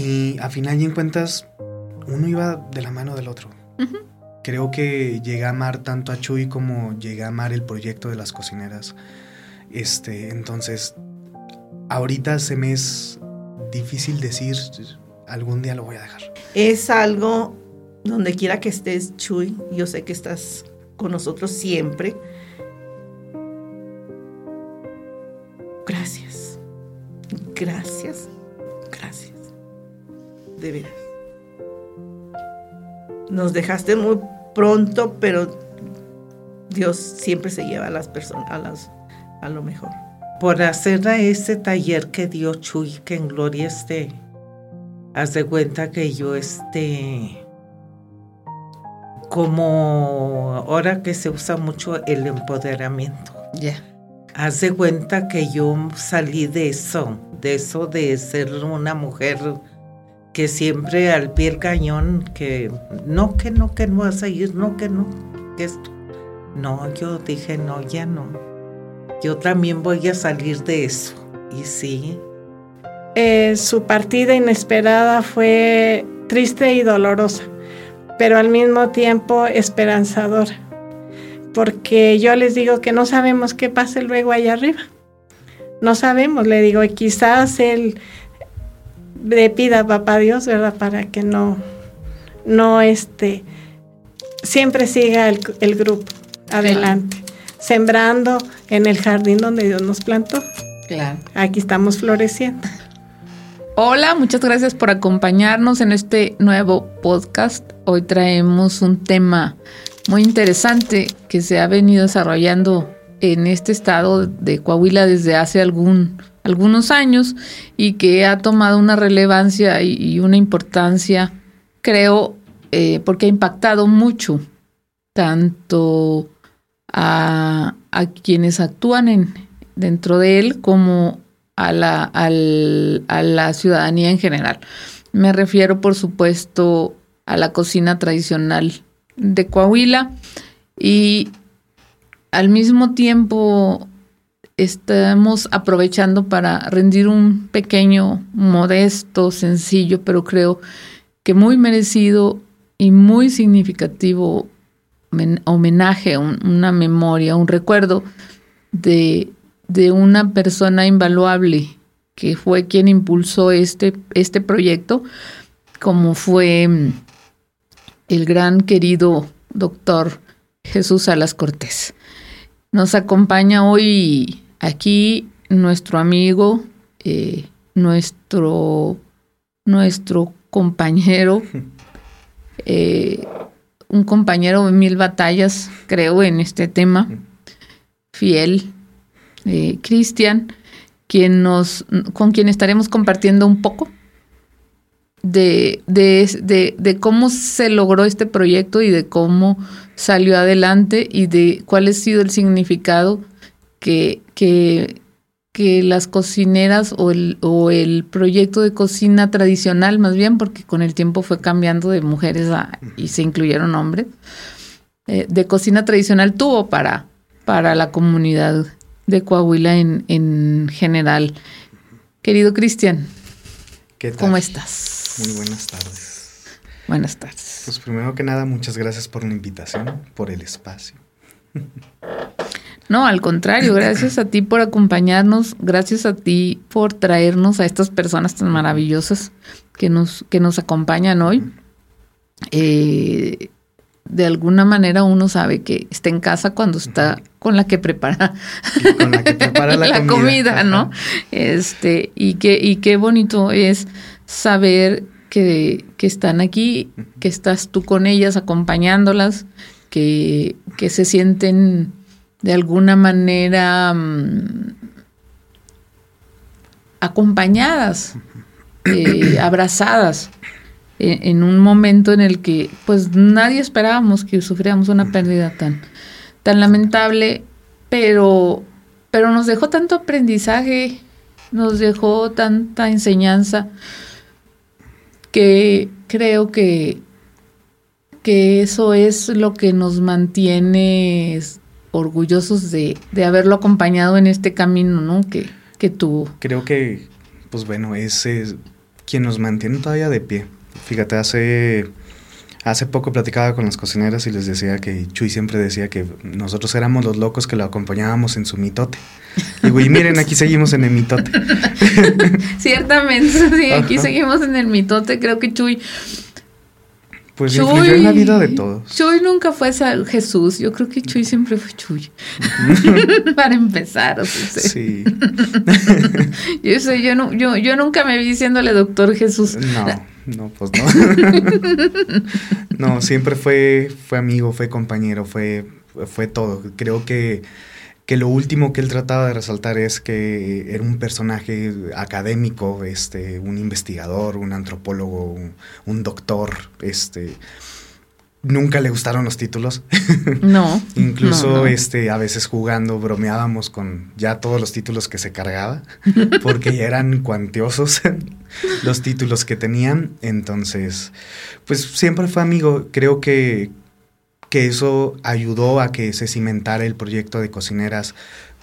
Y a final y en cuentas, uno iba de la mano del otro. Creo que llegué a amar tanto a Chuy como llegué a amar el proyecto de las cocineras. Este, entonces, ahorita se me es difícil decir, algún día lo voy a dejar. Es algo donde quiera que estés, Chuy, yo sé que estás con nosotros siempre. Nos dejaste muy pronto, pero Dios siempre se lleva a las personas a las a lo mejor. Por hacer a ese taller que dio Chuy, que en gloria esté. Haz de cuenta que yo esté como ahora que se usa mucho el empoderamiento. Ya. Haz de cuenta que yo salí de eso, de eso de ser una mujer que siempre al pie del cañón, que no, que no, que no vas a ir, no, que no, que esto. No, yo dije, no, ya no. Yo también voy a salir de eso. Y sí. Eh, su partida inesperada fue triste y dolorosa pero al mismo tiempo esperanzadora. Porque yo les digo que no sabemos qué pase luego allá arriba. No sabemos, le digo, y quizás él le pida a papá Dios, ¿verdad? Para que no, no este, siempre siga el, el grupo adelante, sembrando en el jardín donde Dios nos plantó. Claro. Aquí estamos floreciendo. Hola, muchas gracias por acompañarnos en este nuevo podcast. Hoy traemos un tema muy interesante que se ha venido desarrollando en este estado de Coahuila desde hace algún, algunos años y que ha tomado una relevancia y, una importancia, creo, eh, porque ha impactado mucho tanto a, quienes actúan en, dentro de él como a la, a la ciudadanía en general. Me refiero, por supuesto, a la cocina tradicional de Coahuila y al mismo tiempo estamos aprovechando para rendir un pequeño, modesto, sencillo, pero creo que muy merecido y muy significativo homenaje, una memoria, un recuerdo de de una persona invaluable que fue quien impulsó este, este proyecto, como fue mm, el gran querido doctor Jesús Salas Cortés. Nos acompaña hoy aquí nuestro amigo, eh, nuestro, nuestro compañero, eh, un compañero de mil batallas, creo, en este tema, fiel, eh, Cristian, quien nos, con quien estaremos compartiendo un poco de, de, cómo se logró este proyecto y de cómo salió adelante y de cuál ha sido el significado que, que, que las cocineras o el, o el proyecto de cocina tradicional, más bien, porque con el tiempo fue cambiando de mujeres y se incluyeron hombres, eh, de cocina tradicional tuvo para, para la comunidad de Coahuila en, en general. Querido Cristian, ¿cómo estás? Muy buenas tardes. Buenas tardes. Pues primero que nada, muchas gracias por la invitación, por el espacio. No, al contrario, gracias a ti por acompañarnos, gracias a ti por traernos a estas personas tan maravillosas que nos, que nos acompañan hoy. Eh, de alguna manera uno sabe que está en casa cuando está con la que prepara, con la, que prepara la, comida, ¿no? Este, y que, y qué bonito es saber que, que, están aquí, que estás tú con ellas acompañándolas, que, que se sienten de alguna manera mm, acompañadas, eh, abrazadas en, un momento en el que pues nadie esperábamos que sufriéramos una pérdida tan, tan lamentable, pero, pero nos dejó tanto aprendizaje, nos dejó tanta enseñanza que creo que, que eso es lo que nos mantiene orgullosos de, de haberlo acompañado en este camino, ¿no? Que, que tuvo. Creo que, pues bueno, ese quien nos mantiene todavía de pie. Fíjate, hace, hace poco platicaba con las cocineras y les decía que Chuy siempre decía que nosotros éramos los locos que lo acompañábamos en su mitote. Y güey, miren, aquí seguimos en el mitote. Ciertamente, sí, aquí seguimos en el mitote. Creo que Chuy pues influyó en la vida de todos. Chuy nunca fue Jesús. Yo creo que Chuy siempre fue Chuy. Para empezar, o sea, sí. yo, sé, yo, no, yo, yo nunca me vi diciéndole doctor Jesús. No, no, pues no. no, siempre fue, fue amigo, fue compañero, fue, fue todo. Creo que que lo último que él trataba de resaltar es que era un personaje académico, este, un investigador, un antropólogo, un, doctor, este, nunca le gustaron los títulos. No. Incluso este a veces jugando bromeábamos con ya todos los títulos que se cargaba porque ya eran cuantiosos los títulos que tenían, entonces pues siempre fue amigo, creo que que eso ayudó a que se cimentara el proyecto de cocineras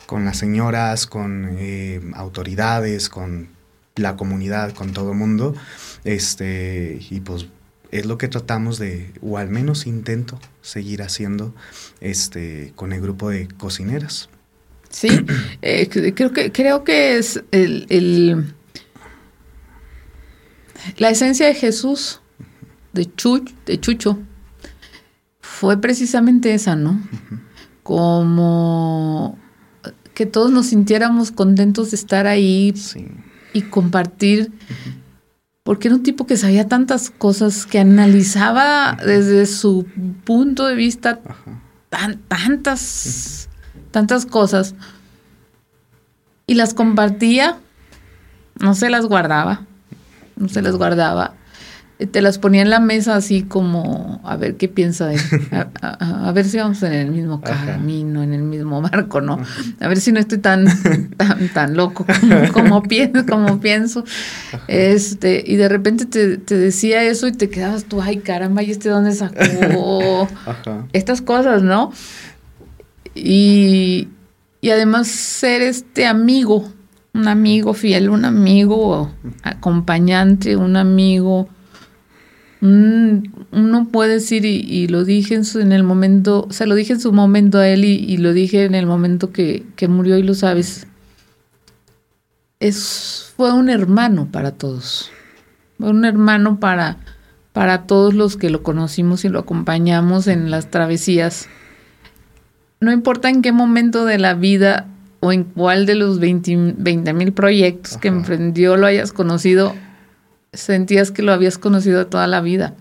con las señoras, con eh, autoridades, con la comunidad, con todo el mundo. Este, y pues es lo que tratamos de, o al menos intento seguir haciendo este, con el grupo de cocineras. Sí, eh, creo, que, creo que es el, la esencia de Jesús, de, de Chucho, fue precisamente esa, ¿no? Como que todos nos sintiéramos contentos de estar ahí y compartir, porque era un tipo que sabía tantas cosas, que analizaba desde su punto de vista tantas, tantas cosas y las compartía, no se las guardaba, no se las guardaba te las ponía en la mesa así como a ver qué piensa él, a, ver si vamos en el mismo camino, en el mismo marco, ¿no? A ver si no estoy tan, tan, tan loco como, pienso, como pienso. Este, y de repente te, decía eso y te quedabas tú, ay caramba, ¿y este dónde sacó estas cosas, no? Y, y además ser este amigo, un amigo fiel, un amigo acompañante, un amigo uno puede decir, y, lo dije en, su, en, el momento, o sea, lo dije en su momento a él y, lo dije en el momento que, murió y lo sabes. Es, fue un hermano para todos. Fue un hermano para, para todos los que lo conocimos y lo acompañamos en las travesías. No importa en qué momento de la vida o en cuál de los 20 mil proyectos que emprendió lo hayas conocido, sentías que lo habías conocido toda la vida.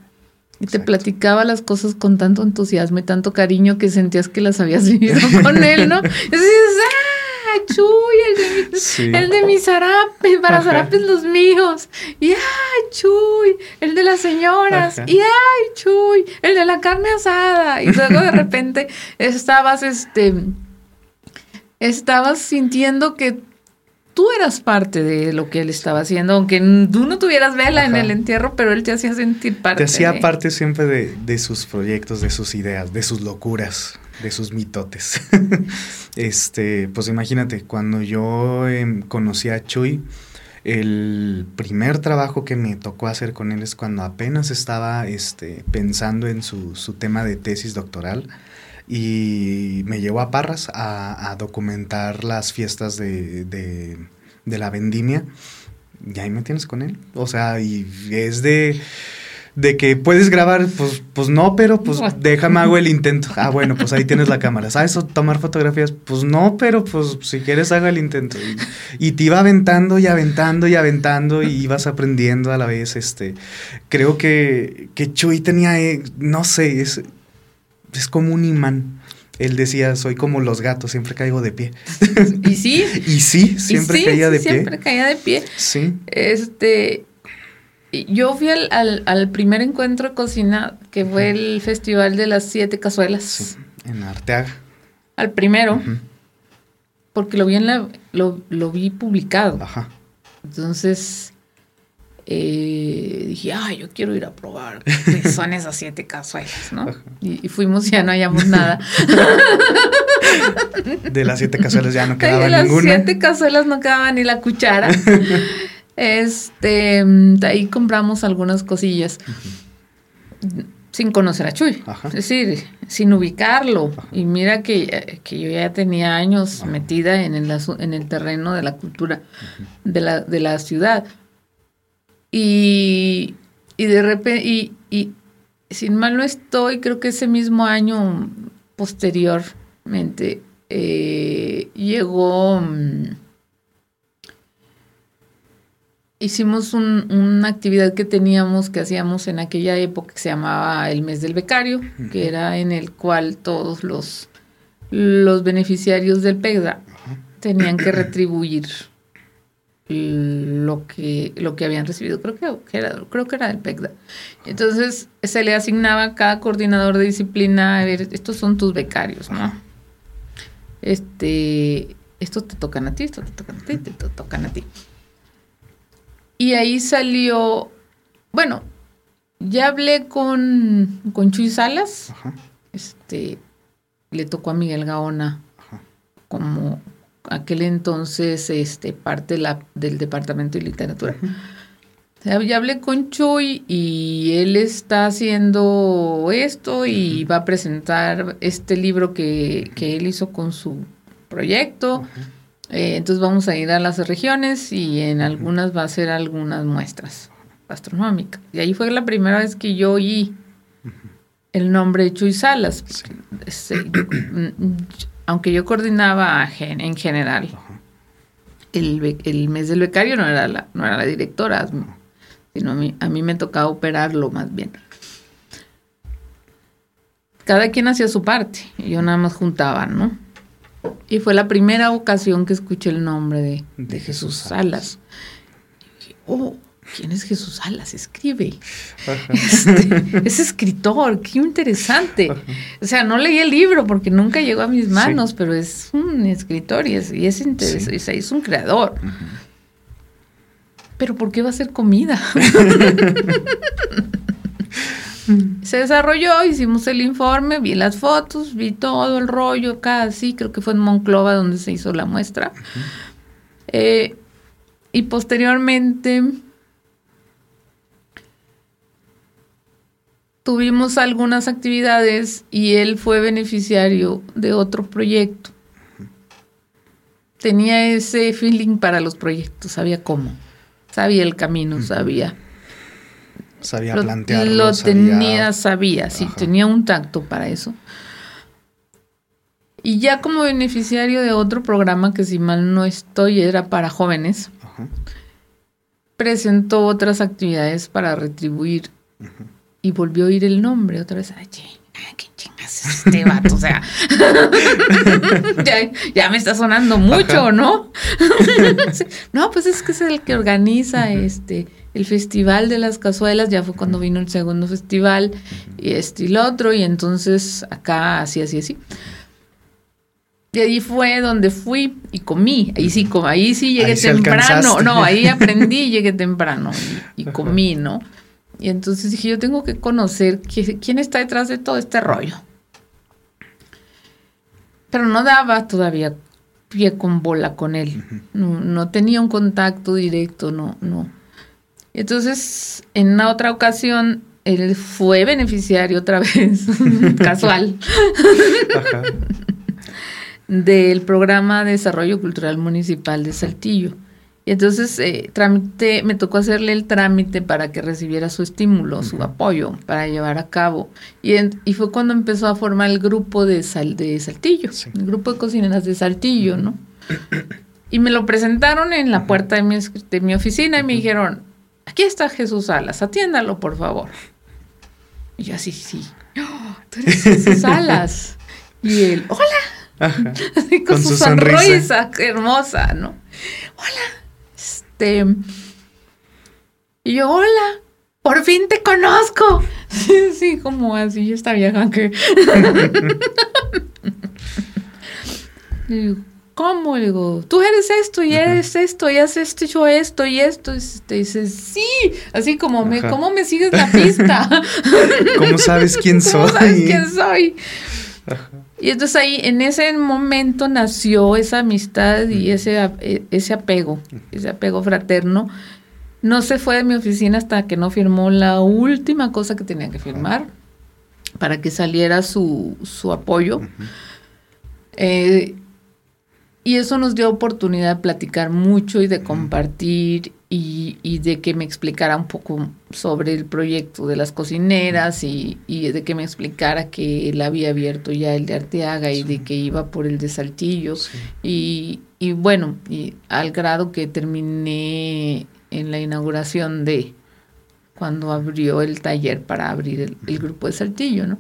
Y te platicaba las cosas con tanto entusiasmo y tanto cariño que sentías que las habías vivido con él, ¿no? Y dices, ¡ah, Chuy! El de, el de mis zarapes, para zarapes los míos. Y ¡ay, Chuy! El de las señoras. Y ¡ay, Chuy! El de la carne asada. Y luego de repente estabas, este, estabas sintiendo que tú eras parte de lo que él estaba haciendo, aunque tú no tuvieras vela en el entierro, pero él te hacía sentir parte. Te hacía parte siempre de, sus proyectos, de sus ideas, de sus locuras, de sus mitotes. este, pues imagínate, cuando yo em, conocí a Chuy, el primer trabajo que me tocó hacer con él es cuando apenas estaba este, pensando en su, tema de tesis doctoral y me llevó a Parras a, documentar las fiestas de, de, la vendimia. Y ahí me tienes con él. O sea, y es de de que puedes grabar, pues, pues no, pero pues déjame hago el intento. Ah, bueno, pues ahí tienes la cámara. ¿Sabes tomar fotografías? Pues no, pero pues si quieres haga el intento. Y, te iba aventando y aventando y aventando y ibas aprendiendo a la vez. Este, creo que, que Chuy tenía, eh, no sé, es, es como un imán. Él decía, soy como los gatos, siempre caigo de pie. ¿Y sí? y sí, siempre caía de pie. Siempre caía de pie. Sí. Este, yo fui al, primer encuentro de cocina, que fue el Festival de las Siete Cazuelas. en Arteaga. Al primero. Porque lo vi, en la, lo, lo vi publicado. Ajá. Entonces, eh, dije, ay, yo quiero ir a probar son esas siete cazuelas, ¿no? Y, fuimos y ya no hallamos nada. De las siete cazuelas ya no quedaba ninguna. De las siete cazuelas no quedaba ni la cuchara. Este, de ahí compramos algunas cosillas sin conocer a Chuy. Ajá. Es decir, sin ubicarlo. Y mira que, eh, que yo ya tenía años metida en el, en el terreno de la cultura de, la, de la ciudad. Y, y de repente, y, y sin mal no estoy, creo que ese mismo año posteriormente eh, llegó... mm, hicimos un- una actividad que teníamos, que hacíamos en aquella época, que se llamaba el mes del becario, que era en el cual todos los, los beneficiarios del PEGDA tenían que retribuir lo que, lo que habían recibido. Creo que, que era, creo que era del PEGDA. Entonces se le asignaba a cada coordinador de disciplina, a ver, estos son tus becarios, ¿no? Este, estos te tocan a ti, estos te tocan a ti, te to- tocan a ti. Y ahí salió, bueno, ya hablé con, con Chuy Salas, Ajá. este, le tocó a Miguel Gaona como aquel entonces este, parte la- del departamento de literatura. Ya hablé con Chuy y él está haciendo esto y va a presentar este libro que, que él hizo con su proyecto. Eh, entonces vamos a ir a las regiones y en algunas va a hacer algunas muestras astronómicas. Y ahí fue la primera vez que yo oí el nombre de Chuy Salas. Yo- mm, aunque yo coordinaba gen- en general, el, el mes del becario no era la, no era la directora, sino a mí, a mí me tocaba operarlo más bien. Cada quien hacía su parte, y yo nada más juntaba, ¿no? Y fue la primera ocasión que escuché el nombre de, de De Jesús Salas. Y dije, oh, ¿quién es Jesús Salas? Escribe. Ajá. Este, es escritor, qué interesante. O sea, no leí el libro porque nunca llegó a mis manos, pero es un escritor y es, y es interesante, Sí. es un creador. Pero ¿por qué va a ser comida? Se desarrolló, hicimos el informe, vi las fotos, vi todo el rollo, casi, creo que fue en Monclova donde se hizo la muestra. Eh, y posteriormente tuvimos algunas actividades y él fue beneficiario de otro proyecto. Tenía ese feeling para los proyectos, sabía cómo, sabía el camino, sabía. Sabía Lo, plantearlo. lo tenía, sabía, sí, Ajá. tenía un tacto para eso. Y ya como beneficiario de otro programa que si mal no estoy era para jóvenes, Ajá. presentó otras actividades para retribuir y volvió a oír el nombre otra vez. Ay, qué chingas es este vato, o sea, ya, ya me está sonando mucho, Ajá. ¿no? No, pues es que es el que organiza este el festival de las cazuelas, ya fue cuando vino el segundo festival y este y lo otro y entonces acá así así así. Y ahí fue donde fui y comí. Ahí sí, como ahí sí llegué Ahí temprano. No, ahí aprendí y llegué temprano y, y comí, ¿no? Y entonces dije, yo tengo que conocer qui- quién está detrás de todo este rollo. Pero no daba todavía pie con bola con él. No, no tenía un contacto directo, no, no. Y Entonces, en una otra ocasión, él fue beneficiario otra vez, casual, Ajá. del programa de desarrollo cultural municipal de Saltillo. Y entonces eh, tramité, me tocó hacerle el trámite para que recibiera su estímulo, su apoyo para llevar a cabo. Y, en- y fue cuando empezó a formar el grupo de, Sal, de Saltillo, Sí. el grupo de cocineras de Saltillo, ¿no? Y me lo presentaron en la puerta de mi, de mi oficina y me dijeron, aquí está Jesús Salas, atiéndalo por favor. Y yo así, sí, "Oh, tú eres Jesús Salas. Y él, hola, Ajá. Así con, Con su, su sonrisa. sonrisa. hermosa, ¿no? Hola. Este. Y yo, hola. Por fin te conozco. Sí, sí, como así, esta vieja que. Digo, ¿Cómo? Le digo, tú eres esto y eres esto y has hecho esto y esto. Y te dice, sí. Así como, me, Ajá. ¿cómo me sigues la pista? ¿Cómo sabes quién ¿Cómo soy? sabes quién soy? Y entonces ahí, en ese momento nació esa amistad y ese, e- ese apego, ese apego fraterno. No se fue de mi oficina hasta que no firmó la última cosa que tenía que firmar para que saliera su, su apoyo. Eh, y eso nos dio oportunidad de platicar mucho y de compartir y, de que me explicara un poco sobre el proyecto de las cocineras y, de que me explicara que él había abierto ya el de Arteaga y de que iba por el de Saltillo. Y, y, bueno, y al grado que terminé en la inauguración de cuando abrió el taller para abrir el, el grupo de Saltillo, ¿no?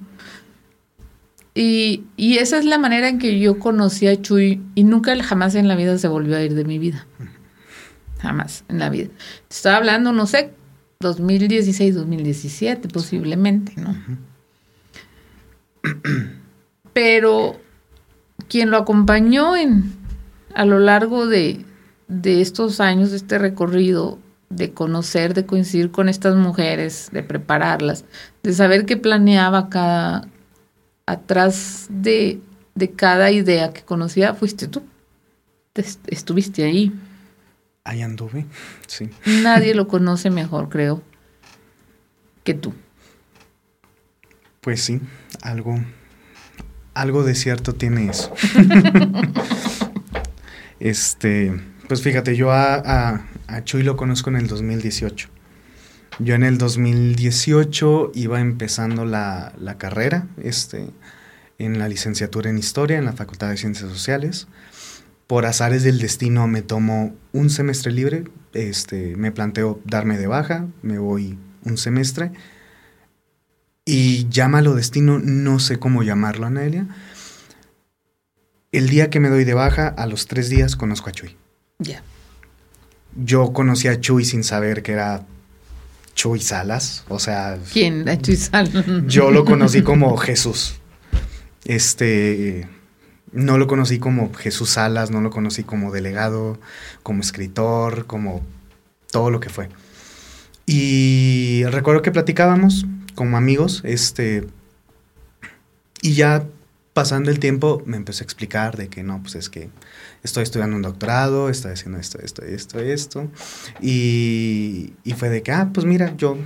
Y, y, esa es la manera en que yo conocí a Chuy y nunca jamás en la vida se volvió a ir de mi vida. Jamás en la vida. Estaba hablando, no sé, 2016, 2017 posiblemente, ¿no? Pero quien lo acompañó en a lo largo de, de estos años, de este recorrido, de conocer, de coincidir con estas mujeres, de prepararlas, de saber qué planeaba cada, atrás de, cada idea que conocía fuiste tú. estuviste ahí. Ahí anduve, sí. Nadie lo conoce mejor, creo, que tú. Pues sí, algo, algo de cierto tiene eso. este, pues fíjate, yo a, a, a Chuy lo conozco en el 2018. Yo en el 2018 iba empezando la, carrera este, en la licenciatura en Historia en la Facultad de Ciencias Sociales. Por azares del destino me tomo un semestre libre, este, me planteo darme de baja, me voy un semestre y llámalo destino, no sé cómo llamarlo, Anelia. El día que me doy de baja, a los tres días conozco a Chuy. Ya. Yo conocí a Chuy sin saber que era Chuy Salas, o sea... ¿Quién Chuy Salas? Yo lo conocí como Jesús. Este, no lo conocí como Jesús Salas, no lo conocí como delegado, como escritor, como todo lo que fue. Y recuerdo que platicábamos como amigos, este, y ya pasando el tiempo me empecé a explicar de que no, pues es que estoy estudiando un doctorado, estoy haciendo esto, esto, esto, esto. Y, y fue de que, ah, pues mira, yo,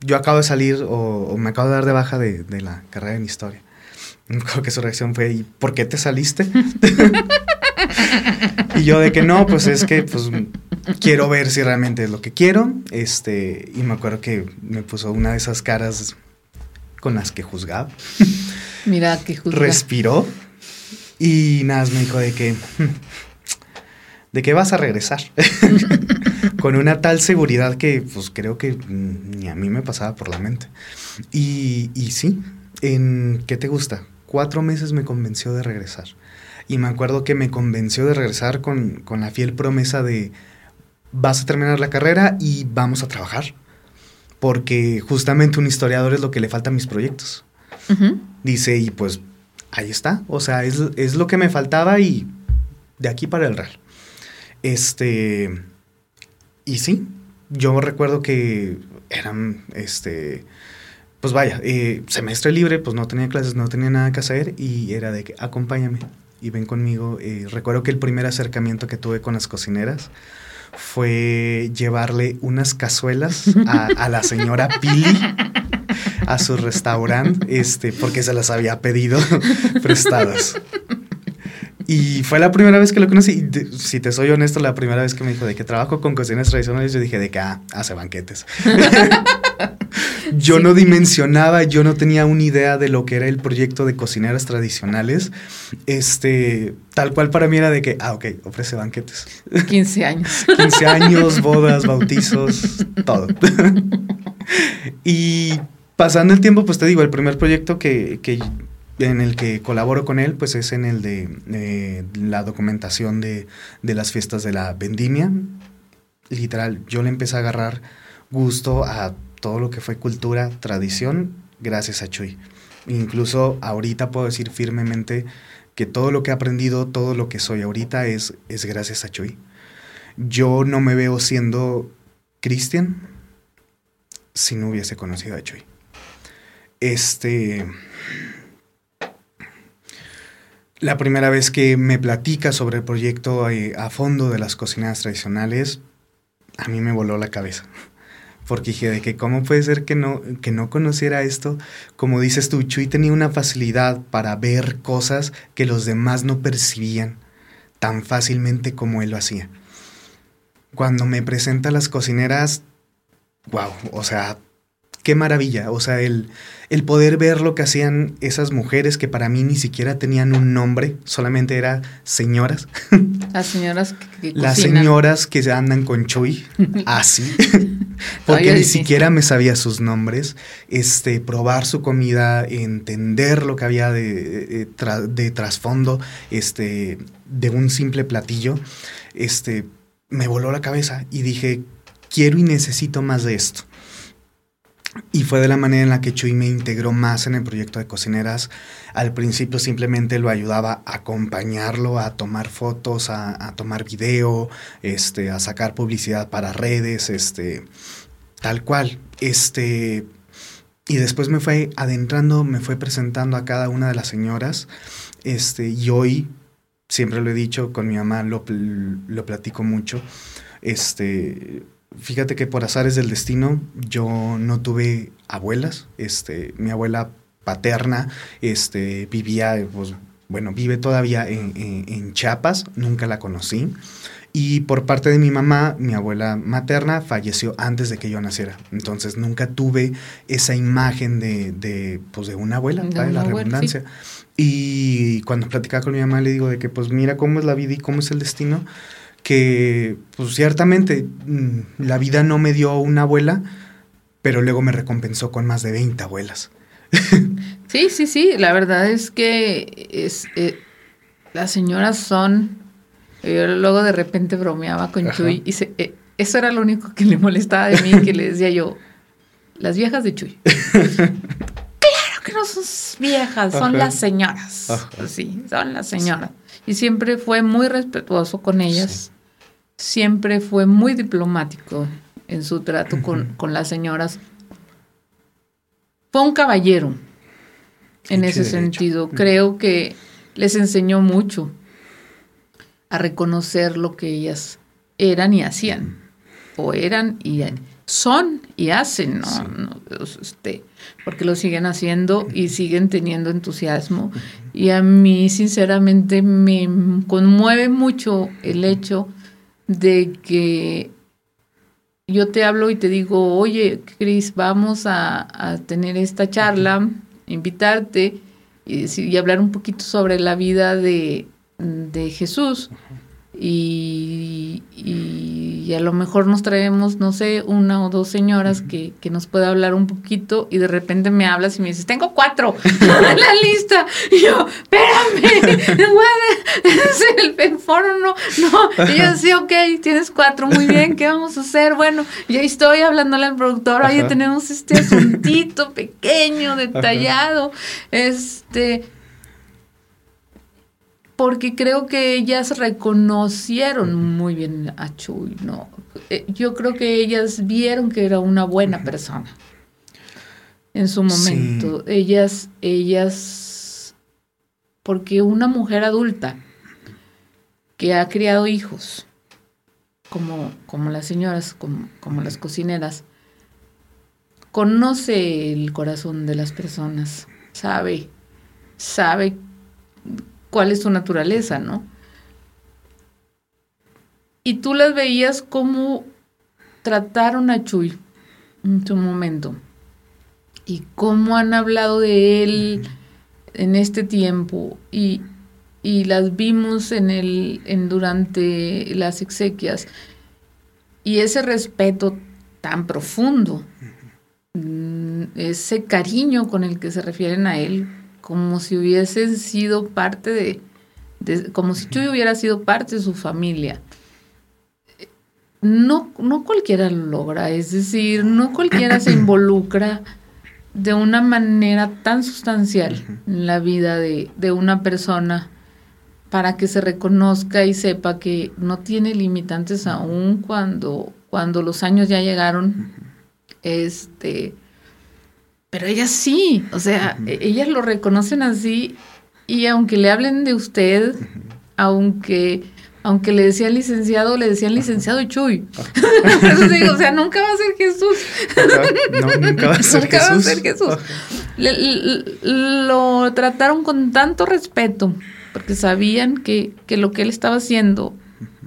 yo acabo de salir o, me acabo de dar de baja de, de la carrera en historia. Creo que su reacción fue, ¿y por qué te saliste? y yo de que no, pues es que pues quiero ver si realmente es lo que quiero. Este, y me acuerdo que me puso una de esas caras con las que juzgaba. Mira que juzgaba. Respiró y nada, me dijo de que, de que vas a regresar. Con una tal seguridad que pues creo que ni a mí me pasaba por la mente. Y, y sí, en ¿qué te gusta? Cuatro meses me convenció de regresar. Y me acuerdo que me convenció de regresar con, con la fiel promesa de vas a terminar la carrera y vamos a trabajar. Porque justamente un historiador es lo que le falta a mis proyectos. Dice, y pues ahí está. O sea, es, lo que me faltaba y de aquí para el real. Este. Y sí, yo recuerdo que eran, este. Pues vaya, eh, semestre libre, pues no tenía clases, no tenía nada que hacer y era de que acompáñame y ven conmigo. Eh, recuerdo que el primer acercamiento que tuve con las cocineras fue llevarle unas cazuelas a, a la señora Pili a su restaurante, este, porque se las había pedido prestadas. Y fue la primera vez que lo conocí. si te soy honesto, la primera vez que me dijo de que trabajo con cocinas tradicionales, yo dije de que ah, hace banquetes. yo no dimensionaba, yo no tenía una idea de lo que era el proyecto de cocineras tradicionales. Este, tal cual para mí era de que, ah, ok, ofrece banquetes. 15 años. 15 años, bodas, bautizos, todo. y pasando el tiempo, pues te digo, el primer proyecto que, en el que colaboro con él, pues es en el de la documentación de, las fiestas de la vendimia. Literal, yo le empecé a agarrar gusto a todo lo que fue cultura, tradición, gracias a Chuy. Incluso ahorita puedo decir firmemente que todo lo que he aprendido, todo lo que soy ahorita es, es gracias a Chuy. Yo no me veo siendo Cristian si no hubiese conocido a Chuy. Este. La primera vez que me platica sobre el proyecto eh, a fondo de las cocinas tradicionales, a mí me voló la cabeza. porque dije de que cómo puede ser que no, que no conociera esto. Como dices tú, Chuy tenía una facilidad para ver cosas que los demás no percibían tan fácilmente como él lo hacía. Cuando me presenta las cocineras, wow, o sea, qué maravilla. O sea, el, el poder ver lo que hacían esas mujeres que para mí ni siquiera tenían un nombre, solamente eran señoras. Las señoras que, Las señoras que andan con Chuy, así. Porque ni siquiera me sabía sus nombres. Este, probar su comida, entender lo que había de, de, trasfondo, este, de un simple platillo, este, me voló la cabeza y dije, quiero y necesito más de esto. Y fue de la manera en la que Chuy me integró más en el proyecto de cocineras. Al principio simplemente lo ayudaba a acompañarlo, a tomar fotos, a, tomar video, este, a sacar publicidad para redes, este, tal cual. Este, y después me fue adentrando, me fue presentando a cada una de las señoras. Este, y hoy, siempre lo he dicho, con mi mamá lo, lo platico mucho. Este, Fíjate que por azares del destino yo no tuve abuelas. Este, mi abuela paterna este, vivía, pues, bueno, vive todavía en, en, Chiapas, nunca la conocí. Y por parte de mi mamá, mi abuela materna falleció antes de que yo naciera. Entonces nunca tuve esa imagen de, de, pues, de una abuela, de la redundancia. Y cuando platicaba con mi mamá le digo de que pues mira cómo es la vida y cómo es el destino que pues ciertamente mm, la vida no me dio una abuela, pero luego me recompensó con más de 20 abuelas. sí, sí, sí, la verdad es que es, eh, las señoras son, yo luego de repente bromeaba con Chuy y eh, eso era lo único que le molestaba de mí, que le decía yo, las viejas de Chuy. claro que no son viejas, son las señoras. Sí, son las señoras y siempre fue muy respetuoso con ellas. Siempre fue muy diplomático en su trato con, las señoras. Fue un caballero en ese sentido. Creo que les enseñó mucho a reconocer lo que ellas eran y hacían. O eran y son y hacen, ¿no? este, porque lo siguen haciendo y siguen teniendo entusiasmo. Y a mí, sinceramente, me conmueve mucho el hecho de que yo te hablo y te digo, oye, Cris, vamos a, tener esta charla, invitarte y, y, hablar un poquito sobre la vida de, de Jesús y, y, a lo mejor nos traemos, no sé, una o dos señoras que, que nos pueda hablar un poquito y de repente me hablas y me dices, tengo cuatro en la lista. Y yo, espérame, es el, foro no, no. Y yo, sí, ok, tienes cuatro, muy bien, ¿qué vamos a hacer? Bueno, ya estoy hablándole al productor, oye, tenemos este asuntito pequeño, detallado, este porque creo que ellas reconocieron muy bien a Chuy, ¿no? Eh, yo creo que ellas vieron que era una buena persona en su momento. Ellas, ellas, porque una mujer adulta que ha criado hijos, como, como las señoras, como, como las cocineras, conoce el corazón de las personas, sabe, sabe cuál es su naturaleza, ¿no? Y tú las veías cómo trataron a Chuy en su momento. Y cómo han hablado de él en este tiempo. Y, y las vimos en el en durante las exequias. Y ese respeto tan profundo mm, ese cariño con el que se refieren a él como si hubiesen sido parte de, como si Chuy hubiera sido parte de su familia. No, no cualquiera lo logra, es decir, no cualquiera se involucra de una manera tan sustancial en la vida de, de, una persona para que se reconozca y sepa que no tiene limitantes aún cuando, cuando los años ya llegaron. Este, pero ellas sí, o sea, e-, ellas lo reconocen así y aunque le hablen de usted, aunque aunque le decían licenciado, le decían licenciado Chuy. Entonces digo, o sea, nunca va a ser Jesús. no, nunca va a ser Nunca Jesús. va a ser Jesús. Le- le- lo trataron con tanto respeto, porque sabían que, que lo que él estaba haciendo,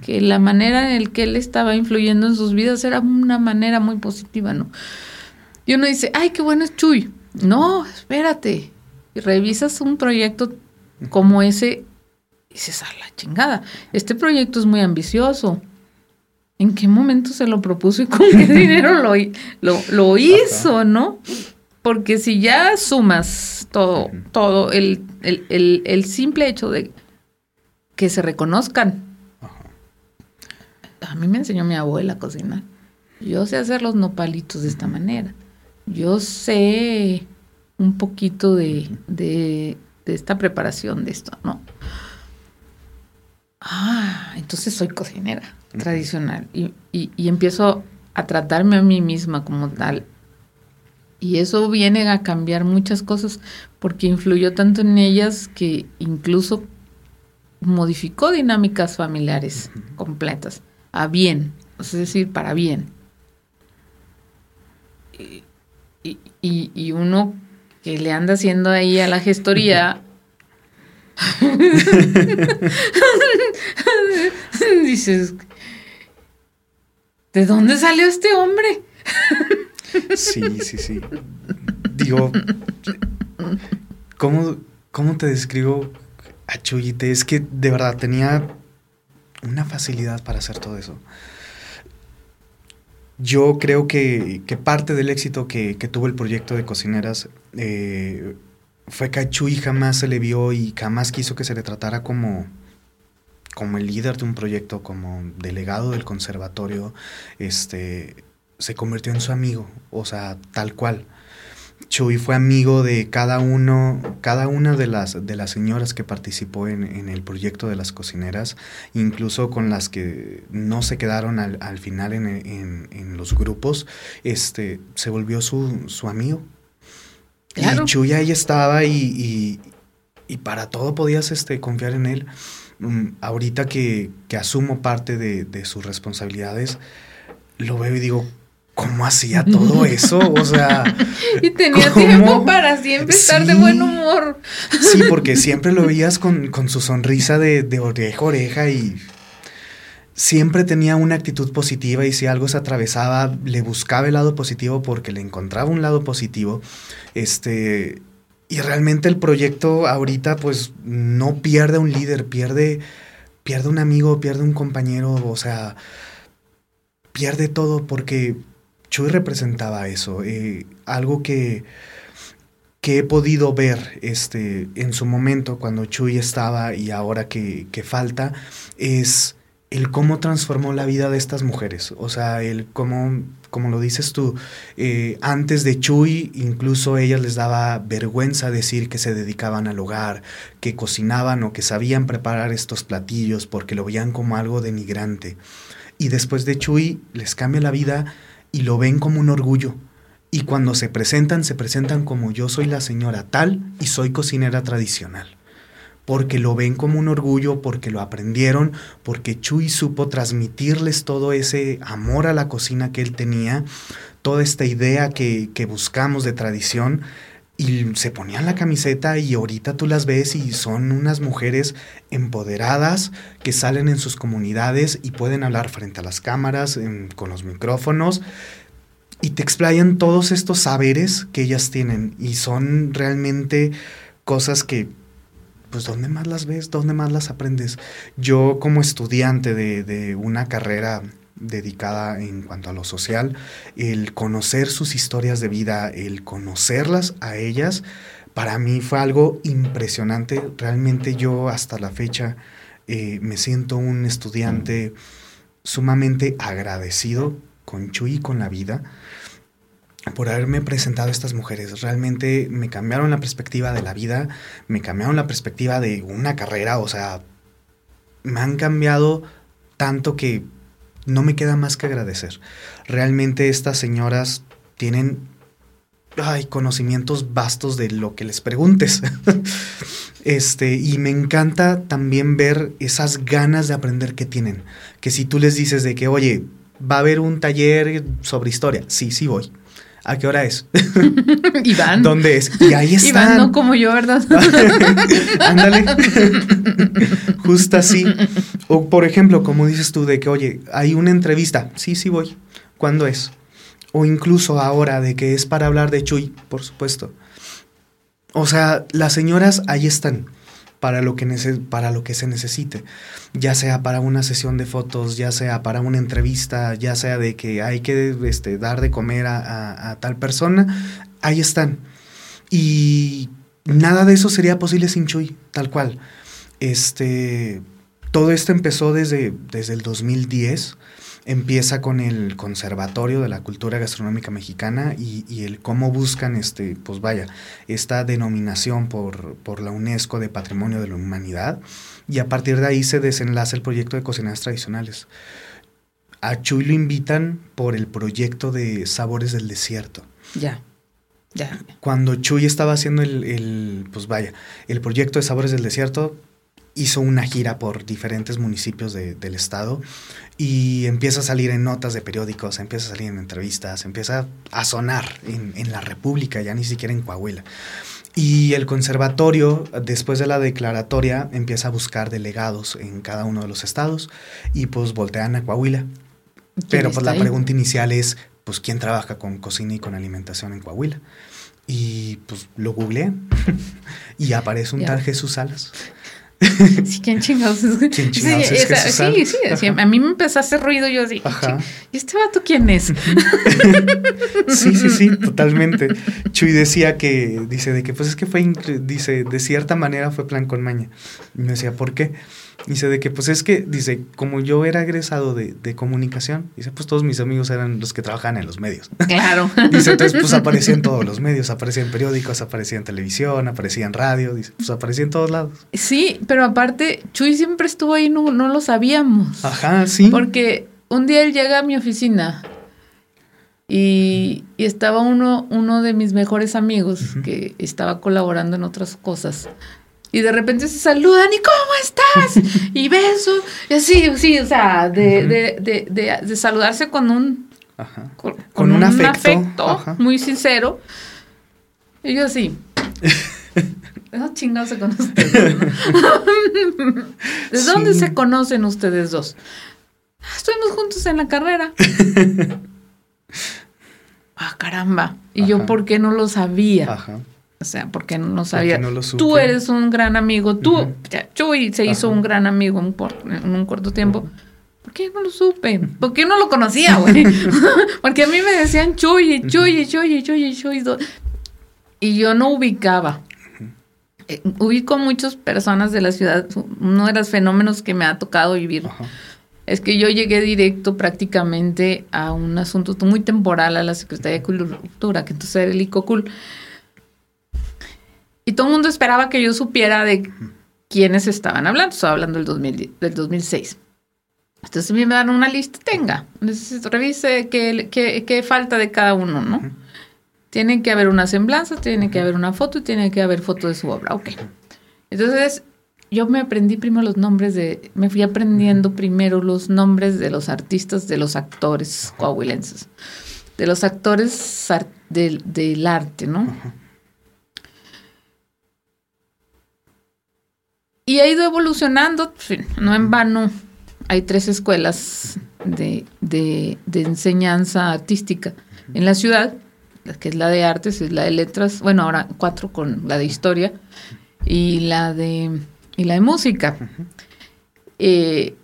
que la manera en la que él estaba influyendo en sus vidas era una manera muy positiva, ¿no? Y uno dice, ay, qué bueno es Chuy. No, espérate. Y revisas un proyecto como ese y dices, a la chingada, este proyecto es muy ambicioso. ¿En qué momento se lo propuso y con qué dinero lo, lo, lo hizo, no? Porque si ya sumas todo, todo, el, el, el- el simple hecho de que se reconozcan. A mí me enseñó mi abuela a cocinar. Yo sé hacer los nopalitos de esta manera. Yo sé un poquito de, de, de esta preparación de esto, ¿no? Ah, entonces soy cocinera tradicional y, y- y empiezo a tratarme a mí misma como tal. Y eso viene a cambiar muchas cosas porque influyó tanto en ellas que incluso modificó dinámicas familiares completas, a bien, es decir, para bien. Y, y- y- uno que le anda haciendo ahí a la gestoría, dices, ¿de dónde salió este hombre? Sí, sí, sí. Digo, ¿cómo, cómo te describo a Chuyite? Es que de verdad tenía una facilidad para hacer todo eso. Yo creo que, que parte del éxito que, tuvo el proyecto de cocineras eh, fue que a Chuy jamás se le vio y jamás quiso que se le tratara como, como el líder de un proyecto, como delegado del conservatorio. Este, se convirtió en su amigo, o sea, tal cual. Chuy fue amigo de cada uno, cada una de las, de las señoras que participó en, en el proyecto de las cocineras, incluso con las que no se quedaron al, al final en, en- en los grupos, este, se volvió su, su amigo. Claro. Y Chuy ahí estaba y, y- y para todo podías este, confiar en él. Mm, ahorita que, que asumo parte de, de sus responsabilidades, lo veo y digo, ¿cómo hacía todo eso? O sea, Y tenía ¿Cómo? tiempo para siempre estar de buen humor. sí, porque siempre lo veías con, con su sonrisa de, de oreja a oreja y siempre tenía una actitud positiva y si algo se atravesaba, le buscaba el lado positivo porque le encontraba un lado positivo. Este, y realmente el proyecto ahorita pues no pierde un líder, pierde, pierde un amigo, pierde un compañero, o sea, pierde todo porque Chuy representaba eso, eh, algo que, que he podido ver este, en su momento cuando Chuy estaba y ahora que, que falta, es el cómo transformó la vida de estas mujeres. O sea, el cómo, como lo dices tú, eh, antes de Chuy, incluso ellas les daba vergüenza decir que se dedicaban al hogar, que cocinaban o que sabían preparar estos platillos porque lo veían como algo denigrante. Y después de Chuy les cambia la vida y lo ven como un orgullo. Y cuando se presentan, se presentan como yo soy la señora tal y soy cocinera tradicional. Porque lo ven como un orgullo, porque lo aprendieron, porque Chuy supo transmitirles todo ese amor a la cocina que él tenía, toda esta idea que, que buscamos de tradición. Y se ponían la camiseta y ahorita tú las ves y son unas mujeres empoderadas que salen en sus comunidades y pueden hablar frente a las cámaras, con los micrófonos y te explayan todos estos saberes que ellas tienen y son realmente cosas que pues ¿dónde más las ves? ¿Dónde más las aprendes? Yo como estudiante de, de una carrera dedicada en cuanto a lo social, el conocer sus historias de vida, el conocerlas a ellas, para mí fue algo impresionante. Realmente yo hasta la fecha eh, me siento un estudiante sumamente agradecido con Chuy y con la vida por haberme presentado a estas mujeres. Realmente me cambiaron la perspectiva de la vida, me cambiaron la perspectiva de una carrera, o sea, me han cambiado tanto que no me queda más que agradecer. Realmente estas señoras tienen ay, conocimientos vastos de lo que les preguntes. este, y me encanta también ver esas ganas de aprender que tienen. Que si tú les dices de que, oye, va a haber un taller sobre historia, sí, sí voy. ¿A qué hora es? Iván. ¿Dónde es? Y ahí están. Iván, no como yo, ¿verdad? Ándale. Justo así. O por ejemplo, como dices tú, de que, oye, hay una entrevista. Sí, sí voy. ¿Cuándo es? O incluso ahora de que es para hablar de Chuy, por supuesto. O sea, las señoras ahí están para lo que, para lo que se necesite, ya sea para una sesión de fotos, ya sea para una entrevista, ya sea de que hay que este, dar de comer a, tal persona, ahí están. Y nada de eso sería posible sin Chuy, tal cual. Este, todo esto empezó desde, desde el 2010 empieza con el Conservatorio de la Cultura Gastronómica Mexicana y, el cómo buscan, este, pues vaya, esta denominación por, por, la UNESCO de Patrimonio de la Humanidad y a partir de ahí se desenlaza el proyecto de cocinas tradicionales. A Chuy lo invitan por el proyecto de Sabores del Desierto. Ya. Ya. Cuando Chuy estaba haciendo el, el, pues vaya, el proyecto de Sabores del Desierto, hizo una gira por diferentes municipios del estado y empieza a salir en notas de periódicos, empieza a salir en entrevistas, empieza a sonar en, la República, ya ni siquiera en Coahuila. Y el conservatorio, después de la declaratoria, empieza a buscar delegados en cada uno de los estados y pues voltean a Coahuila. Pero pues la pregunta inicial es, pues, ¿quién trabaja con cocina y con alimentación en Coahuila? Y pues lo googlean y aparece un tal Jesús Salas. Sí, ¿quién chingados es? ¿Quién chingados sí, es sí, sí, sí, a mí me empezó a hacer ruido yo así. Ajá. ¿Y este vato quién es? sí, sí, sí, totalmente. Chuy decía que, dice, de que pues es que fue, dice, de cierta manera fue plan con maña. Y me decía, ¿por qué? Dice de que, pues es que, dice, como yo era egresado de, de, comunicación, dice, pues todos mis amigos eran los que trabajaban en los medios. Claro. dice, entonces, pues aparecía en todos los medios, aparecía en periódicos, aparecía en televisión, aparecía en radio, dice, pues aparecía en todos lados. Sí, pero aparte, Chuy siempre estuvo ahí, no, no lo sabíamos. Ajá, sí. Porque un día él llega a mi oficina y, y estaba uno, uno de mis mejores amigos que estaba colaborando en otras cosas y de repente se saludan y ¿cómo estás? y beso, y así, sí, o sea, de, de, de, de saludarse con un, Con, un, afecto, muy sincero. Y yo así. Esos chingados se conocen ustedes, ¿De dónde se conocen ustedes dos? Ah, estuvimos juntos en la carrera. ah, caramba. Y yo, ¿por qué no lo sabía? Ajá. O sea, porque no sabía. tú eres un gran amigo. Tú, Chuy se hizo un gran amigo en, un corto tiempo. ¿Por qué no lo supe? ¿Por qué no lo conocía, güey? porque a mí me decían Chuy, Chuy, Chuy, Chuy, Chuy. Y yo no ubicaba. Eh, ubico muchas personas de la ciudad. Uno de los fenómenos que me ha tocado vivir es que yo llegué directo prácticamente a un asunto muy temporal a la Secretaría de Cultura, que entonces era el ICOCUL. Y todo el mundo esperaba que yo supiera de quiénes estaban hablando. Estaba hablando del, 2000, del 2006. Entonces me dan una lista, tenga, revise qué, qué, falta de cada uno, ¿no? Tiene que haber una semblanza, tiene que haber una foto y tiene que haber foto de su obra, ok. Entonces yo me aprendí primero los nombres de, me fui aprendiendo primero los nombres de los artistas, de los actores coahuilenses, de los actores del, del arte, ¿no? Y ha ido evolucionando, no en vano. Hay tres escuelas de, de, enseñanza artística en la ciudad, que es la de artes, es la de letras, bueno, ahora cuatro con la de historia y la de, y la de música. Eh,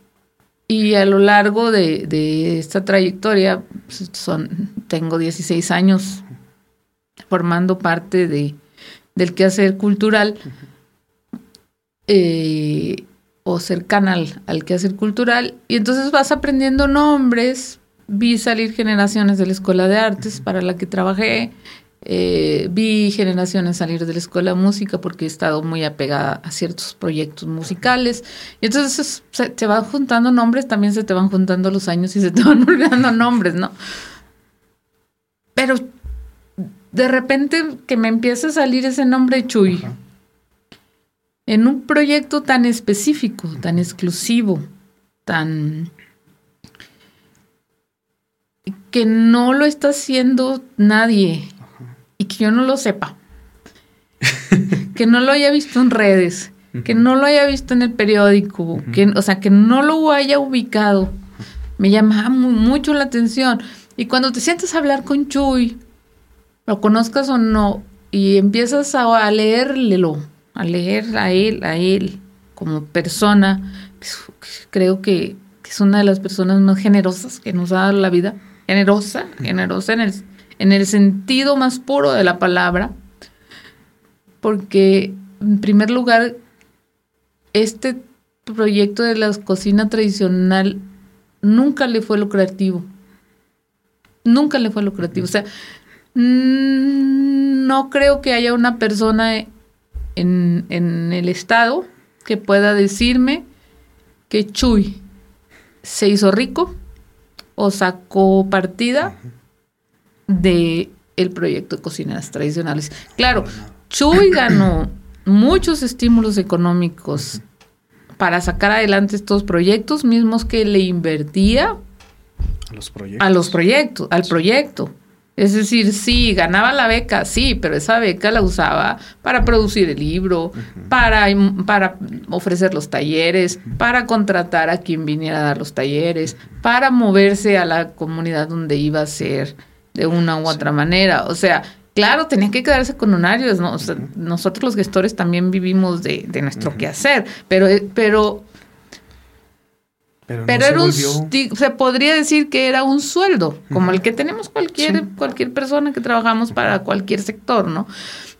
y a lo largo de, de esta trayectoria, pues, son, tengo 16 años formando parte de, del quehacer cultural. Eh, o cercana al, al quehacer cultural, y entonces vas aprendiendo nombres. Vi salir generaciones de la Escuela de Artes para la que trabajé, eh, vi generaciones salir de la Escuela de Música porque he estado muy apegada a ciertos proyectos musicales. Y entonces se te van juntando nombres, también se te van juntando los años y se te van olvidando nombres, ¿no? Pero de repente que me empieza a salir ese nombre Chuy. En un proyecto tan específico, tan exclusivo, tan que no lo está haciendo nadie y que yo no lo sepa. que no lo haya visto en redes, que no lo haya visto en el periódico, que, o sea, que no lo haya ubicado. Me llama mucho la atención. Y cuando te sientes a hablar con Chuy, lo conozcas o no, y empiezas a, leerlo, a leer a él, a él como persona, creo que, es una de las personas más generosas que nos ha dado la vida. Generosa, generosa en el, en el sentido más puro de la palabra. Porque, en primer lugar, este proyecto de la cocina tradicional nunca le fue lucrativo. Nunca le fue lucrativo. O sea, no creo que haya una persona en, el estado que pueda decirme que Chuy se hizo rico o sacó partida de el proyecto de cocineras tradicionales. Claro, Chuy ganó muchos estímulos económicos para sacar adelante estos proyectos mismos que le invertía a los proyectos, a los proyectos al proyecto. Es decir, sí, ganaba la beca, sí, pero esa beca la usaba para producir el libro, para, para ofrecer los talleres, para contratar a quien viniera a dar los talleres, para moverse a la comunidad donde iba a ser de una u otra manera. O sea, claro, tenía que quedarse con honorios, ¿no? nosotros los gestores también vivimos de, nuestro quehacer, pero, pero pero, era un, se podría decir que era un sueldo, como el que tenemos cualquier, cualquier persona que trabajamos para cualquier sector, ¿no?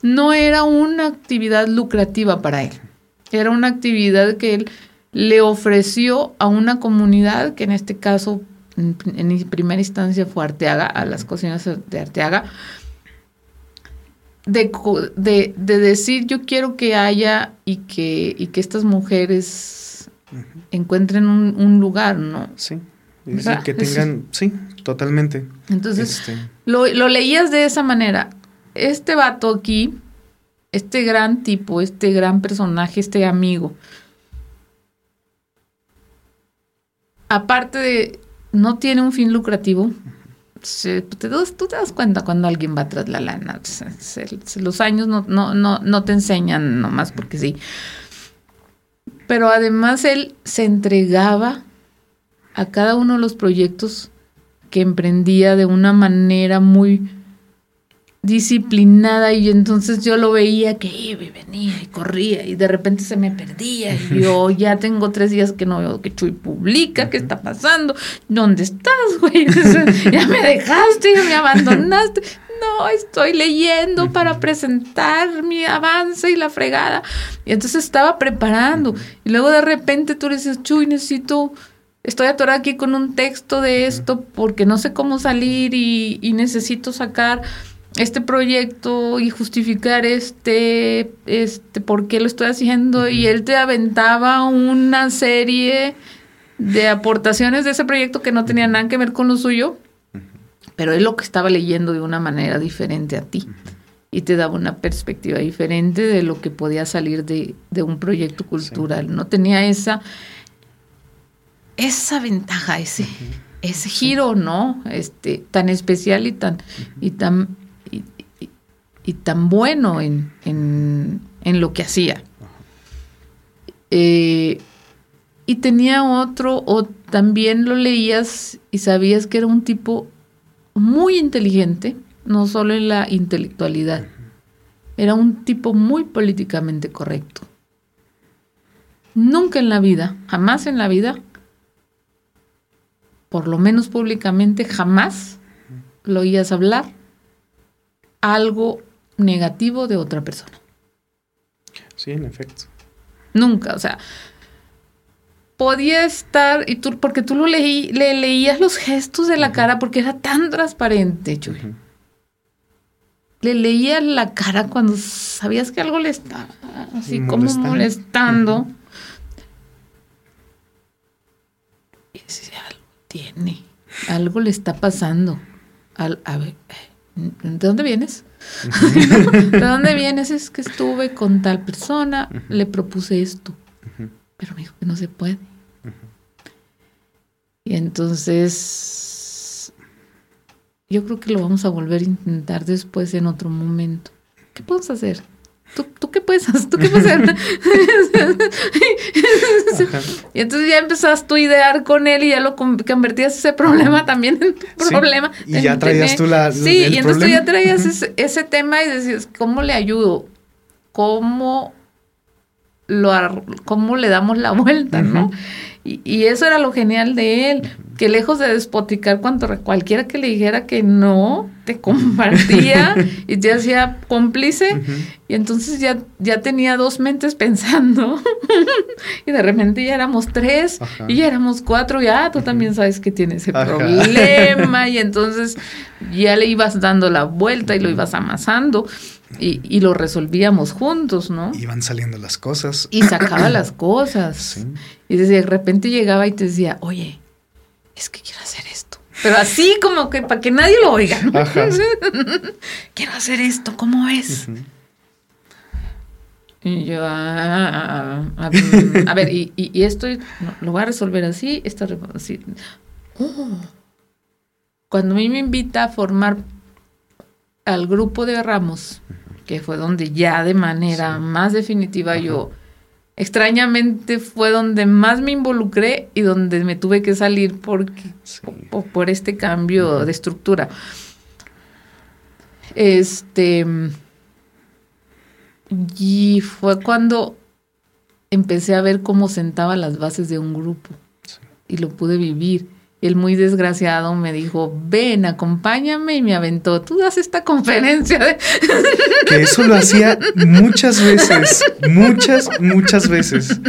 No era una actividad lucrativa para él. Era una actividad que él le ofreció a una comunidad, que en este caso, en, primera instancia fue Arteaga, a las cocinas de Arteaga, de, de, de decir yo quiero que haya y que, y que estas mujeres encuentren un, lugar, ¿no? Sí. que tengan, sí, totalmente. Entonces, este. lo, lo, leías de esa manera. Este vato aquí, este gran tipo, este gran personaje, este amigo, aparte de, no tiene un fin lucrativo, tú te das cuenta cuando alguien va tras la lana. los años no, no, no, no te enseñan nomás porque sí pero además él se entregaba a cada uno de los proyectos que emprendía de una manera muy disciplinada y entonces yo lo veía que iba y venía y corría y de repente se me perdía y yo ya tengo tres días que no veo que Chuy publica, ¿qué está pasando? ¿Dónde estás, güey? ya me dejaste, ya me abandonaste no, estoy leyendo para presentar mi avance y la fregada. Y entonces estaba preparando. Y luego de repente tú le dices, Chuy, necesito, estoy atorada aquí con un texto de esto porque no sé cómo salir y, necesito sacar este proyecto y justificar este, este, por qué lo estoy haciendo. Y él te aventaba una serie de aportaciones de ese proyecto que no tenían nada que ver con lo suyo pero él lo que estaba leyendo de una manera diferente a ti. Y te daba una perspectiva diferente de lo que podía salir de, un proyecto cultural. No tenía esa, esa ventaja, ese, ese giro, ¿no? Este, tan especial y tan, y tan, y, tan bueno en, en, lo que hacía. Eh, y tenía otro, o también lo leías y sabías que era un tipo muy inteligente, no solo en la intelectualidad. Era un tipo muy políticamente correcto. Nunca en la vida, jamás en la vida, por lo menos públicamente, jamás lo oías hablar algo negativo de otra persona. Sí, en efecto. Nunca, o sea, podía estar, y tú, porque tú lo leí, le leías los gestos de la cara porque era tan transparente, Chuy. Le leías la cara cuando sabías que algo le estaba así como molestando. Y decía, algo tiene, algo le está pasando. a ver, ¿de dónde vienes? ¿De dónde vienes? Es que estuve con tal persona, le propuse esto, pero me dijo que no se puede. Y entonces, yo creo que lo vamos a volver a intentar después en otro momento. ¿Qué podemos hacer? ¿Tú, qué puedes hacer? ¿Tú qué puedes hacer? y entonces ya empezás tú a idear con él y ya lo convertías ese problema también en tu problema. Y ya traías tú la. Sí, y entonces tú ya traías ese, tema y decías, ¿cómo le ayudo? ¿Cómo, lo, cómo le damos la vuelta, no? Y, y, eso era lo genial de él, que lejos de despoticar cuando cualquiera que le dijera que no, te compartía y te hacía cómplice. Y entonces ya, ya tenía dos mentes pensando. y de repente ya éramos tres y ya éramos cuatro. Y ah, tú también sabes que tienes ese problema. Y entonces ya le ibas dando la vuelta y lo ibas amasando. Y, y, lo resolvíamos juntos, ¿no? Iban saliendo las cosas. Y sacaba las cosas. Y de repente llegaba y te decía, oye, es que quiero hacer esto. Pero así como que para que nadie lo oiga. quiero hacer esto, ¿cómo es? Y yo, ah, ah, ah, a, ver, y, esto lo voy a resolver así, esto así. Oh. Cuando a mí me invita a formar al grupo de Ramos, que fue donde ya de manera más definitiva yo extrañamente fue donde más me involucré y donde me tuve que salir porque, por este cambio de estructura. Este. Y fue cuando empecé a ver cómo sentaba las bases de un grupo y lo pude vivir el muy desgraciado me dijo, ven, acompáñame y me aventó, tú das esta conferencia. De... Que eso lo hacía muchas veces, muchas, muchas veces.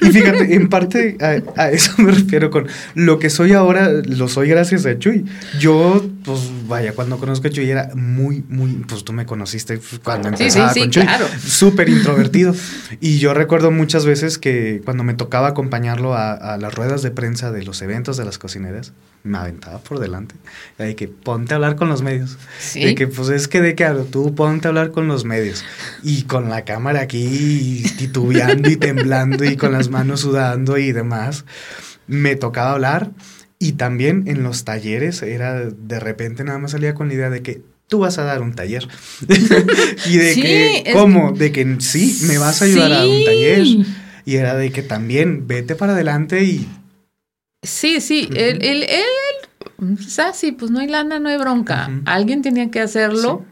Y fíjate, en parte a, eso me refiero con lo que soy ahora, lo soy gracias a Chuy. Yo, pues vaya, cuando conozco a Chuy era muy, muy, pues tú me conociste cuando empezaba con Chuy, súper introvertido. Y yo recuerdo muchas veces que cuando me tocaba acompañarlo a, a las ruedas de prensa de los eventos de las cocinas, me aventaba por delante. De que ponte a hablar con los medios. De que, pues es que de que tú ponte a hablar con los medios. Y con la cámara aquí titubeando y temblando y con las manos sudando y demás. Me tocaba hablar. Y también en los talleres era de repente nada más salía con la idea de que tú vas a dar un taller. y de que, ¿cómo? De que sí, me vas a ayudar a un taller. Y era de que también vete para adelante y Sí, sí, él, él, él, quizás sí, pues no hay lana, no hay bronca. Alguien tenía que hacerlo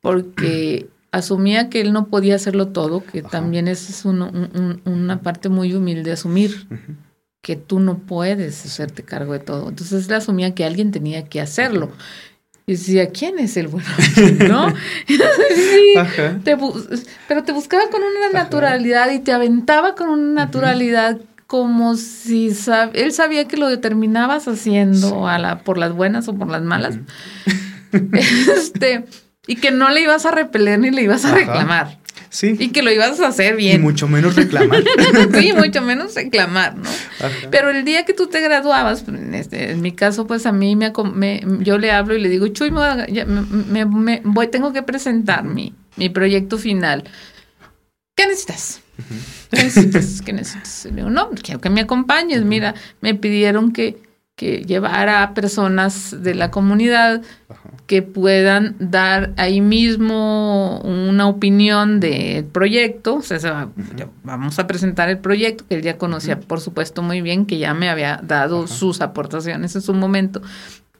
porque asumía que él no podía hacerlo todo, que también es una parte muy humilde asumir que tú no puedes hacerte cargo de todo. Entonces él asumía que alguien tenía que hacerlo. Y decía, ¿quién es el bueno? ¿No? pero te buscaba con una naturalidad y te aventaba con una naturalidad como si él sabía que lo determinabas haciendo a la, por las buenas o por las malas. este, y que no le ibas a repeler ni le ibas a reclamar. Sí. Y que lo ibas a hacer bien. Y mucho menos reclamar. sí, mucho menos reclamar, ¿no? Pero el día que tú te graduabas, en, este, en mi caso, pues a mí me, yo le hablo y le digo, Chuy, me, voy, tengo que presentar mi, mi proyecto final. ¿Qué necesitas? ¿Qué necesitas? ¿Qué necesitas? Le digo, no, quiero que me acompañes. Mira, me pidieron que, que llevara a personas de la comunidad que puedan dar ahí mismo una opinión del proyecto. O sea, vamos a presentar el proyecto, que él ya conocía, por supuesto, muy bien, que ya me había dado sus aportaciones en su momento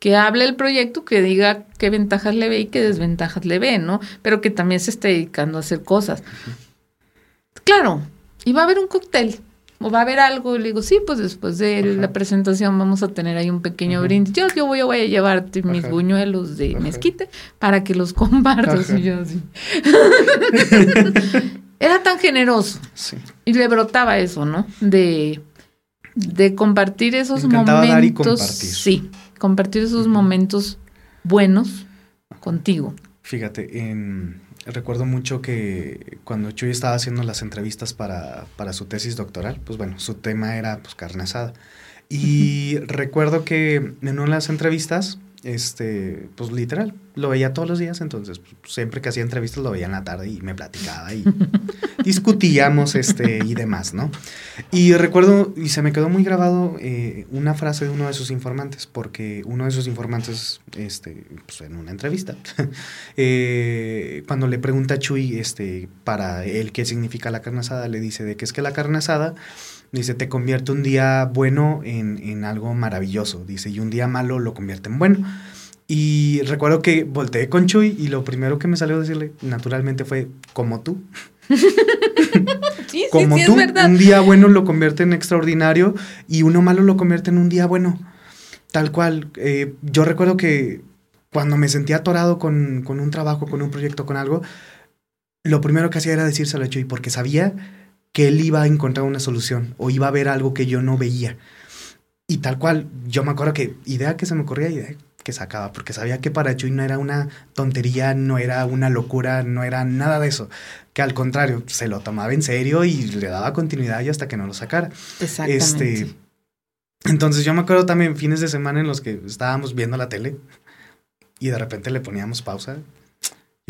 que hable el proyecto, que diga qué ventajas le ve y qué desventajas le ve, ¿no? Pero que también se esté dedicando a hacer cosas. Claro, y va a haber un cóctel o va a haber algo. Y le digo, sí, pues después de la presentación vamos a tener ahí un pequeño brindis. Yo, yo voy, a llevarte mis buñuelos de mezquite para que los compartas. Y yo así. Era tan generoso. Sí. Y le brotaba eso, ¿no? De, de compartir esos momentos. Dar y compartir. Sí, compartir esos momentos buenos contigo. Fíjate, en recuerdo mucho que cuando Chuy estaba haciendo las entrevistas para, su tesis doctoral, pues bueno, su tema era pues carne asada. Y recuerdo que en una de las entrevistas este, pues literal, lo veía todos los días, entonces pues, siempre que hacía entrevistas lo veía en la tarde y me platicaba y discutíamos este, y demás, ¿no? Y recuerdo, y se me quedó muy grabado eh, una frase de uno de sus informantes, porque uno de sus informantes, este, pues en una entrevista, eh, cuando le pregunta a Chuy, este, para él qué significa la carne asada, le dice de que es que la carne asada Dice, te convierte un día bueno en, algo maravilloso. Dice, y un día malo lo convierte en bueno. Y recuerdo que volteé con Chuy y lo primero que me salió a decirle, naturalmente, fue, como tú. como tú, un día bueno lo convierte en extraordinario y uno malo lo convierte en un día bueno. Tal cual. Eh, yo recuerdo que cuando me sentía atorado con, con un trabajo, con un proyecto, con algo, lo primero que hacía era decírselo a Chuy, porque sabía que él iba a encontrar una solución o iba a ver algo que yo no veía. Y tal cual, yo me acuerdo que idea que se me ocurría, idea que sacaba, porque sabía que para Chuy no era una tontería, no era una locura, no era nada de eso. Que al contrario, se lo tomaba en serio y le daba continuidad y hasta que no lo sacara. Exactamente. Este, entonces yo me acuerdo también fines de semana en los que estábamos viendo la tele y de repente le poníamos pausa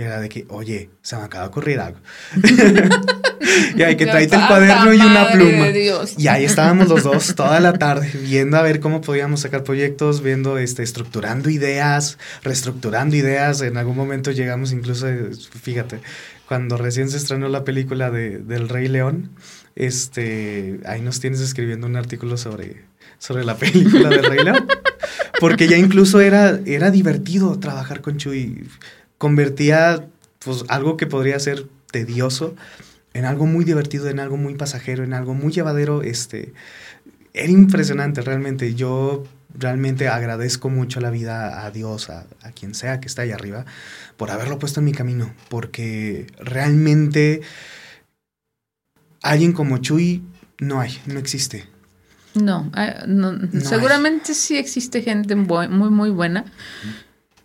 y era de que, oye, se me acaba de ocurrir algo. y hay que traerte el cuaderno y una pluma. Y ahí estábamos los dos toda la tarde viendo a ver cómo podíamos sacar proyectos, viendo, este, estructurando ideas, reestructurando ideas. En algún momento llegamos incluso, fíjate, cuando recién se estrenó la película de, del Rey León, este, ahí nos tienes escribiendo un artículo sobre, sobre la película del Rey León. Porque ya incluso era, era divertido trabajar con Chuy. Convertía pues algo que podría ser tedioso en algo muy divertido, en algo muy pasajero, en algo muy llevadero, este, era impresionante realmente. Yo realmente agradezco mucho la vida a Dios, a, quien sea que está ahí arriba, por haberlo puesto en mi camino, porque realmente alguien como Chuy no hay, no existe. No, ah, seguramente sí existe gente muy, muy buena,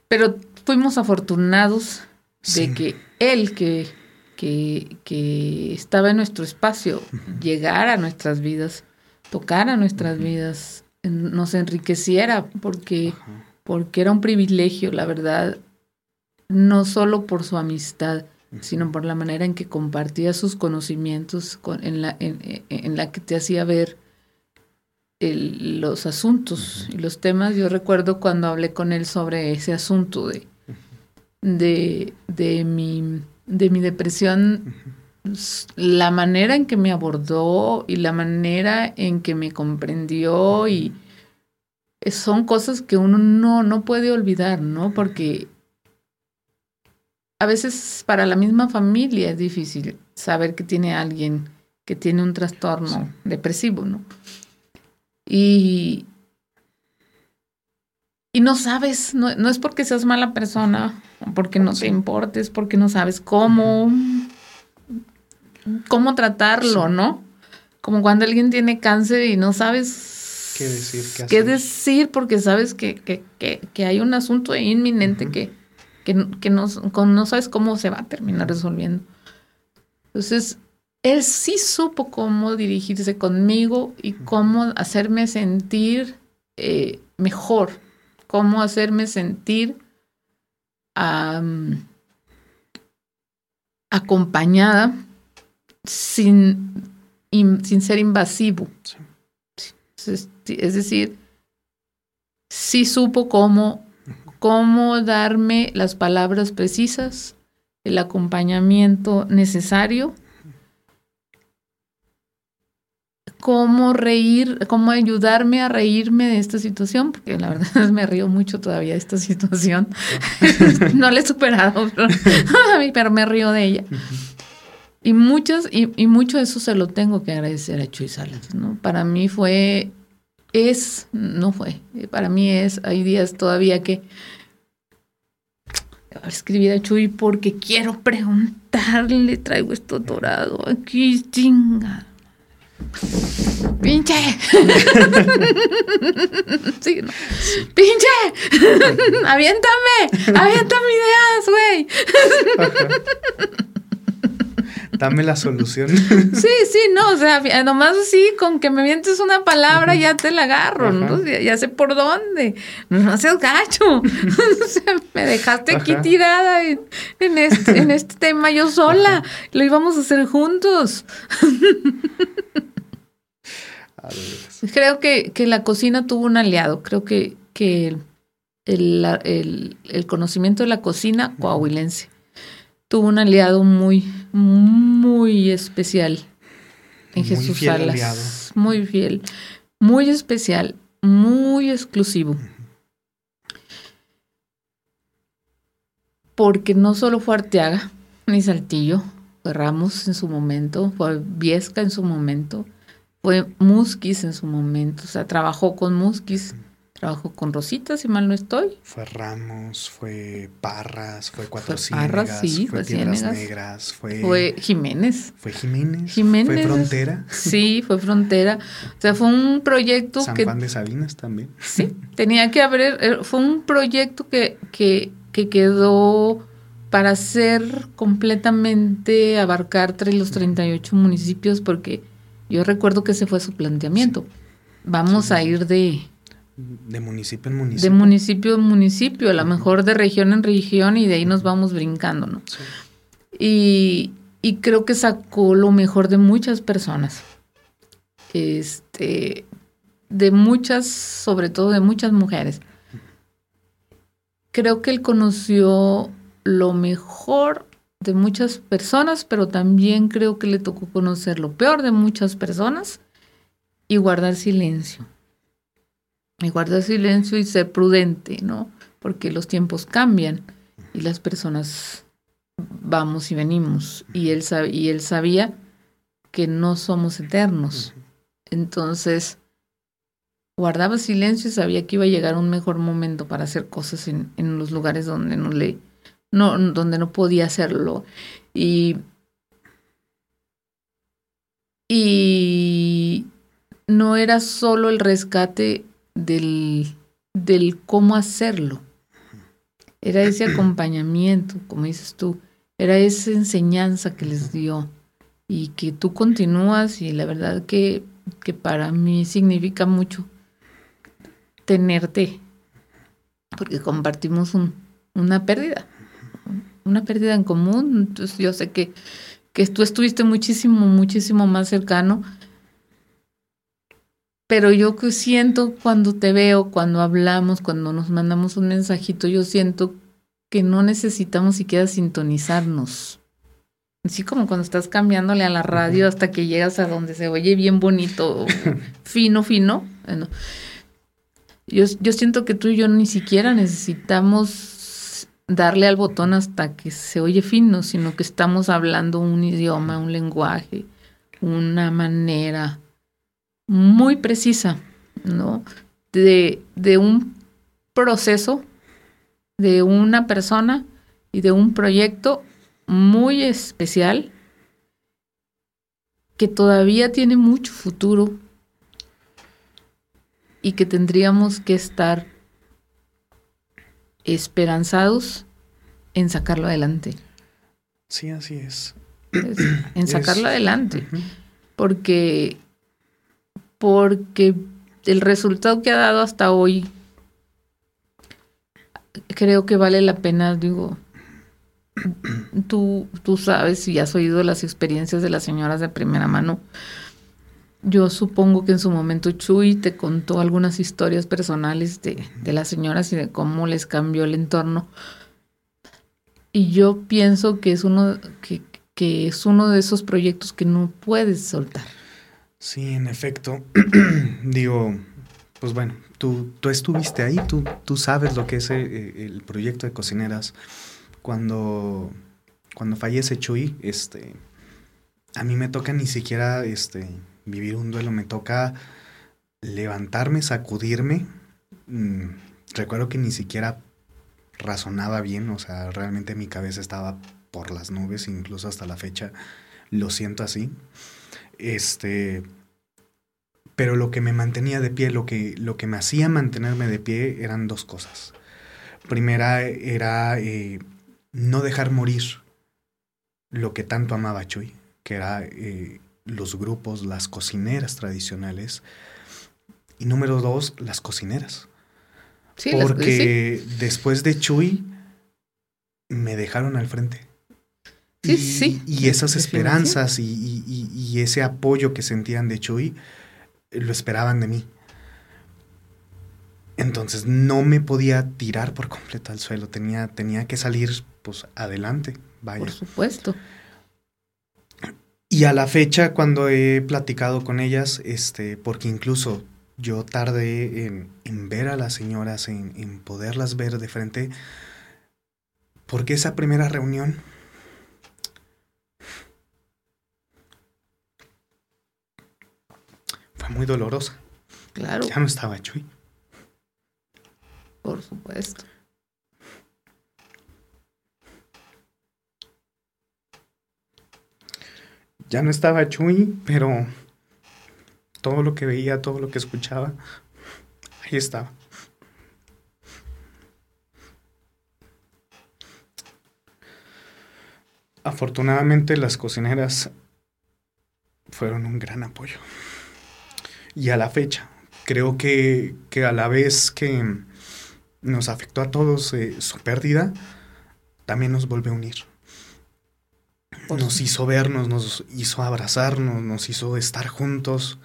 pero fuimos afortunados de que él que que, estaba en nuestro espacio, llegara a nuestras vidas, tocara nuestras vidas, nos enriqueciera, porque, porque era un privilegio, la verdad, no solo por su amistad, sino por la manera en que compartía sus conocimientos, en, la, en, la que te hacía ver los asuntos y los temas. Yo recuerdo cuando hablé con él sobre ese asunto de, de, de mi de mi depresión, la manera en que me abordó y la manera en que me comprendió y son cosas que uno no, no puede olvidar, ¿no? Porque a veces para la misma familia es difícil saber que tiene alguien que tiene un trastorno depresivo, ¿no? Y, y no sabes, no, no, es porque seas mala persona, porque no te importes, porque no sabes cómo, cómo tratarlo, ¿no? Como cuando alguien tiene cáncer y no sabes qué decir, qué, decir porque sabes que, que, que, hay un asunto inminente que, que, no, no sabes cómo se va a terminar resolviendo. Entonces, él sí supo cómo dirigirse conmigo y cómo hacerme sentir eh, mejor cómo hacerme sentir acompañada sin, sin ser invasivo. Es, decir, sí supo cómo, cómo darme las palabras precisas, el acompañamiento necesario cómo reír, cómo ayudarme a reírme de esta situación, porque la verdad me río mucho todavía de esta situación. no la he superado, pero, me río de ella. Y muchos, y, mucho de eso se lo tengo que agradecer a Chuy Salas, ¿no? Para mí fue, es, no fue, para mí es, hay días todavía que escribir a Chuy porque quiero preguntarle, traigo esto dorado aquí, chinga ¡Pinche! sí, no. ¡Pinche! ¡Aviéntame! ¡Aviéntame ideas, güey! Dame la solución. Sí, sí, no, o sea, nomás así, con que me mientes una palabra ya te la agarro, ¿no? Ya, sé por dónde. No seas gacho. o sea, me dejaste aquí tirada en, este, en este tema yo sola. Lo íbamos a hacer juntos. Creo que, que, la cocina tuvo un aliado. Creo que, que el, el, el conocimiento de la cocina coahuilense tuvo un aliado muy, muy especial en Jesús Salas. Muy fiel, muy especial, muy exclusivo. Porque no solo fue Arteaga ni Saltillo, fue Ramos en su momento, fue Viesca en su momento, fue Musquis en su momento, o sea, trabajó con Musquis Trabajó con Rosita, si mal no estoy. Fue Ramos, fue Parras, fue Cuatro fue Parras, sí, fue, Piedras Negras, fue... Fue Jiménez. Fue Jiménez. Jiménez. Fue Frontera. Sí, fue Frontera. O sea, fue un proyecto San Juan de Sabinas también. Sí, tenía que haber... Eh, fue un proyecto que, que, que quedó para ser completamente abarcar los 38 municipios porque yo recuerdo que ese fue su planteamiento. Vamos a ir de de municipio en municipio. De municipio en municipio, a lo mejor de región en región y de ahí nos vamos brincando, ¿no? Y, y, creo que sacó lo mejor de muchas personas. Este, de muchas, sobre todo de muchas mujeres. Creo que él conoció lo mejor de muchas personas, pero también creo que le tocó conocer lo peor de muchas personas y guardar silencio y guardar silencio y ser prudente, ¿no? Porque los tiempos cambian y las personas vamos y venimos. Y él, y él sabía que no somos eternos. Entonces, guardaba silencio y sabía que iba a llegar un mejor momento para hacer cosas en, en los lugares donde no le, no, donde no podía hacerlo. Y, y no era solo el rescate del, del cómo hacerlo. Era ese acompañamiento, como dices tú, era esa enseñanza que les dio y que tú continúas y la verdad que, que para mí significa mucho tenerte, porque compartimos un, una pérdida, una pérdida en común. Entonces yo sé que, que tú estuviste muchísimo, muchísimo más cercano pero yo que siento cuando te veo, cuando hablamos, cuando nos mandamos un mensajito, yo siento que no necesitamos siquiera sintonizarnos. Así como cuando estás cambiándole a la radio hasta que llegas a donde se oye bien bonito, fino, fino. Bueno, yo, yo siento que tú y yo ni siquiera necesitamos darle al botón hasta que se oye fino, sino que estamos hablando un idioma, un lenguaje, una manera muy precisa, ¿no? De, de un proceso, de una persona y de un proyecto muy especial que todavía tiene mucho futuro y que tendríamos que estar esperanzados en sacarlo adelante. Sí, así es. en sacarlo adelante. Porque porque el resultado que ha dado hasta hoy creo que vale la pena, digo, tú, tú sabes y has oído las experiencias de las señoras de primera mano. Yo supongo que en su momento Chuy te contó algunas historias personales de, de las señoras y de cómo les cambió el entorno. Y yo pienso que es uno, que, que es uno de esos proyectos que no puedes soltar. Sí, en efecto. Digo, pues bueno, tú, tú estuviste ahí, tú, tú sabes lo que es eh, el, proyecto de cocineras. Cuando, cuando fallece Chuy, este, a mí me toca ni siquiera este, vivir un duelo, me toca levantarme, sacudirme. Mm, recuerdo que ni siquiera razonaba bien, o sea, realmente mi cabeza estaba por las nubes, incluso hasta la fecha lo siento así. Este, pero lo que me mantenía de pie, lo que, lo que me hacía mantenerme de pie eran dos cosas. Primera era eh, no dejar morir lo que tanto amaba Chuy. que era eh, los grupos, las cocineras tradicionales. Y número dos, las cocineras. Sí, las- Porque después de Chuy me dejaron al frente. Sí, y, sí. y esas esperanzas y, y- y- y ese apoyo que sentían de Chuy eh, lo esperaban de mí. Entonces no me podía tirar por completo al suelo. Tenía, tenía que salir pues adelante. Vaya. Por supuesto. Y a la fecha, cuando he platicado con ellas, este, porque incluso yo tardé en, en ver a las señoras, en, en poderlas ver de frente, porque esa primera reunión fue muy dolorosa. Claro, Ya no estaba Chuy. por supuesto. Ya no estaba Chuy, pero todo lo que veía, todo lo que escuchaba, ahí estaba. Afortunadamente las cocineras fueron un gran apoyo. Y a la fecha, creo que, que a la vez que nos afectó a todos eh, su pérdida, también nos volvió a unir nos hizo vernos, nos hizo abrazarnos, nos hizo estar juntos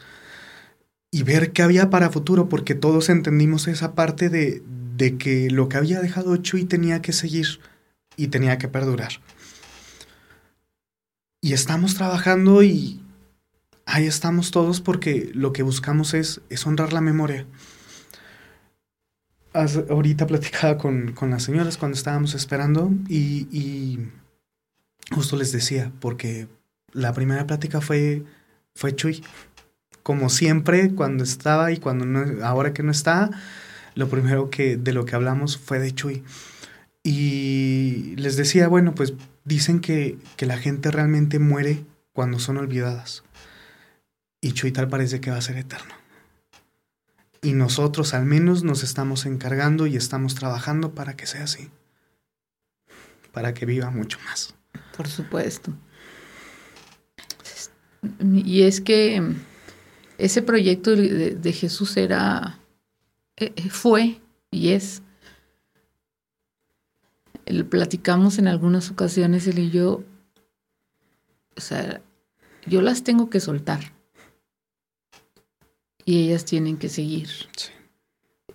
y ver qué había para futuro, porque todos entendimos esa parte de, de que lo que había dejado Chuy tenía que seguir y tenía que perdurar. Y estamos trabajando y ahí estamos todos porque lo que buscamos es, honrar la memoria. Haz- ahorita platicaba con, las señoras cuando estábamos esperando y- y Justo les decía, porque la primera plática fue, fue Chuy. Como siempre, cuando estaba y cuando ahora que no está, lo primero que de lo que hablamos fue de Chuy. Y les decía, bueno, pues dicen que la gente realmente muere cuando son olvidadas. Y Chuy tal parece que va a ser eterno. Y nosotros al menos nos estamos encargando y estamos trabajando para que sea así. Para que viva mucho más. Por supuesto. Y es que ese proyecto de, de Jesús era, eh, eh, fue y es. El platicamos en algunas ocasiones, él y yo. O sea, yo las tengo que soltar. Y ellas tienen que seguir. Sí.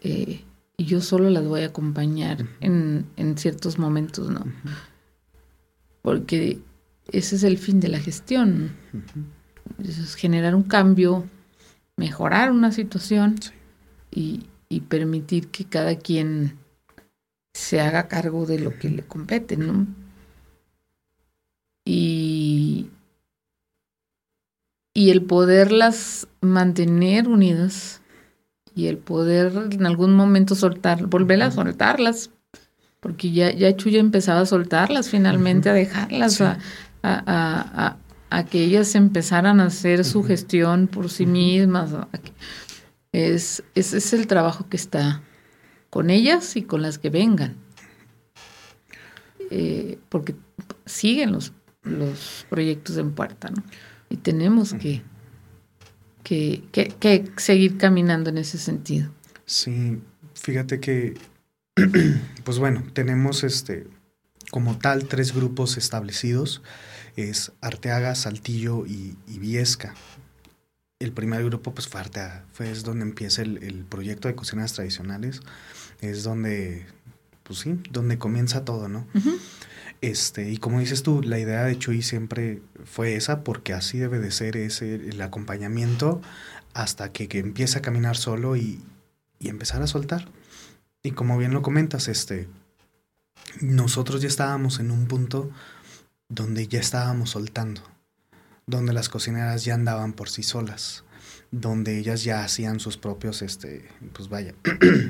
Eh, y yo solo las voy a acompañar en, en ciertos momentos, ¿no? Porque ese es el fin de la gestión, es generar un cambio, mejorar una situación Sí. y, y permitir que cada quien se haga cargo de lo que le compete, ¿no? Y, y el poderlas mantener unidas y el poder en algún momento soltar, volver a soltarlas, porque ya, ya Chuya empezaba a soltarlas finalmente, a dejarlas, Sí. a, a, a- que ellas empezaran a hacer su gestión por sí mismas. es, ese es el trabajo que está con ellas y con las que vengan. Eh, porque siguen los, los proyectos en puerta, ¿no? Y tenemos que, que, que, que seguir caminando en ese sentido. Sí, fíjate que, pues bueno, tenemos este, como tal, tres grupos establecidos. Es Arteaga, Saltillo y, y Viesca. El primer grupo, pues fue Arteaga. Fue, es donde empieza el, el proyecto de cocinas tradicionales. Es donde, pues sí, donde comienza todo, ¿no? Ujú. Este, y como dices tú, la idea de Chuy siempre fue esa, porque así debe de ser ese, el acompañamiento hasta que, que empiece a caminar solo y, y empezar a soltar. Y como bien lo comentas, este, nosotros ya estábamos en un punto donde ya estábamos soltando, donde las cocineras ya andaban por sí solas, donde ellas ya hacían sus propios, este, pues vaya,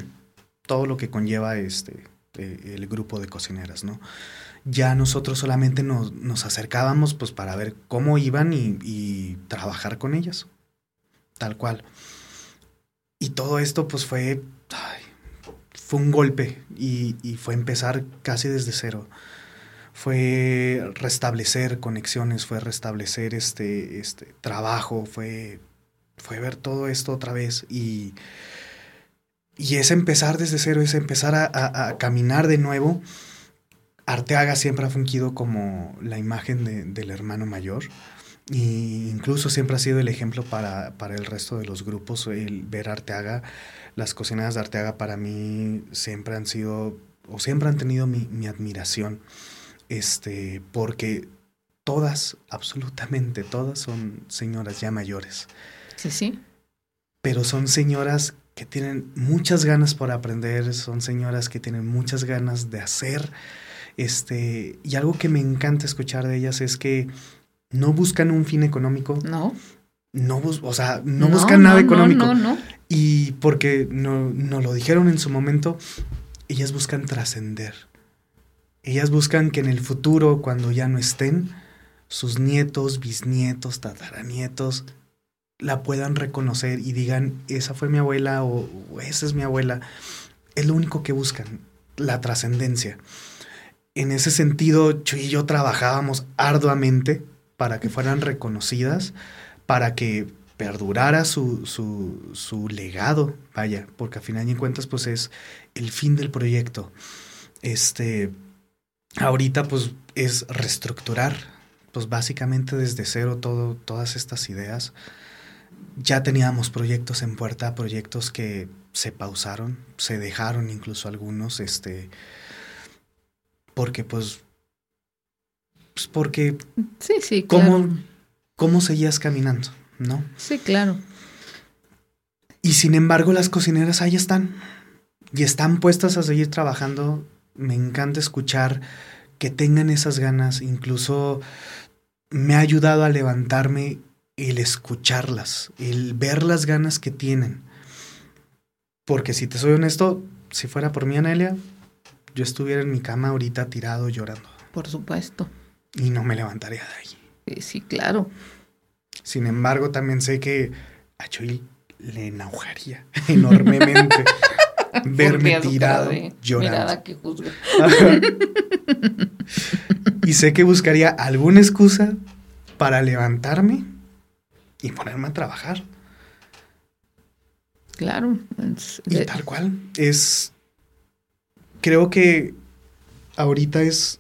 todo lo que conlleva este, eh, el grupo de cocineras, ¿no? Ya nosotros solamente nos, nos acercábamos pues para ver cómo iban y, trabajar con ellas, tal cual. Y todo esto pues fue, ay, fue un golpe y, y fue empezar casi desde cero. fue restablecer conexiones, fue restablecer este, este trabajo, fue, fue ver todo esto otra vez y, y es empezar desde cero, es empezar a, caminar de nuevo. Arteaga siempre ha fungido como la imagen del hermano mayor. Y incluso siempre ha sido el ejemplo para, para, el resto de los grupos, el ver Arteaga, las cocineras de Arteaga para mí siempre han sido, o siempre han tenido mi, mi admiración, este, porque todas, absolutamente todas son señoras ya mayores. Sí, sí. Pero son señoras que tienen muchas ganas por aprender, son señoras que tienen muchas ganas de hacer, este, y algo que me encanta escuchar de ellas es que no buscan un fin económico. No. No, o sea, no, buscan nada económico. No, no, Y porque no, no lo dijeron en su momento, ellas buscan trascender. Ellas buscan que en el futuro, cuando ya no estén, sus nietos, bisnietos, tataranietos, la puedan reconocer y digan, esa fue mi abuela o, esa es mi abuela. Es lo único que buscan, la trascendencia. En ese sentido, Chuy y yo trabajábamos arduamente para que fueran reconocidas, para que perdurara su, su, legado, vaya, porque a final de cuentas pues es el fin del proyecto. Este, ahorita pues es reestructurar, pues básicamente desde cero todo, todas estas ideas. Ya teníamos proyectos en puerta, proyectos que se pausaron, se dejaron incluso algunos, este, porque pues pues porque... Sí, sí, claro. ¿Cómo, seguías caminando? ¿No? Sí, claro. Y sin embargo, las cocineras ahí están. Y están puestas a seguir trabajando. Me encanta escuchar que tengan esas ganas. Incluso me ha ayudado a levantarme el escucharlas, el ver las ganas que tienen. Porque si te soy honesto, si fuera por mí, Anelia, yo estuviera en mi cama ahorita tirado llorando. Por supuesto y no me levantaría de ahí. Sí, claro. Sin embargo, también sé que a Chuy le enojaría enormemente verme tirado llorando. que y sé que buscaría alguna excusa para levantarme y ponerme a trabajar. Claro. y tal cual. Es. Creo que ahorita es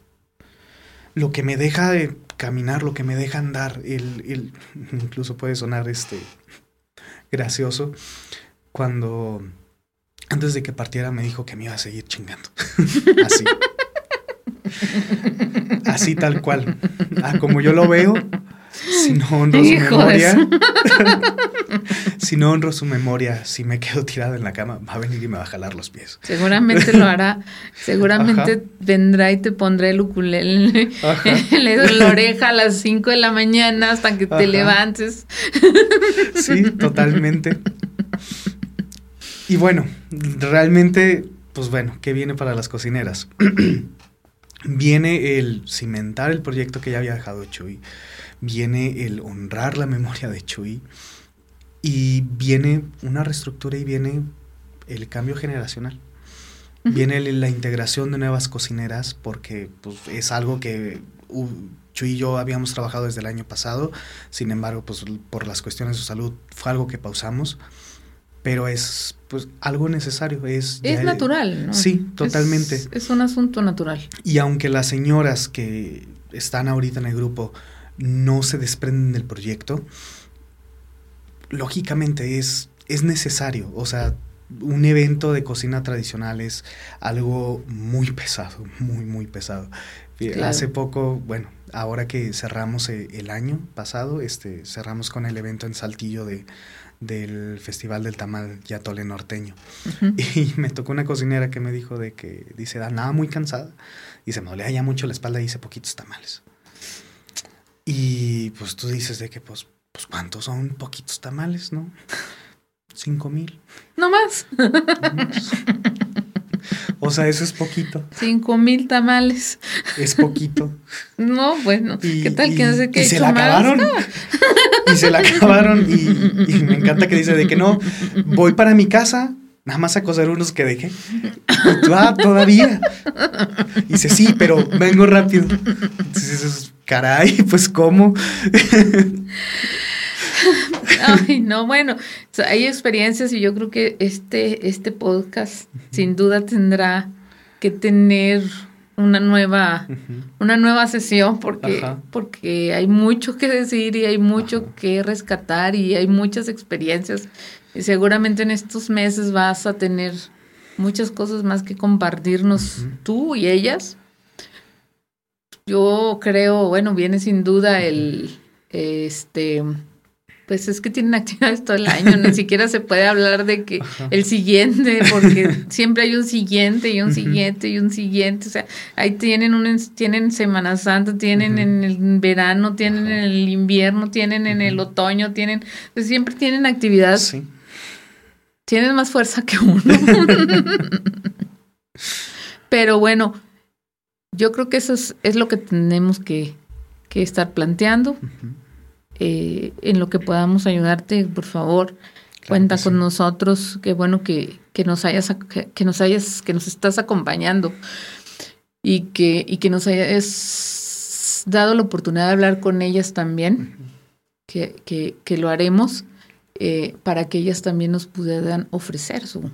lo que me deja de caminar, lo que me deja andar, el, incluso puede sonar este gracioso, cuando antes de que partiera me dijo que me iba a seguir chingando. Así. Así tal cual. Ah, como yo lo veo, si no honro su memoria, si no honro su memoa, si me quedo tirado en la cama, va a venir y me va a jalar los pies. Seguramente lo hará. Seguramente vendrá y te pondrá el ukulele en la oreja a las 5 de la mañana hasta que te levantes. sí, totalmente. Y bueno, realmente, pues bueno, ¿qué viene para las cocineras? viene el cimentar el proyecto que ya había dejado Chuy viene el honrar la memoria de Chuy y viene una reestructura y viene el cambio generacional. Viene la integración de nuevas cocineras porque pues, es algo que Chuy y yo habíamos trabajado desde el año pasado, sin embargo, pues por las cuestiones de salud fue algo que pausamos, pero es pues algo necesario, es... Es natural, ¿no? Sí, totalmente. es, un asunto natural. Y aunque las señoras que están ahorita en el grupo no se desprenden del proyecto, lógicamente es, es necesario. O sea, un evento de cocina tradicional es algo muy pesado, muy, muy pesado. Hace poco, bueno, ahora que cerramos eh, el año pasado, este, cerramos con el evento en Saltillo de, del Festival del Tamal Yatole Norteño. Y me tocó una cocinera que me dijo de que, dice, nada muy cansada. Y se me dolía ya mucho la espalda y hice poquitos tamales. Y pues tú dices de que, pues, pues ¿cuántos son poquitos tamales, no? Cinco mil. No más. O sea, eso es poquito. Cinco mil tamales. Es poquito. No, bueno. ¿Qué tal que no sé qué? Y se la acabaron. Y se la acabaron. Y, y, me encanta que dice de que no, voy para mi casa nada más a coser unos que dejé. Y tú, ah, todavía. Y dice, sí, pero vengo rápido. Entonces, caray, pues cómo. Ay, no, bueno, hay experiencias y yo creo que este, este podcast sin duda tendrá que tener una nueva, una nueva sesión porque, porque hay mucho que decir y hay mucho que rescatar y hay muchas experiencias. Y seguramente en estos meses vas a tener muchas cosas más que compartirnos tú y ellas. Yo creo, bueno, viene sin duda el este pues es que tienen actividades todo el año, ni siquiera se puede hablar de que el siguiente, porque siempre hay un siguiente y un siguiente y un siguiente, o sea, ahí tienen un tienen Semana Santa, tienen en el verano, tienen en el invierno, tienen en el otoño, tienen, pues siempre tienen actividades. Sí. Tienen más fuerza que uno. Pero bueno, yo creo que eso es, es lo que tenemos que, que estar planteando. Eh, en lo que podamos ayudarte, por favor, cuenta con nosotros. Qué bueno que, que nos hayas, que, nos hayas, que nos estás acompañando y que, y que nos hayas dado la oportunidad de hablar con ellas también, que, que, que, lo haremos. Eh, para que ellas también nos pudieran ofrecer su,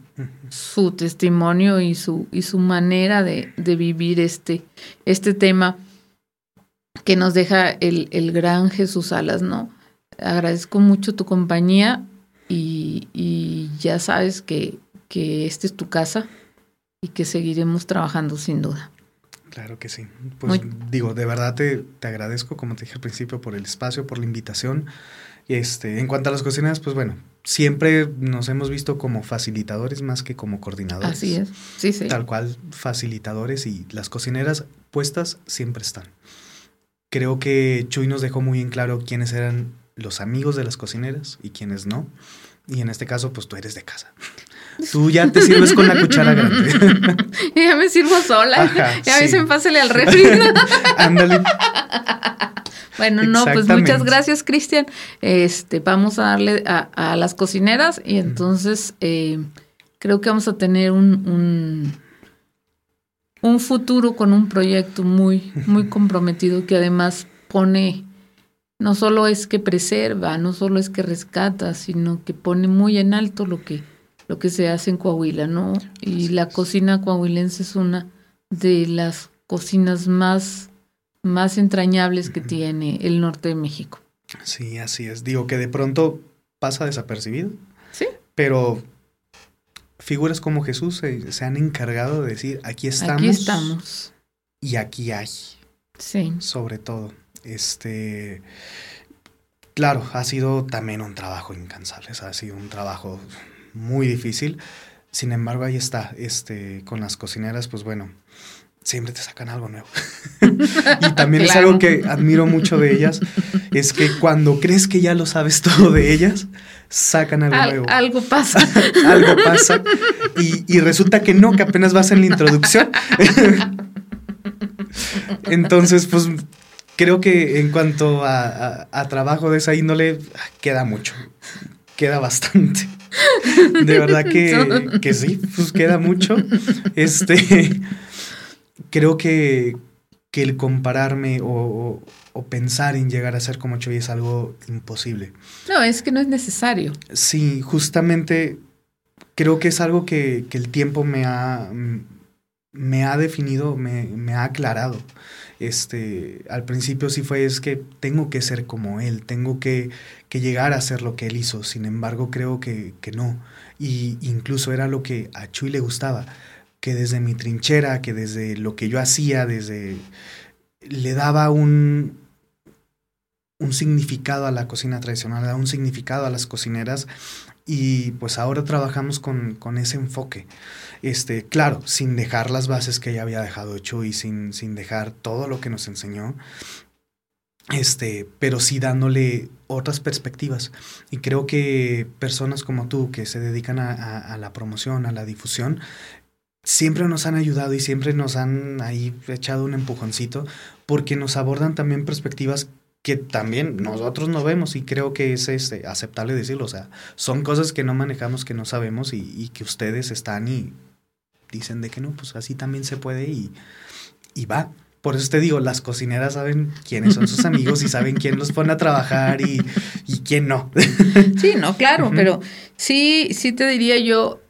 su testimonio y su, y su manera de, de vivir este, este tema que nos deja el, el gran Jesús Alas, ¿no? Agradezco mucho tu compañía y, y ya sabes que, que esta es tu casa y que seguiremos trabajando sin duda. Claro que sí. Pues digo, de verdad te, te, agradezco, como te dije al principio, por el espacio, por la invitación. Este, en cuanto a las cocinas, pues bueno, siempre nos hemos visto como facilitadores más que como coordinadores. Así es, sí, sí. Tal cual, facilitadores y las cocineras puestas siempre están. Creo que Chuy nos dejó muy en claro quiénes eran los amigos de las cocineras y quiénes no. Y en este caso, pues tú eres de casa. Tú ya te sirves con la cuchara grande. ya me sirvo sola. ya me dicen, pásale al refri. Ándale. bueno, no, pues muchas gracias, Cristian. Este, vamos a darle a, las cocineras y entonces eh, creo que vamos a tener un un futuro con un proyecto muy, muy comprometido que además pone, no solo es que preserva, no solo es que rescata, sino que pone muy en alto lo que, lo que se hace en Coahuila, ¿no? Y la cocina coahuilense es una de las cocinas más, más entrañables que tiene el norte de México. Sí, así es. Digo que de pronto pasa desapercibido. Sí. Pero figuras como Jesús se, han encargado de decir, aquí estamos. Aquí estamos. Y aquí hay. Sí. Sobre todo. Este. Claro, ha sido también un trabajo incansable, ha sido un trabajo muy difícil. Sin embargo, ahí está, este, con las cocineras, pues bueno, siempre te sacan algo nuevo. y también es algo que admiro mucho de ellas, es que cuando crees que ya lo sabes todo de ellas, sacan algo nuevo. Algo pasa. algo pasa. Y, resulta que no, que apenas vas en la introducción. Entonces, pues creo que en cuanto a, trabajo de esa índole, queda mucho. Queda bastante. De verdad que, que sí, pues queda mucho. Este creo que, que el compararme o, o, pensar en llegar a ser como Choy es algo imposible. No, es que no es necesario. Sí, justamente creo que es algo que, que el tiempo me ha, me ha definido, me, me, ha aclarado. Este, al principio sí fue es que tengo que ser como él, tengo que, que llegar a ser lo que él hizo. Sin embargo, creo que, que no. Y incluso era lo que a Chuy le gustaba que desde mi trinchera, que desde lo que yo hacía, desde le daba un, un significado a la cocina tradicional, le daba un significado a las cocineras y pues ahora trabajamos con, con, ese enfoque. Este, claro, sin dejar las bases que ella había dejado hecho y sin, sin dejar todo lo que nos enseñó, este, pero sí dándole otras perspectivas. Y creo que personas como tú que se dedican a la promoción, a la difusión, siempre nos han ayudado y siempre nos han ahí echado un empujoncito porque nos abordan también perspectivas que también nosotros no vemos y creo que es este, aceptable decirlo. O sea, son cosas que no manejamos, que no sabemos y, que ustedes están y dicen de que no, pues así también se puede y, y va. Por eso te digo, las cocineras saben quiénes son sus amigos y saben quién los pone a trabajar y, y quién no. Sí, no, claro, pero sí, sí te diría yo,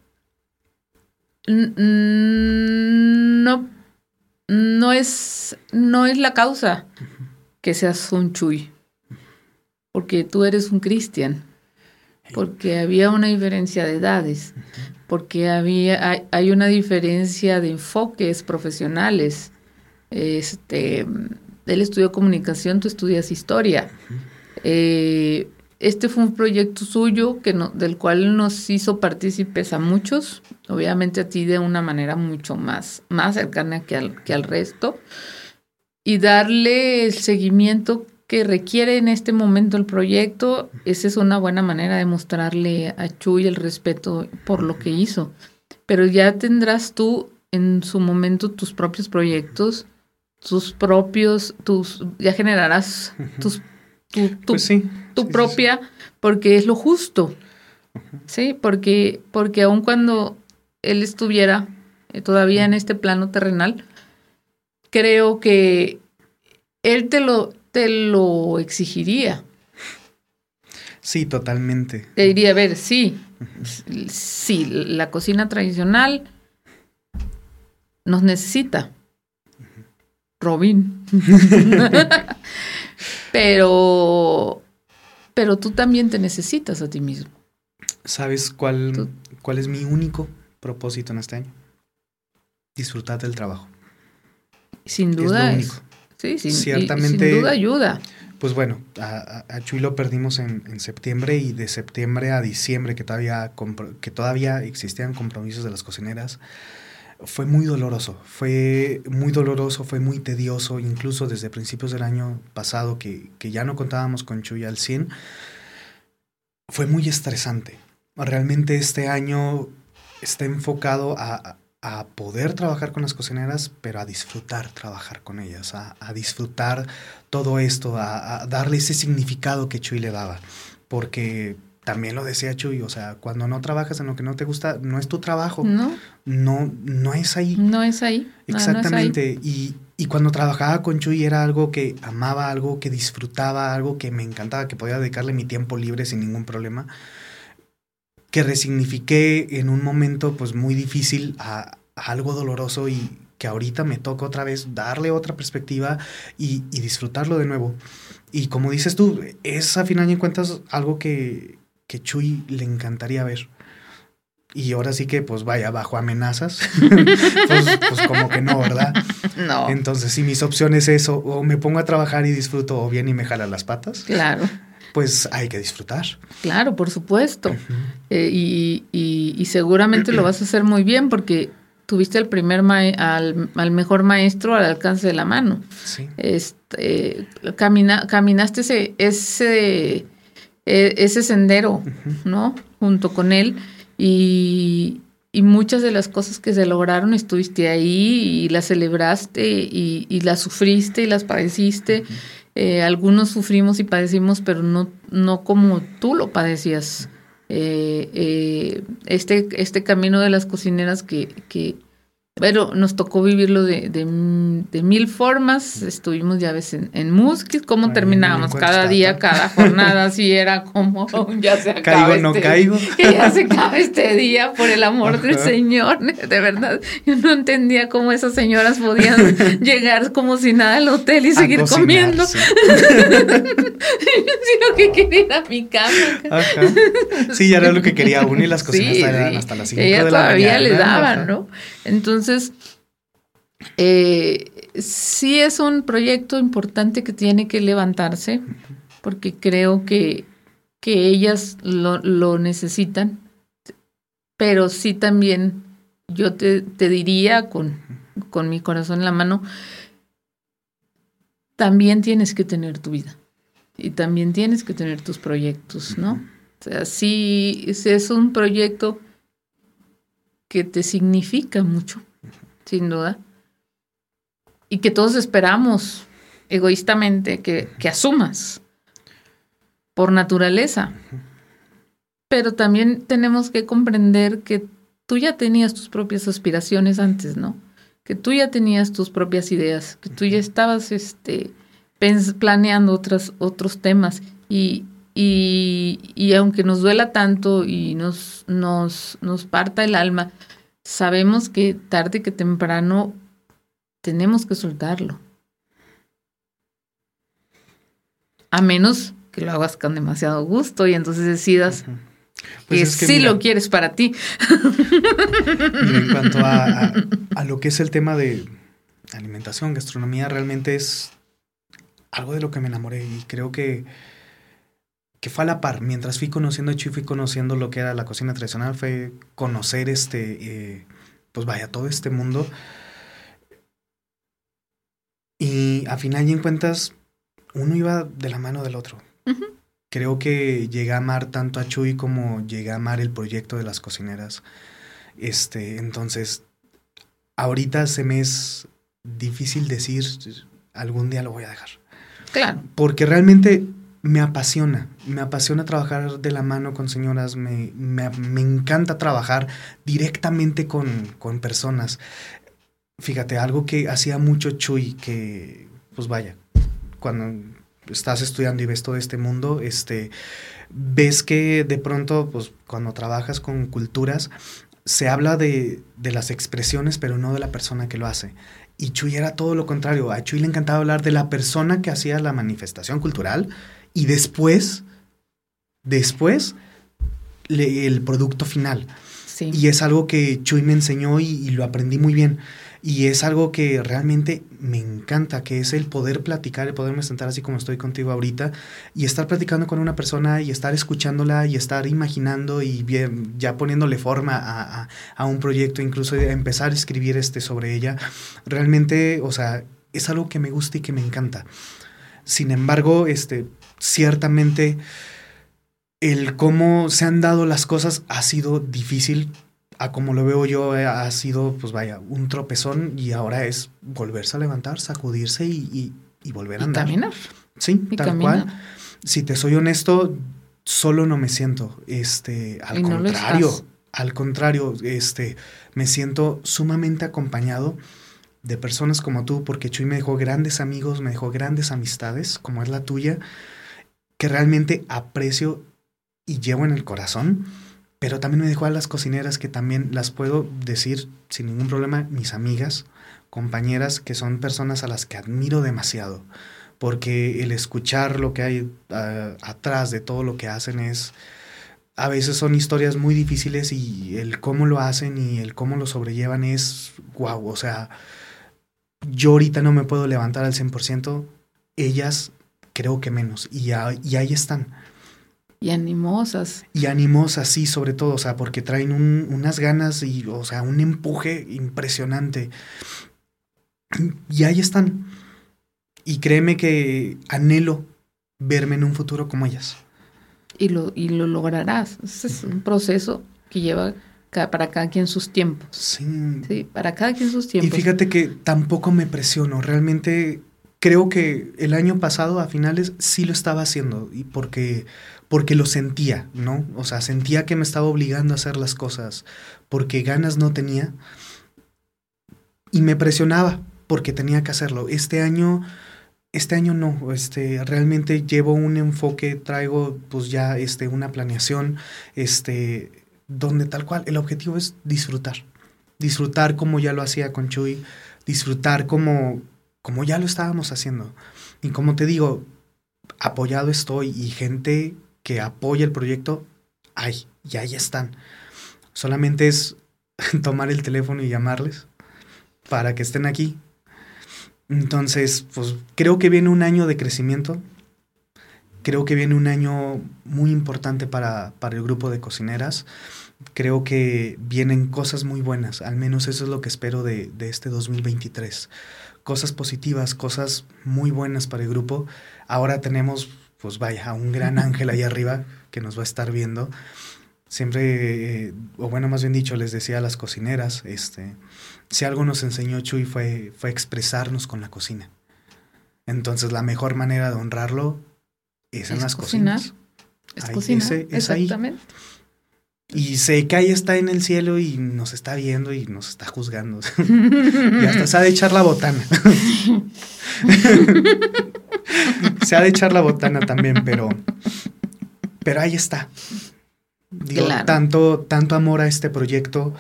no, no es, no es la causa que seas un chuy, porque tú eres un cristian, porque había una diferencia de edades, porque había, hay, una diferencia de enfoques profesionales. Este, él estudió comunicación, tú estudias historia. Eh, este fue un proyecto suyo que no, del cual nos hizo partícipes a muchos, obviamente a ti de una manera mucho más, más cercana que al, que al resto y darle el seguimiento que requiere en este momento el proyecto, esa es una buena manera de mostrarle a Chuy el respeto por lo que hizo. Pero ya tendrás tú en su momento tus propios proyectos, tus propios, tus, ya generarás tus, tu, tu, pues tu propia, porque es lo justo. Sí, porque, porque aun cuando él estuviera todavía en este plano terrenal, creo que él te lo, te lo exigiría. Sí, totalmente. Te diría, a ver, sí, sí, la cocina tradicional nos necesita. Robin. pero, pero tú también te necesitas a ti mismo. ¿Sabes cuál, cuál es mi único propósito en este año? Disfrutar del trabajo. Sin duda. Es sí, sin, Ciertamente, sin duda ayuda. Pues bueno, a, a Chuy lo perdimos en, septiembre y de septiembre a diciembre, que todavía, que todavía existían compromisos de las cocineras, fue muy doloroso. Fue muy doloroso, fue muy tedioso, incluso desde principios del año pasado, que, que ya no contábamos con Chuy al 100. Fue muy estresante. Realmente este año está enfocado a, a poder trabajar con las cocineras, pero a disfrutar trabajar con ellas, a, disfrutar todo esto, a, darle ese significado que Chuy le daba. Porque también lo decía Chuy, o sea, cuando no trabajas en lo que no te gusta, no es tu trabajo. No. No, no es ahí. No es ahí. Exactamente. Y, y cuando trabajaba con Chuy era algo que amaba, algo que disfrutaba, algo que me encantaba, que podía dedicarle mi tiempo libre sin ningún problema que resignifiqué en un momento pues muy difícil a, algo doloroso y que ahorita me toca otra vez darle otra perspectiva y, disfrutarlo de nuevo. Y como dices tú, es a final de cuentas algo que, que Chuy le encantaría ver. Y ahora sí que, pues vaya, bajo amenazas, pues, pues, como que no, ¿verdad? No. Entonces, si mis opciones es eso, o me pongo a trabajar y disfruto, o bien y me jala las patas. Claro pues hay que disfrutar. Claro, por supuesto. Eh, y, seguramente lo vas a hacer muy bien porque tuviste al primer al, mejor maestro al alcance de la mano. Sí. Este, camina, caminaste ese, ese, e, ese sendero, ¿no? Junto con él. Y, muchas de las cosas que se lograron estuviste ahí y las celebraste y, las sufriste y las padeciste. Eh, algunos sufrimos y padecimos, pero no, no como tú lo padecías. Eh, eh, este, este camino de las cocineras que, que pero nos tocó vivirlo de, de, mil formas. Estuvimos ya ves en, en Musquis, cómo terminábamos cada día, cada jornada, así era como ya se acaba. Caigo, no este caigo. Que ya se acaba este día, por el amor del Señor. De verdad, yo no entendía cómo esas señoras podían llegar como si nada al hotel y seguir comiendo. Sí. lo que quería era mi cama. Sí, ya era lo que quería uno y las cocinas eran hasta las 5 de la mañana. todavía le daban, ¿no? Entonces, eh, sí es un proyecto importante que tiene que levantarse, porque creo que, que ellas lo, necesitan, pero sí también yo te, diría con, con mi corazón en la mano, también tienes que tener tu vida y también tienes que tener tus proyectos, ¿no? O sea, sí, es un proyecto que te significa mucho, sin duda, y que todos esperamos egoístamente, que, que asumas por naturaleza. Pero también tenemos que comprender que tú ya tenías tus propias aspiraciones antes, ¿no? Que tú ya tenías tus propias ideas, que tú ya estabas este, planeando otras, otros temas. Y, y, aunque nos duela tanto y nos, nos, nos parta el alma, sabemos que tarde que temprano tenemos que soltarlo. A menos que lo hagas con demasiado gusto y entonces decidas pues que, sí lo quieres para ti. en cuanto a, lo que es el tema de alimentación, gastronomía, realmente es algo de lo que me enamoré y creo que, que fue a la par. Mientras fui conociendo Chuy, fui conociendo lo que era la cocina tradicional, fue conocer este, eh, pues vaya, todo este mundo. Y a final y en cuentas, uno iba de la mano del otro. Creo que llegué a amar tanto a Chuy como llegué a amar el proyecto de las cocineras. Este, entonces, ahorita se me es difícil decir algún día lo voy a dejar. Claro. Porque realmente me apasiona, me apasiona trabajar de la mano con señoras, me, me, me encanta trabajar directamente con, con, personas. Fíjate, algo que hacía mucho Chuy, que pues vaya, cuando estás estudiando y ves todo este mundo, este, ves que de pronto, pues cuando trabajas con culturas, se habla de, de las expresiones, pero no de la persona que lo hace. Y Chuy era todo lo contrario. A Chuy le encantaba hablar de la persona que hacía la manifestación cultural y después, después, el producto final. Y es algo que Chuy me enseñó y, lo aprendí muy bien. Y es algo que realmente me encanta, que es el poder platicar, el poderme sentar así como estoy contigo ahorita y estar platicando con una persona y estar escuchándola y estar imaginando y bien, ya poniéndole forma a, a, un proyecto, incluso empezar a escribir este sobre ella. Realmente, o sea, es algo que me gusta y que me encanta. Sin embargo, este, ciertamente el cómo se han dado las cosas ha sido difícil a como lo veo yo, eh, ha sido, pues vaya, un tropezón y ahora es volverse a levantar, sacudirse y, volver a andar. caminar. Sí, tal cual. Si te soy honesto, solo no me siento. Este, al contrario, al contrario, este, me siento sumamente acompañado de personas como tú, porque Chuy me dejó grandes amigos, me dejó grandes amistades, como es la tuya, que realmente aprecio y llevo en el corazón pero también me dejó a las cocineras que también las puedo decir sin ningún problema, mis amigas, compañeras, que son personas a las que admiro demasiado, porque el escuchar lo que hay ah, atrás de todo lo que hacen es, a veces son historias muy difíciles y el cómo lo hacen y el cómo lo sobrellevan es, wow, o sea, yo ahorita no me puedo levantar al 100%, ellas creo que menos, y, y ahí están y animosas. Y animosas, sí, sobre todo, o sea, porque traen unas ganas y, o sea, un empuje impresionante. Y ahí están. Y créeme que anhelo verme en un futuro como ellas. Y lo, y lo lograrás. es un proceso que lleva para cada quien sus tiempos. Sí. Sí, para cada quien sus tiempos. Y fíjate que tampoco me presiono. Realmente creo que el año pasado, a finales, sí lo estaba haciendo. Y porque porque lo sentía, ¿no? O sea, sentía que me estaba obligando a hacer las cosas porque ganas no tenía y me presionaba porque tenía que hacerlo. Este año, este año no, este, realmente llevo un enfoque, traigo pues ya este, una planeación, este, donde tal cual el objetivo es disfrutar, disfrutar como ya lo hacía con Chuy, disfrutar como, como ya lo estábamos haciendo. Y como te digo, apoyado estoy y gente que apoya el proyecto, hay, y ahí están. Solamente es tomar el teléfono y llamarles para que estén aquí. Entonces, pues creo que viene un año de crecimiento. Creo que viene un año muy importante para, para el grupo de cocineras. Creo que vienen cosas muy buenas. Al menos eso es lo que espero de, de este 2023. Cosas positivas, cosas muy buenas para el grupo. Ahora tenemos pues vaya, un gran ángel ahí arriba que nos va a estar viendo. Siempre, eh, o bueno, más bien dicho, les decía a las cocineras, este, si algo nos enseñó Chuy fue, fue expresarnos con la cocina. Entonces la mejor manera de honrarlo es, en las cocinas. Es cocinar, exactamente. Y sé que ahí está en el cielo y nos está viendo y nos está juzgando. y hasta se ha de echar la botana. se ha de echar la botana también, pero, pero ahí está. Digo, tanto, tanto amor a este proyecto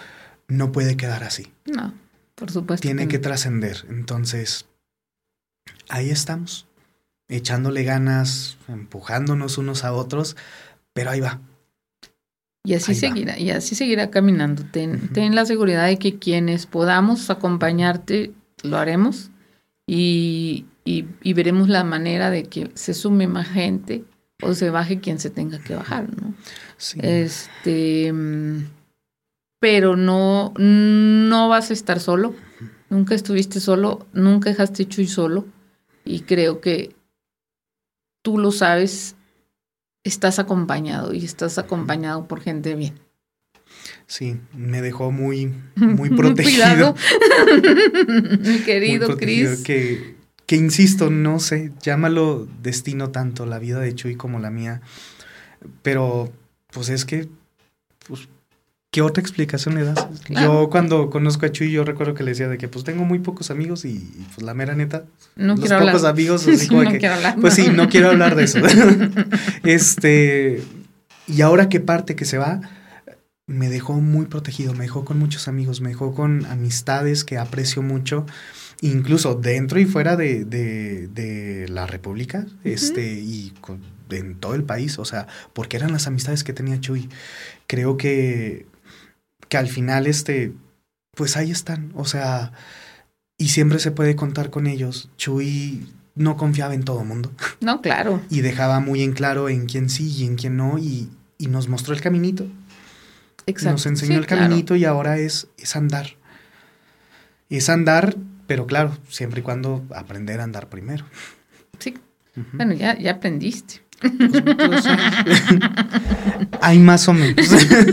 no puede quedar así. No, por supuesto. Tiene que, trascender. Entonces, ahí estamos, echándole ganas, empujándonos unos a otros, pero ahí va. Y así seguirá, y así seguirá caminando. Ten, ten, la seguridad de que quienes podamos acompañarte, lo haremos. Y, y, veremos la manera de que se sume más gente o se baje quien se tenga que bajar, ¿no? Sí. Este, pero no, no vas a estar solo. Nunca estuviste solo, nunca dejaste Chuy solo. Y creo que tú lo sabes, estás acompañado y estás acompañado por gente bien. Sí, me dejó muy, muy protegido. Mi querido Cris. Que, que insisto, no sé, llámalo destino tanto la vida de Chuy como la mía, pero pues es que, pues, ¿qué otra explicación le das? Yo cuando conozco a Chuy, yo recuerdo que le decía de que pues tengo muy pocos amigos y, pues la mera neta, no los quiero pocos amigos, así como que, pues sí, no quiero hablar de eso. este, y ahora que parte que se va, me dejó muy protegido, me dejó con muchos amigos, me dejó con amistades que aprecio mucho incluso dentro y fuera de, de, la República, este, y en todo el país, o sea, porque eran las amistades que tenía Chuy. Creo que, que al final, este, pues ahí están, o sea, y siempre se puede contar con ellos. Chuy no confiaba en todo mundo. No, claro. Y dejaba muy en claro en quién sí y en quién no, y, y nos mostró el caminito. Exacto. Nos enseñó el caminito y ahora es, es andar. Es andar pero claro, siempre y cuando aprender a andar primero. Sí. Bueno, ya, ya aprendiste. Hay más o menos.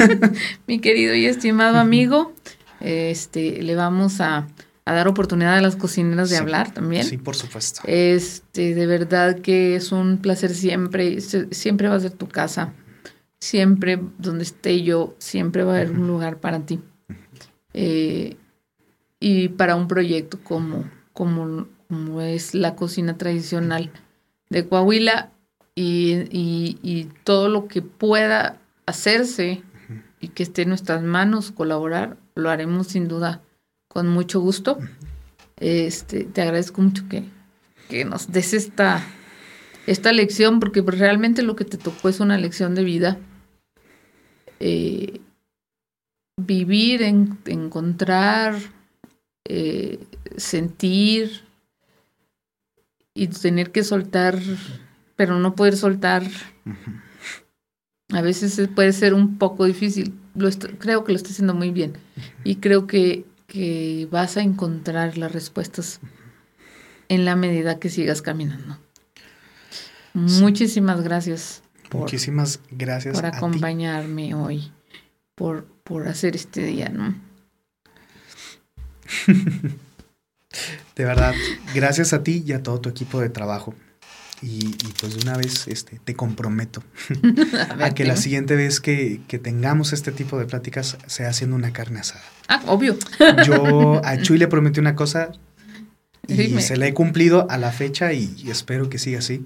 Mi querido y estimado amigo, este, le vamos a, dar oportunidad a las cocineras de hablar también. Sí, por supuesto. Este, de verdad que es un placer siempre, siempre va a ser tu casa. Siempre donde esté yo, siempre va a haber un lugar para ti. Eh, y para un proyecto como, como, como es la cocina tradicional de Coahuila y, y, todo lo que pueda hacerse y que esté en nuestras manos colaborar, lo haremos sin duda con mucho gusto. Este, te agradezco mucho que, que nos des esta, esta lección, porque realmente lo que te tocó es una lección de vida. Eh, vivir, en, encontrar eh, sentir y tener que soltar, pero no poder soltar. A veces puede ser un poco difícil. Lo creo que lo está haciendo muy bien. Y creo que, que vas a encontrar las respuestas en la medida que sigas caminando. Muchísimas gracias. Muchísimas gracias. Por acompañarme hoy, por, por hacer este día, ¿no? de verdad, gracias a ti y a todo tu equipo de trabajo. Y, pues de una vez este, te comprometo a, que la siguiente vez que, tengamos este tipo de pláticas sea haciendo una carne asada. Ah, obvio. Yo a Chuy le prometí una cosa y se la he cumplido a la fecha y, espero que siga así.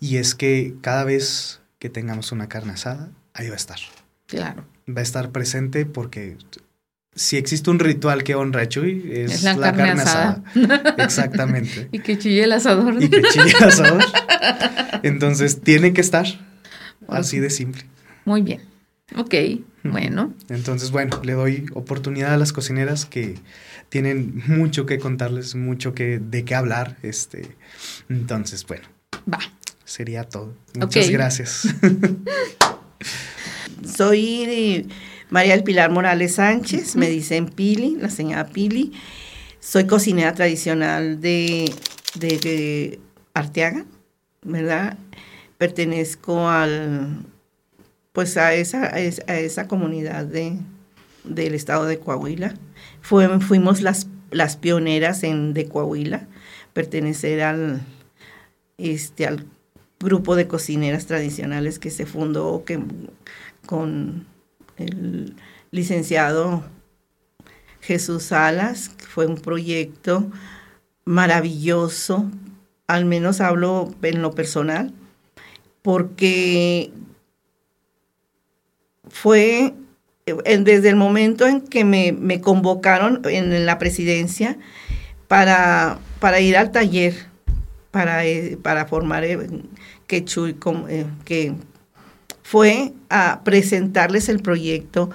Y es que cada vez que tengamos una carne asada, ahí va a estar. Claro. Va a estar presente porque si existe un ritual que honra a Chuy, es, la, carne, asada. Exactamente. y que chille el asador. Y que chille el asador. Entonces, tiene que estar. Así de simple. Muy bien. Ok, bueno. Entonces, bueno, le doy oportunidad a las cocineras que tienen mucho que contarles, mucho que de qué hablar. Este, entonces, bueno. Va. Sería todo. Muchas gracias. Soy María del Pilar Morales Sánchez, me dicen Pili, la señora Pili. Soy cocinera tradicional de, de, Arteaga, ¿verdad? Pertenezco al, pues a esa, a esa comunidad de, del estado de Coahuila. fuimos las, las pioneras en, de Coahuila, pertenecer al, este, al grupo de cocineras tradicionales que se fundó que, con el licenciado Jesús Salas, fue un proyecto maravilloso, al menos hablo en lo personal, porque fue desde el momento en que me, convocaron en la presidencia para, para ir al taller, para, eh, para formar eh, que, eh, que fue a presentarles el proyecto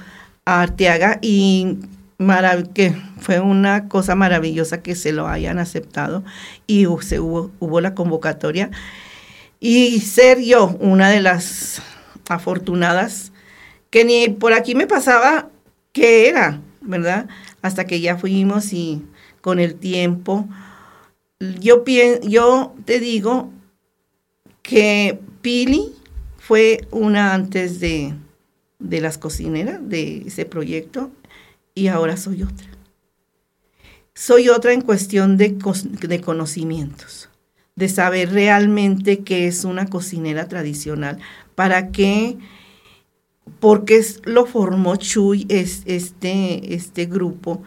a Arteaga y fue una cosa maravillosa que se lo hayan aceptado y se hubo, hubo la convocatoria. Y ser yo una de las afortunadas que ni por aquí me pasaba qué era, ¿verdad? Hasta que ya fuimos y con el tiempo, yo, yo te digo que Pili fue una antes de, de las cocineras de ese proyecto y ahora soy otra. Soy otra en cuestión de, de conocimientos, de saber realmente qué es una cocinera tradicional, para qué porque lo formó Chuy, es, este, este grupo,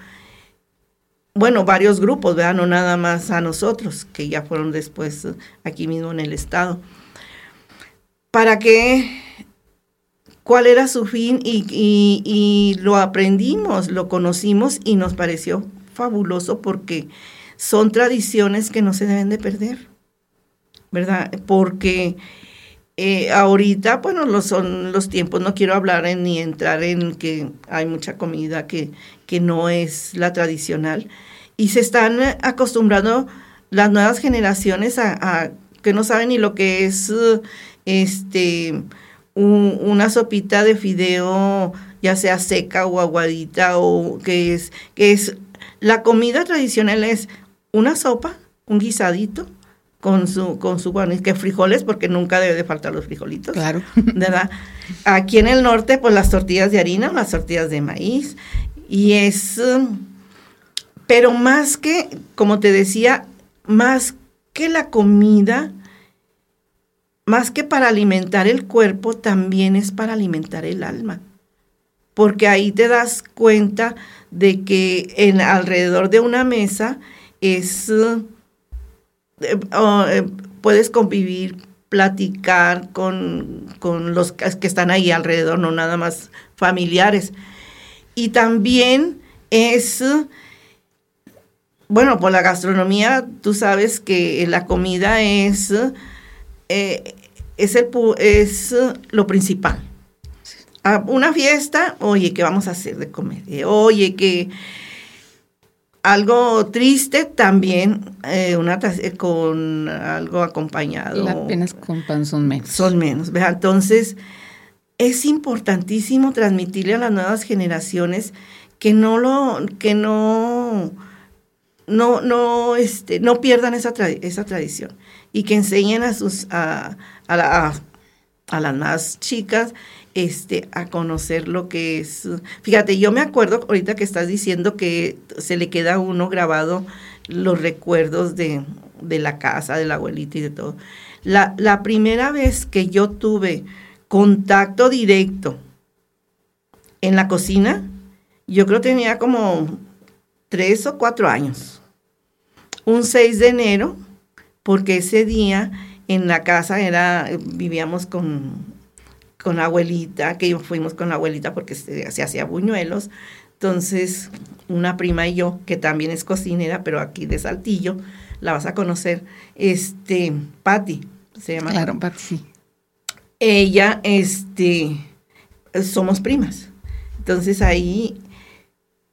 bueno, varios grupos, ¿verdad? No nada más a nosotros, que ya fueron después aquí mismo en el Estado. ¿Para qué? ¿Cuál era su fin? Y, lo aprendimos, lo conocimos y nos pareció fabuloso porque son tradiciones que no se deben de perder, ¿verdad? Porque eh, ahorita, bueno, lo son los tiempos, no quiero hablar en, ni entrar en que hay mucha comida que, que no es la tradicional. Y se están acostumbrando las nuevas generaciones a, que no saben ni lo que es este una sopita de fideo, ya sea seca o aguadita, o que es, que es la comida tradicional es una sopa, un guisadito, con su, con su, bueno, que frijoles, porque nunca debe de faltar los frijolitos. Claro. ¿Verdad? Aquí en el norte, pues las tortillas de harina, las tortillas de maíz. Y es, pero más que, como te decía, más que la comida, más que para alimentar el cuerpo, también es para alimentar el alma. Porque ahí te das cuenta de que en alrededor de una mesa es eh, eh, puedes convivir, platicar con, los que están ahí alrededor, no nada más familiares. Y también es, bueno, por la gastronomía, tú sabes que la comida es, eh, es, el, es lo principal. A una fiesta, oye, ¿qué vamos a hacer de comer? Oye, que algo triste también, eh, una eh, con algo acompañado. apenas con pan son menos. Son menos. Entonces, es importantísimo transmitirle a las nuevas generaciones que no lo, que no, no, no, este, no pierdan esa, esa tradición y que enseñen a sus, a, a, las más chicas este, a conocer lo que es. Fíjate, yo me acuerdo ahorita que estás diciendo que se le queda a uno grabado los recuerdos de, la casa, de la abuelita y de todo. La, la primera vez que yo tuve contacto directo en la cocina, yo creo tenía como tres o cuatro años. Un 6 de enero, porque ese día en la casa era, vivíamos con con la abuelita, que fuimos con la abuelita porque se, hacía buñuelos. Entonces, una prima y yo, que también es cocinera, pero aquí de Saltillo, la vas a conocer, este, Patti, se llama. Claro, Patti, sí. Ella, este, somos primas. Entonces ahí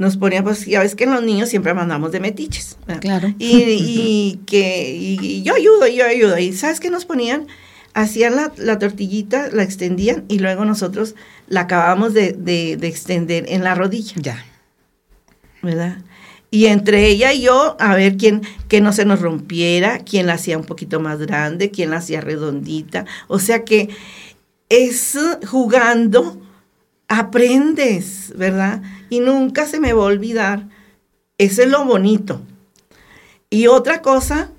nos poníamos, pues, ya ves que los niños siempre mandamos de metiches. Claro. Y, que y yo ayudo, yo ayudo. Y ¿sabes qué nos ponían? hacían la, tortillita, la extendían y luego nosotros la acabamos de, extender en la rodilla. Ya. ¿Verdad? Y entre ella y yo, a ver quién, que no se nos rompiera, quién la hacía un poquito más grande, quién la hacía redondita. O sea que es jugando, aprendes, ¿verdad? Y nunca se me va a olvidar. Eso es lo bonito. Y otra cosa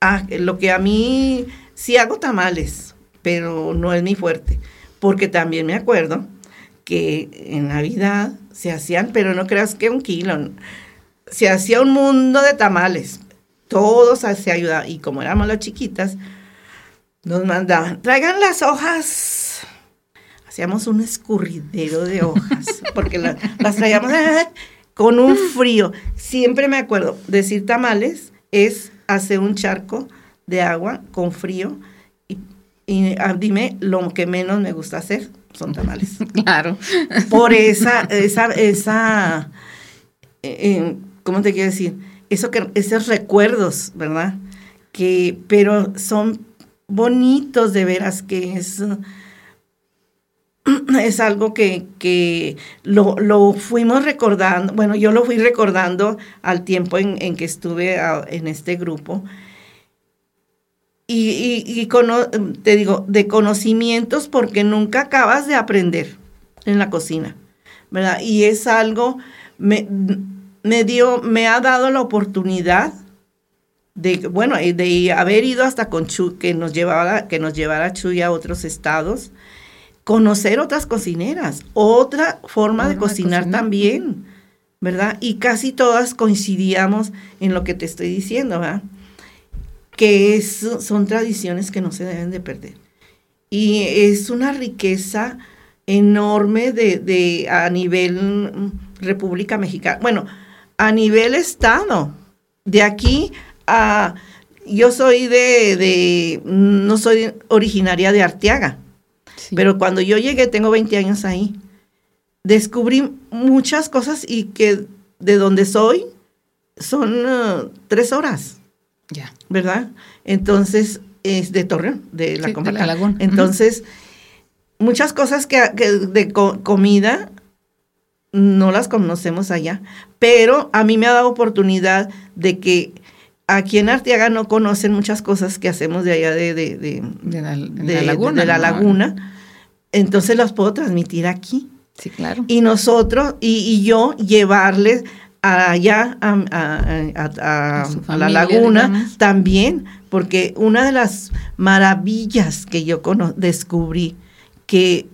Ah, lo que a mí sí hago tamales, pero no es mi fuerte, porque también me acuerdo que en Navidad se hacían, pero no creas que un kilo, se hacía un mundo de tamales, todos se ayudaban, y como éramos las chiquitas, nos mandaban, traigan las hojas, hacíamos un escurridero de hojas, porque las traíamos ¡ah! con un frío, siempre me acuerdo, decir tamales es hacer un charco de agua con frío, y, ah, dime lo que menos me gusta hacer, son tamales. Claro. Por esa, esa, esa, eh, eh, ¿cómo te quiero decir? Eso que, esos recuerdos, ¿verdad? Que, pero son bonitos de veras, que es, es algo que, que lo, lo, fuimos recordando, bueno, yo lo fui recordando al tiempo en, en que estuve en este grupo y, y, te digo, de conocimientos porque nunca acabas de aprender en la cocina, ¿verdad? Y es algo, me, me dio, me ha dado la oportunidad de, bueno, de haber ido hasta con Chuy, que nos llevara, que nos llevara Chuy a otros estados, conocer otras cocineras, otra forma de cocinar también, ¿verdad? Y casi todas coincidíamos en lo que te estoy diciendo, ¿verdad? que son tradiciones que no se deben de perder. Y es una riqueza enorme de, a nivel República Mexicana. Bueno, a nivel Estado. De aquí a... Yo soy de... no soy originaria de Arteaga. Pero cuando yo llegué, tengo 20 años ahí, descubrí muchas cosas y que de donde soy son uh, tres horas. Ya. ¿Verdad? Entonces, es de Torreón, de la, sí, Entonces, muchas cosas que, de comida no las conocemos allá, pero a mí me ha dado oportunidad de que aquí en Arteaga no conocen muchas cosas que hacemos de allá de, de, de, la, laguna. De, la laguna. Entonces las puedo transmitir aquí. Sí, claro. Y nosotros, y, y yo llevarles allá a, la laguna también, porque una de las maravillas que yo descubrí que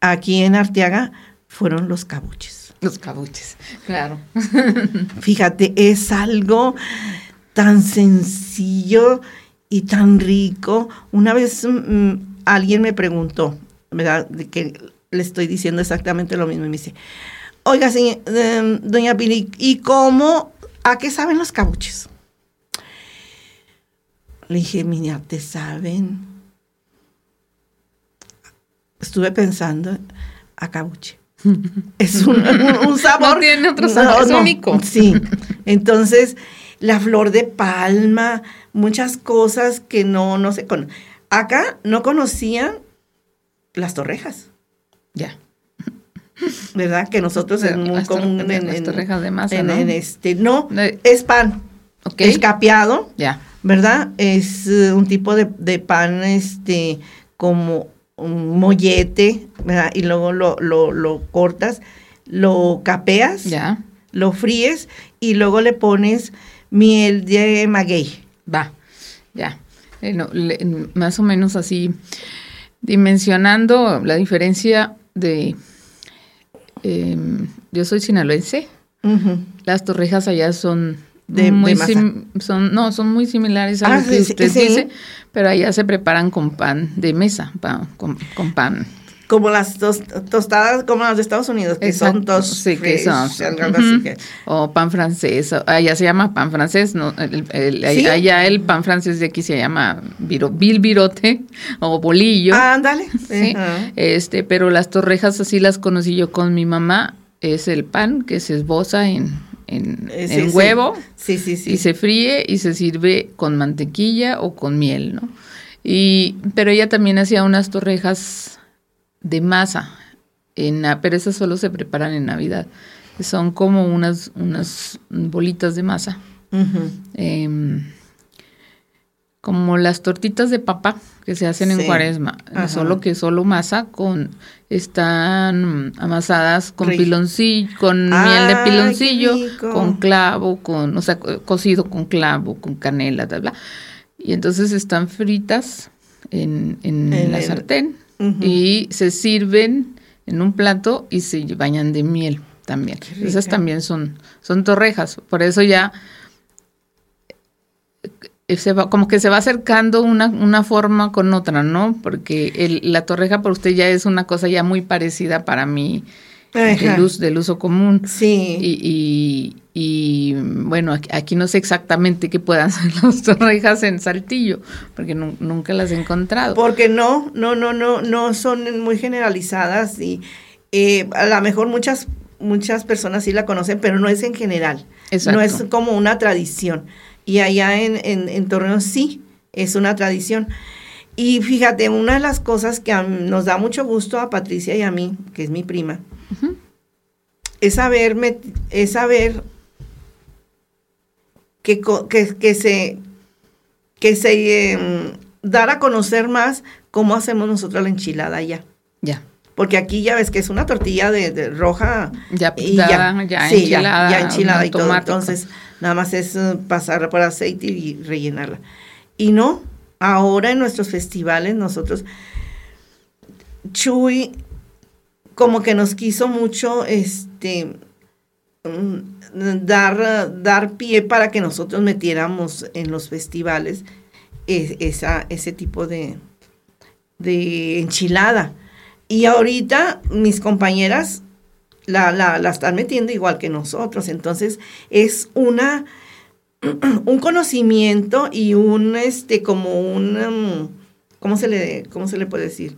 aquí en Arteaga fueron los cabuches. Los cabuches, claro. Fíjate, es algo tan sencillo y tan rico. Una vez mm, alguien me preguntó, ¿verdad? De que le estoy diciendo exactamente lo mismo y me dice, Oiga, em, doña Pili, ¿y cómo, a qué saben los cabuches? Le dije, mira, ¿te saben? Estuve pensando a cabuche. Es un, sabor. No tiene otro sabor, es único. Sí. Entonces, la flor de palma, muchas cosas que no, no se conocen. Acá no conocían las torrejas. Ya. ¿verdad? Que nosotros es muy común en, en, de masa, ¿no? este, no, es pan, okay. es capeado, ya. ¿verdad? Es uh, un tipo de, de, pan, este, como un mollete, ¿verdad? Y luego lo, lo, lo cortas, lo capeas, ya. lo fríes y luego le pones miel de maguey. Va, ya. Eh, más o menos así, dimensionando la diferencia de Em, yo soy sinaloense. Las torrejas allá son de, muy son no son muy similares a ah, lo que usted dice, pero allá se preparan con pan de mesa, con, pan. Como las tostadas, como las de Estados Unidos, que son tostadas. Sí, que son. O pan francés, allá se llama pan francés, no, allá el pan francés de aquí se llama viro, virote o bolillo. Ah, ándale. Sí, este, pero las torrejas así las conocí yo con mi mamá, es el pan que se esboza en, en, eh, huevo sí. Sí, y se fríe y se sirve con mantequilla o con miel, ¿no? Y, pero ella también hacía unas torrejas de masa, en, pero esas solo se preparan en Navidad. Son como unas, unas bolitas de masa. Em, como las tortitas de papa que se hacen en cuaresma, Ajá. solo que solo masa con están amasadas con piloncillo, con miel de piloncillo, con clavo, con, o sea, co- cocido con clavo, con canela, bla, bla. Y entonces están fritas en, en En la el- sartén Y se sirven en un plato y se bañan de miel también. Esas también son, son torrejas. Por eso ya eh, se va, como que se va acercando una, una forma con otra, ¿no? Porque el- la torreja para usted ya es una cosa ya muy parecida para mí. Del, us- del uso común. Sí. Y, y- y, bueno, aquí, aquí no sé exactamente qué puedan ser las torrejas en Saltillo, porque nu- nunca las he encontrado. Porque no, no, no, no, no son muy generalizadas y eh, a lo mejor muchas, muchas personas sí la conocen, pero no es en general. Exacto. No es como una tradición. Y allá en, en, en Torreón sí es una tradición. Y fíjate, una de las cosas que a- nos da mucho gusto a Patricia y a mí, que es mi prima, Es saber, es saber que, que, que se, que se em, dar a conocer más cómo hacemos nosotros la enchilada allá. Ya, Porque aquí ya ves que es una tortilla de, de roja ya, sí, enchilada. ya, enchilada y todo. automático. Entonces, nada más es eh, pasarla por aceite y rellenarla. Y no, ahora en nuestros festivales nosotros, Chuy como que nos quiso mucho este mm, dar, dar pie para que nosotros metiéramos en los festivales es- esa, ese tipo de, de enchilada. Y ahorita mis compañeras la, la, están metiendo igual que nosotros. Entonces es una un conocimiento y un este como un um, ¿cómo se le cómo se le puede decir?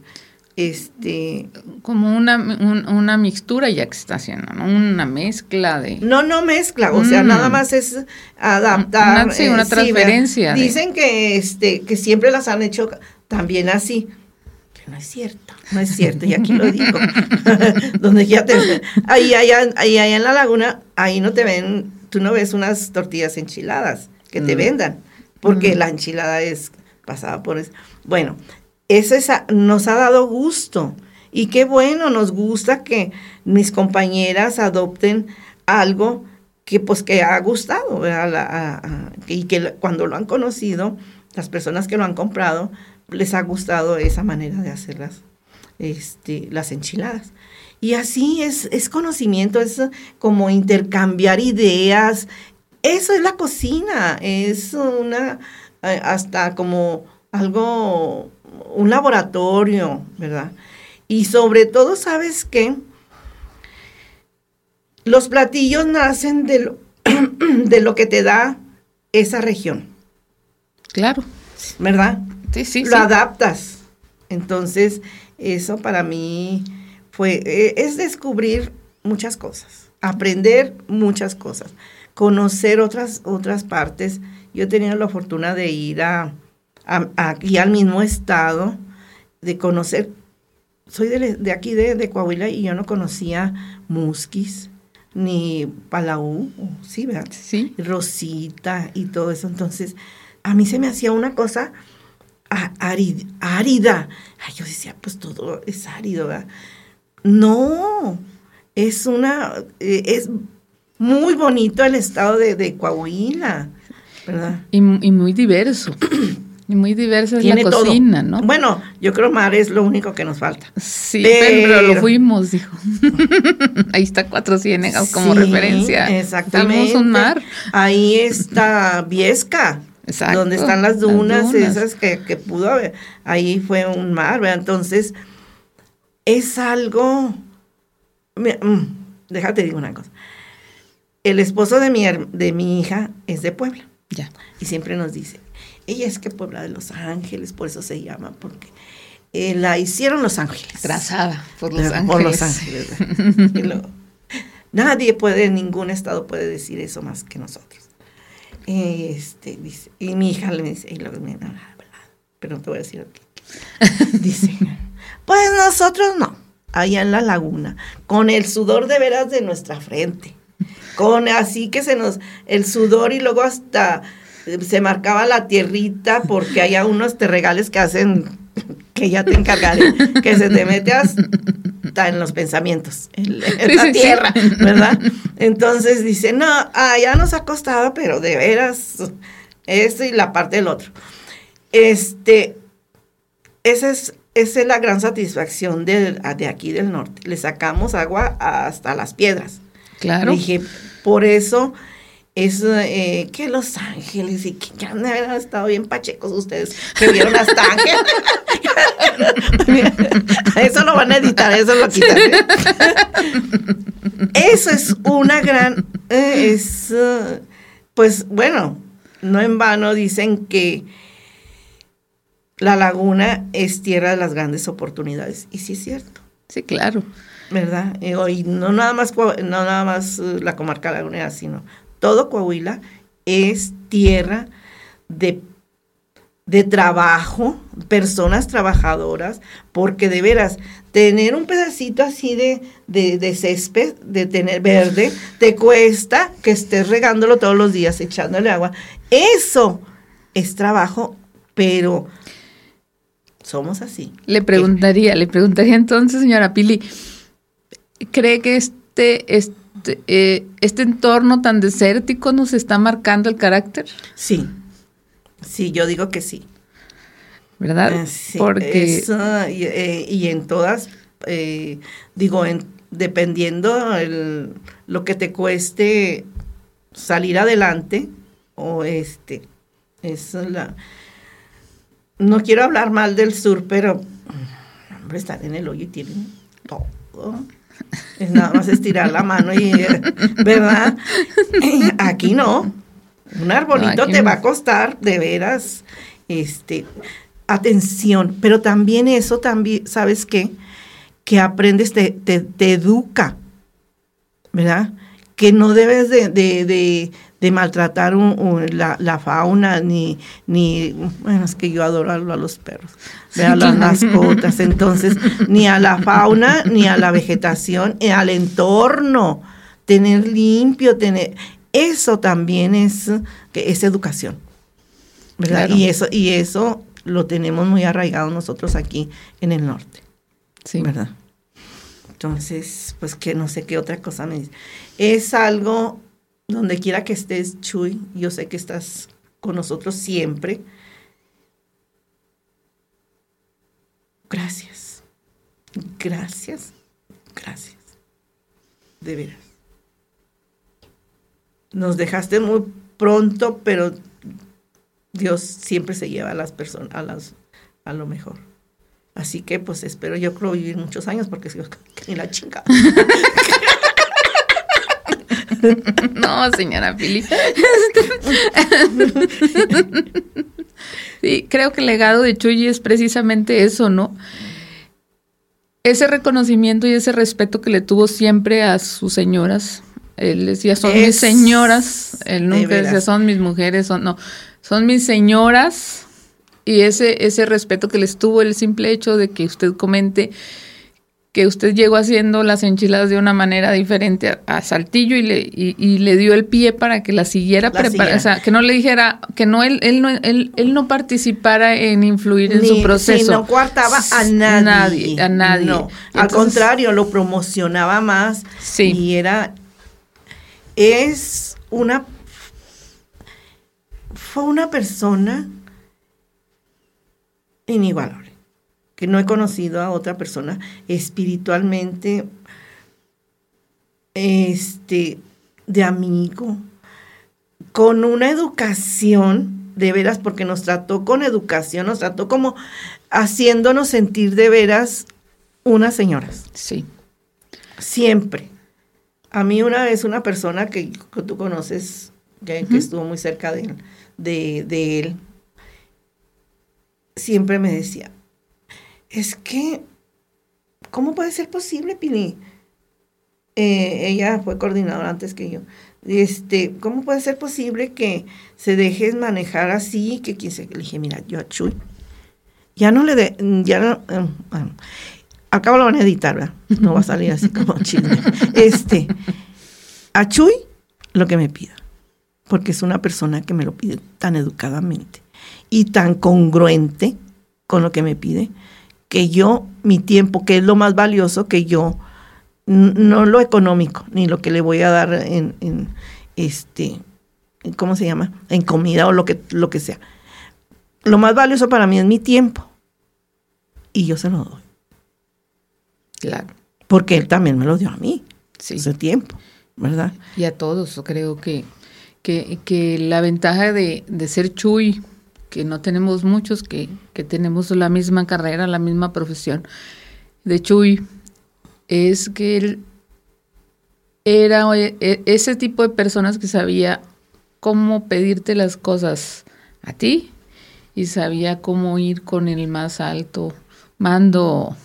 Este Como una, un- una mixtura ya que se está haciendo, ¿no? Una mezcla de... no no mezcla, o sea, Mm. nada más es adaptar. Una- sí, una ¿verdad? transferencia de- Dicen que este que siempre las han hecho también así. Que no es cierto, no es cierto, y aquí lo digo. Donde ya te ahí allá, ahí allá en la laguna, ahí no te ven, tú no ves unas tortillas enchiladas que te Mm. vendan, porque Mm. la enchilada es pasada por eso. Bueno, eso es nos ha dado gusto. Y qué bueno, nos gusta que mis compañeras adopten algo que pues que ha gustado, ¿verdad? Y que cuando lo han conocido, las personas que lo han comprado, les ha gustado esa manera de hacer las, este, las enchiladas. Y así es, es conocimiento, es como intercambiar ideas. Eso es la cocina, es una, eh, hasta como algo, un laboratorio, ¿verdad? Y sobre todo, ¿sabes qué? Los platillos nacen de lo, de lo que te da esa región, Claro, ¿verdad? sí, sí, lo sí. adaptas. Entonces, eso para mí fue, eh, es descubrir muchas cosas, aprender muchas cosas, conocer otras, otras partes. Yo he tenido la fortuna de ir a, a- aquí al mismo estado, de conocer, soy de, de aquí de, de Coahuila y yo no conocía Musquis, ni Palau, sí, ¿verdad? Sí, Rosita y todo eso. Entonces, a mí se me hacía una cosa árida. Ay, yo decía, pues todo es árido, ¿verdad? No, es una, eh, es muy bonito el estado de, de Coahuila, ¿verdad? y, y muy diverso. Y muy diversa es la todo. cocina, ¿no? Bueno, yo creo mar es lo único que nos falta. Sí, pero, Pero- lo fuimos, dijo. Ahí está Cuatro Ciénegas como Sí, referencia. Exactamente. Fuimos un mar. Ahí está Viesca. Exacto, Donde están las las dunas, esas que, que pudo haber. Ahí fue un mar, ¿verdad? Entonces, es algo. mm, déjate digo una cosa. El esposo de mi, de mi hija es de Puebla. Ya. Y siempre nos dice, ella es que Puebla de Los Ángeles, por eso se llama, porque eh, la hicieron Los Ángeles. Trazada por Los. Ángeles. Por Los Ángeles. ¿verdad? Y luego, nadie puede, ningún estado puede decir eso más que nosotros. Este, dice, y mi hija le dice, y luego, no, pero no te voy a decir aquí. Dice, pues nosotros no, allá en la laguna, con el sudor de veras de nuestra frente, con así que se nos, el sudor y luego hasta se marcaba la tierrita porque hay unos regales que hacen que ya te encargaré, que se te mete hasta en los pensamientos, en, la tierra, ¿verdad? Entonces dice, no, ah, ya nos ha costado, pero de veras, esto y la parte del otro. Este, esa es, esa es la gran satisfacción de, de aquí del norte. Le sacamos agua hasta las piedras. Claro. Dije, por eso es eh, que Los Ángeles y que han de haber estado bien pachecos ustedes que vieron hasta Ángeles. eso lo van a editar, eso lo quitan. eso es una gran, eh, es, eh, pues bueno, no en vano dicen que la laguna es tierra de las grandes oportunidades. Y sí es cierto. Sí, claro. ¿Verdad? Y no nada más, no nada más la comarca lagunera, sino todo Coahuila es tierra de, de trabajo, personas trabajadoras, porque de veras, tener un pedacito así de, de, césped, de tener verde, te cuesta que estés regándolo todos los días, echándole agua. Eso es trabajo, pero somos así. Le preguntaría, le preguntaría entonces, señora Pili, ¿cree que este, este este, eh, este, entorno tan desértico nos está marcando el carácter? Sí, sí, yo digo que sí. ¿Verdad? Eh, Porque... Eh, y, en todas, digo, en, dependiendo el, lo que te cueste salir adelante, o este, es la... No quiero hablar mal del sur, pero, hombre, están en el hoyo y tienen todo. Es nada más estirar la mano y, ¿verdad? Aquí no. Un arbolito te va a costar de veras, este, atención, pero también eso también, ¿sabes qué? Que aprendes, te, te, educa, ¿verdad? Que no debes de, de maltratar la, fauna, ni, ni, bueno, es que yo adoro a los perros, a las mascotas, entonces, ni a la fauna, ni a la vegetación, ni al entorno, tener limpio, tener, eso también es, que es educación, ¿verdad? Y, eso, y eso lo tenemos muy arraigado nosotros aquí en el norte, sí. ¿verdad? Entonces, pues que no sé qué otra cosa me dice. Es algo donde quiera que estés, Chuy, yo sé que estás con nosotros siempre. Gracias. Gracias. Gracias. De veras. Nos dejaste muy pronto, pero Dios siempre se lleva a las personas, a lo mejor. Así que pues espero yo creo vivir muchos años porque si que la chinga. no, señora Pili. sí, creo que el legado de Chuy es precisamente eso, ¿no? Ese reconocimiento y ese respeto que le tuvo siempre a sus señoras. Él decía, son mis señoras. Él nunca decía, son mis mujeres, son, no, son mis señoras. Y ese, ese respeto que les tuvo, el simple hecho de que usted comente que usted llegó haciendo las enchiladas de una manera diferente a, Saltillo y le, y, le dio el pie para que la siguiera preparando, o sea, que no le dijera, que no él, él no, él, no participara en influir en su proceso. no coartaba a nadie. a nadie. No, al contrario, lo promocionaba más. Sí. Y era, es una, fue una persona inigualable que no he conocido a otra persona espiritualmente este de amigo con una educación de veras porque nos trató con educación, nos trató como haciéndonos sentir de veras unas señoras. Sí. Siempre. A mí una vez una persona que, tú conoces, que, estuvo muy cerca de de él, siempre me decía, es que, ¿cómo puede ser posible, Pili? Eh, ella fue coordinadora antes que yo. Este, ¿cómo puede ser posible que se dejes manejar así? Que quien se le dije, mira, yo a Chuy, ya no le de, ya no, eh, acabo lo van a editar, ¿verdad? No va a salir así como chisme. Este, a Chuy, lo que me pida. porque es una persona que me lo pide tan educadamente y tan congruente con lo que me pide, que yo, mi tiempo, que es lo más valioso, que yo, no lo económico, ni lo que le voy a dar en, en este, ¿cómo se llama? En comida o lo que, lo que sea. Lo más valioso para mí es mi tiempo. Y yo se lo doy. Claro. Porque él también me lo dio a mí. Sí. Ese tiempo, ¿verdad? Y a todos, creo que, que, que la ventaja de, de, ser Chuy, que no tenemos muchos, que, que, tenemos la misma carrera, la misma profesión, de Chuy, es que él era e, ese tipo de personas que sabía cómo pedirte las cosas a ti y sabía cómo ir con el más alto mando.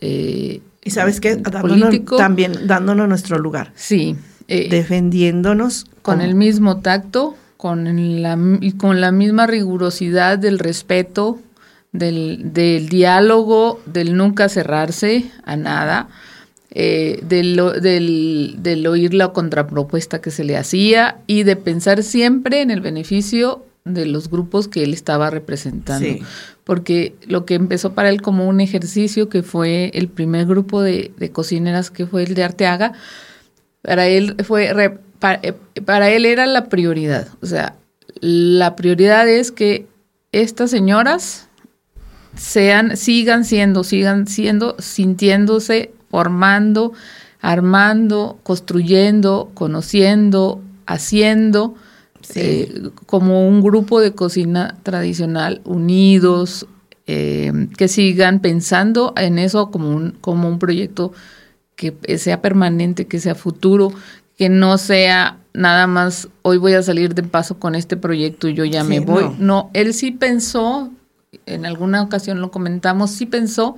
Eh, y sabes qué, político, también dándonos nuestro lugar. Sí. Eh, defendiéndonos. Con el mismo tacto, con la, con la misma rigurosidad del respeto, del, del diálogo, del nunca cerrarse a nada eh, del, del, del, oír la contrapropuesta que se le hacía y de pensar siempre en el beneficio de los grupos que él estaba representando. Porque lo que empezó para él como un ejercicio, que fue el primer grupo de, de cocineras, que fue el de Arteaga, para él fue para, eh, para él era la prioridad. O sea, la prioridad es que estas señoras sean, sigan siendo, sigan siendo, sintiéndose formando, armando, construyendo, conociendo, haciendo, eh, como un grupo de cocina tradicional unidos, eh, que sigan pensando en eso como un, como un proyecto que sea permanente, que sea futuro, que no sea nada más hoy voy a salir de paso con este proyecto y yo ya me voy. No. no, él sí pensó, en alguna ocasión lo comentamos, sí pensó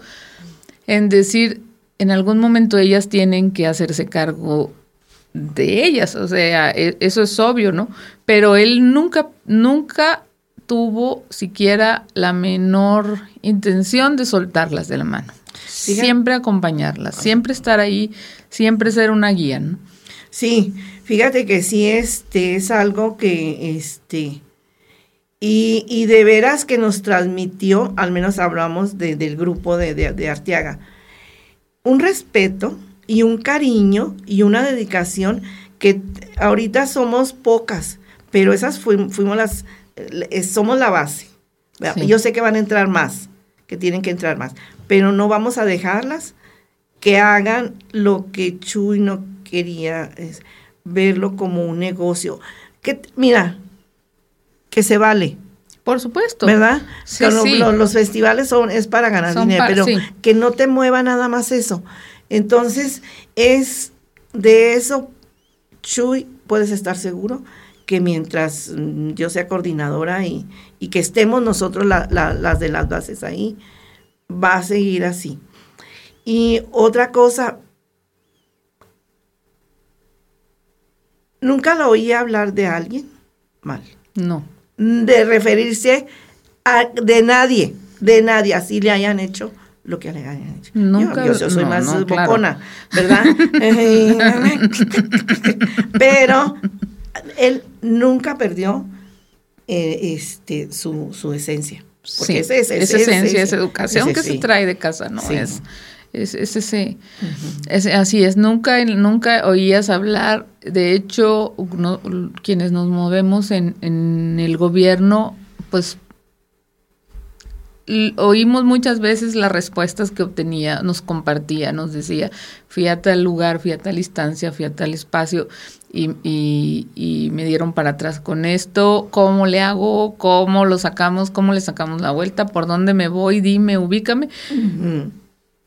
en decir, en algún momento ellas tienen que hacerse cargo de ellas, o sea, e, eso es obvio, ¿no? Pero él nunca, nunca tuvo siquiera la menor intención de soltarlas de la mano. Siempre acompañarlas, siempre estar ahí, siempre ser una guía, ¿no? Sí, fíjate que sí, este es algo que, este, y, y de veras que nos transmitió, al menos hablamos del grupo de, de, de Arteaga, un respeto y un cariño y una dedicación que ahorita somos pocas, pero esas fuimos, las, eh, somos la base. Yo sé que van a entrar más, que tienen que entrar más, pero no vamos a dejarlas que hagan lo que Chuy no quería, es verlo como un negocio. Que, mira, que se vale. Por supuesto. ¿Verdad? Sí, Los, festivales son, es para ganar dinero, pero que no te mueva nada más eso. Entonces, es de eso, Chuy, puedes estar seguro que mientras mm, yo sea coordinadora y, y que estemos nosotros las de las bases ahí, va a seguir así. Y otra cosa, nunca lo oí hablar de alguien mal. No de referirse a, de nadie, de nadie, así le hayan hecho lo que le hayan hecho. Nunca, yo, soy más bocona, ¿verdad? Pero él nunca perdió eh, este su, su esencia. Porque sí, es, es, esencia, es educación que se trae de casa, ¿no? Es, es, ese, así es, nunca, nunca oías hablar, de hecho, quienes nos movemos en, en el gobierno, pues oímos muchas veces las respuestas que obtenía, nos compartía, nos decía, fui a tal lugar, fui a tal instancia, fui a tal espacio y, y, me dieron para atrás con esto, ¿cómo le hago? ¿Cómo lo sacamos? ¿Cómo le sacamos la vuelta? ¿Por dónde me voy? Dime, ubícame.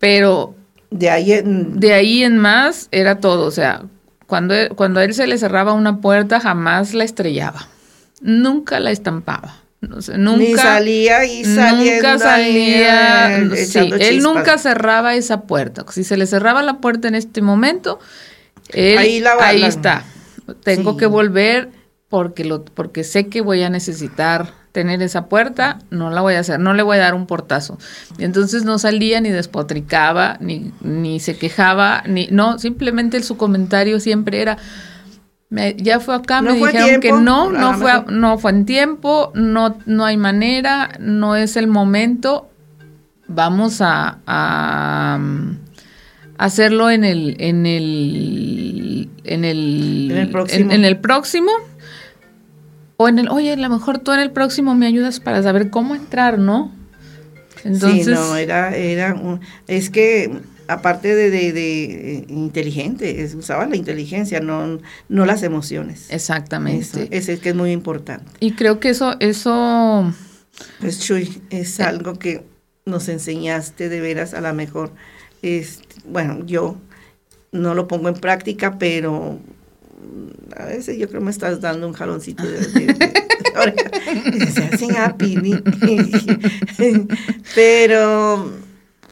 Pero de ahí en, de ahí en más era todo, o sea, cuando, cuando a él se le cerraba una puerta jamás la estrellaba, nunca la estampaba. No sé, nunca Ni salía y Nunca salía. él nunca cerraba esa puerta. Si se le cerraba la puerta en este momento, ahí, ahí está. Tengo que volver porque lo, porque sé que voy a necesitar tener esa puerta, no la voy a hacer, no le voy a dar un portazo. Y entonces no salía ni despotricaba, ni, ni se quejaba, ni no, simplemente su comentario siempre era, Me- ya fue acá, No me fue dijeron que no, no fue, a- no fue en tiempo, no, no hay manera, no es el momento. Vamos a, a, um, hacerlo en el, en el, en el, En el próximo. en- en el próximo. O en el, oye, a lo mejor tú en el próximo me ayudas para saber cómo entrar, ¿no? Entonces, sí, no, era, era un- es que aparte de, de- de, eh, inteligente, es- usaba la inteligencia, no, no las emociones. Exactamente. ese es que es muy importante. Y creo que eso, eso, Pues Chuy, es algo que nos enseñaste de veras a lo mejor. Este, bueno, yo no lo pongo en práctica, pero a veces yo creo me estás dando un jaloncito de, de- de. Se hacen Pili. pero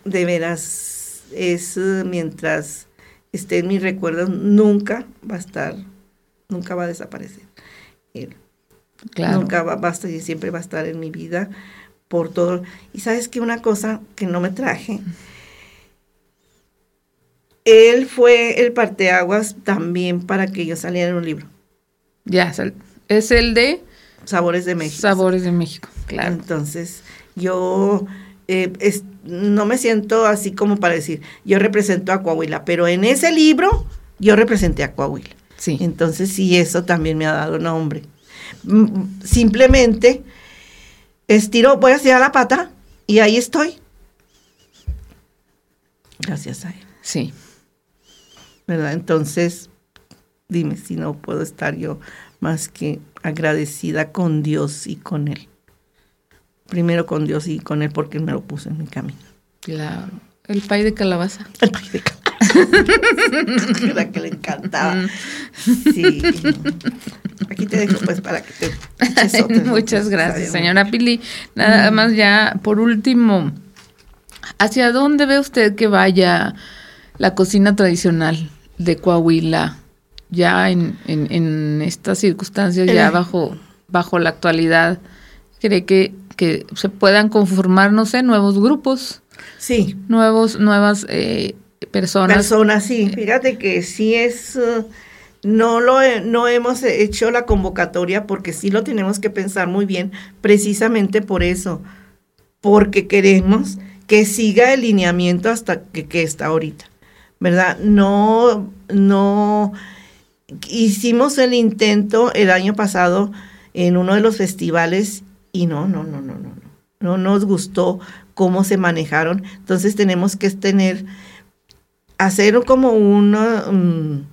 de veras es mientras esté en mis recuerdos nunca va a estar, nunca va a desaparecer. Él. claro. Nunca va, va a estar y siempre va a estar en mi vida por todo. Y sabes que una cosa que no me traje, él fue el parteaguas también para que yo saliera en un libro, Ya, es el- de Sabores de México. Sabores de México, claro. Entonces, yo eh, es- no me siento así como para decir, yo represento a Coahuila, pero en ese libro yo representé a Coahuila. Sí, Entonces, sí, eso también me ha dado nombre. Mm, Simplemente estiro, voy a estirar la pata y ahí estoy. Gracias a él, sí. ¿Verdad? Entonces, dime si no puedo estar yo más que agradecida con Dios y con él. Primero con Dios y con él porque él me lo puso en mi camino. Claro. El pay de calabaza. El pay de calabaza. Era que le encantaba. Sí. Aquí te dejo pues para que te. Muchas gracias, señora Pili. Nada más ya, por último, ¿hacia dónde ve usted que vaya la cocina tradicional de Coahuila ya en, en, en estas circunstancias, ya Eh. bajo, bajo la actualidad? ¿Cree que, que se puedan conformar, no sé, nuevos grupos, Sí, nuevos, nuevas eh, personas? personas, sí. Fíjate que sí es, uh, no lo no hemos hecho la convocatoria porque sí lo tenemos que pensar muy bien, precisamente por eso, porque queremos que siga el lineamiento hasta que, que está ahorita, ¿verdad? No, no, hicimos el intento el año pasado en uno de los festivales y no, no, no, no, no, no, no nos gustó cómo se manejaron, entonces tenemos que tener hacer como una mm,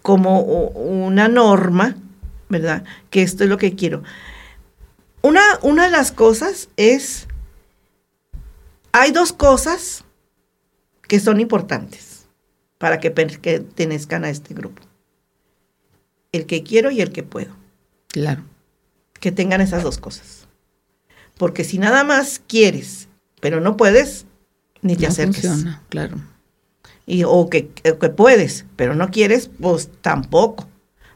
como una norma, ¿verdad? Que esto es lo que quiero. Una, una de las cosas es, hay dos cosas que son importantes para que pertenezcan a este grupo. El que quiero y el que puedo. Claro. Que tengan esas dos cosas. Porque si nada más quieres, pero no puedes, ni te No acerques funciona, claro. y, o que, que puedes, pero no quieres, pues tampoco.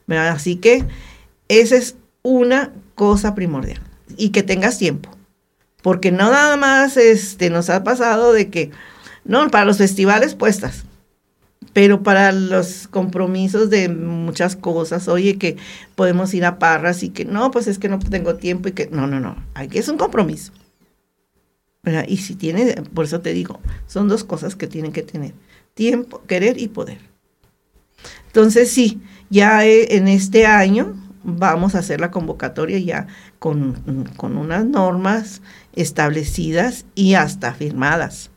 ¿verdad? Así que esa es una cosa primordial. Y que tengas tiempo. Porque no nada más este, nos ha pasado de que, no, para los festivales puestas, pero para los compromisos de muchas cosas, oye, que podemos ir a parras y que no, pues es que no tengo tiempo y que, no, no, no, aquí es un compromiso. Y si tiene, por eso te digo, son dos cosas que tienen que tener tiempo, querer y poder. Entonces sí, ya eh, en este año vamos a hacer la convocatoria ya con, con unas normas establecidas y hasta firmadas.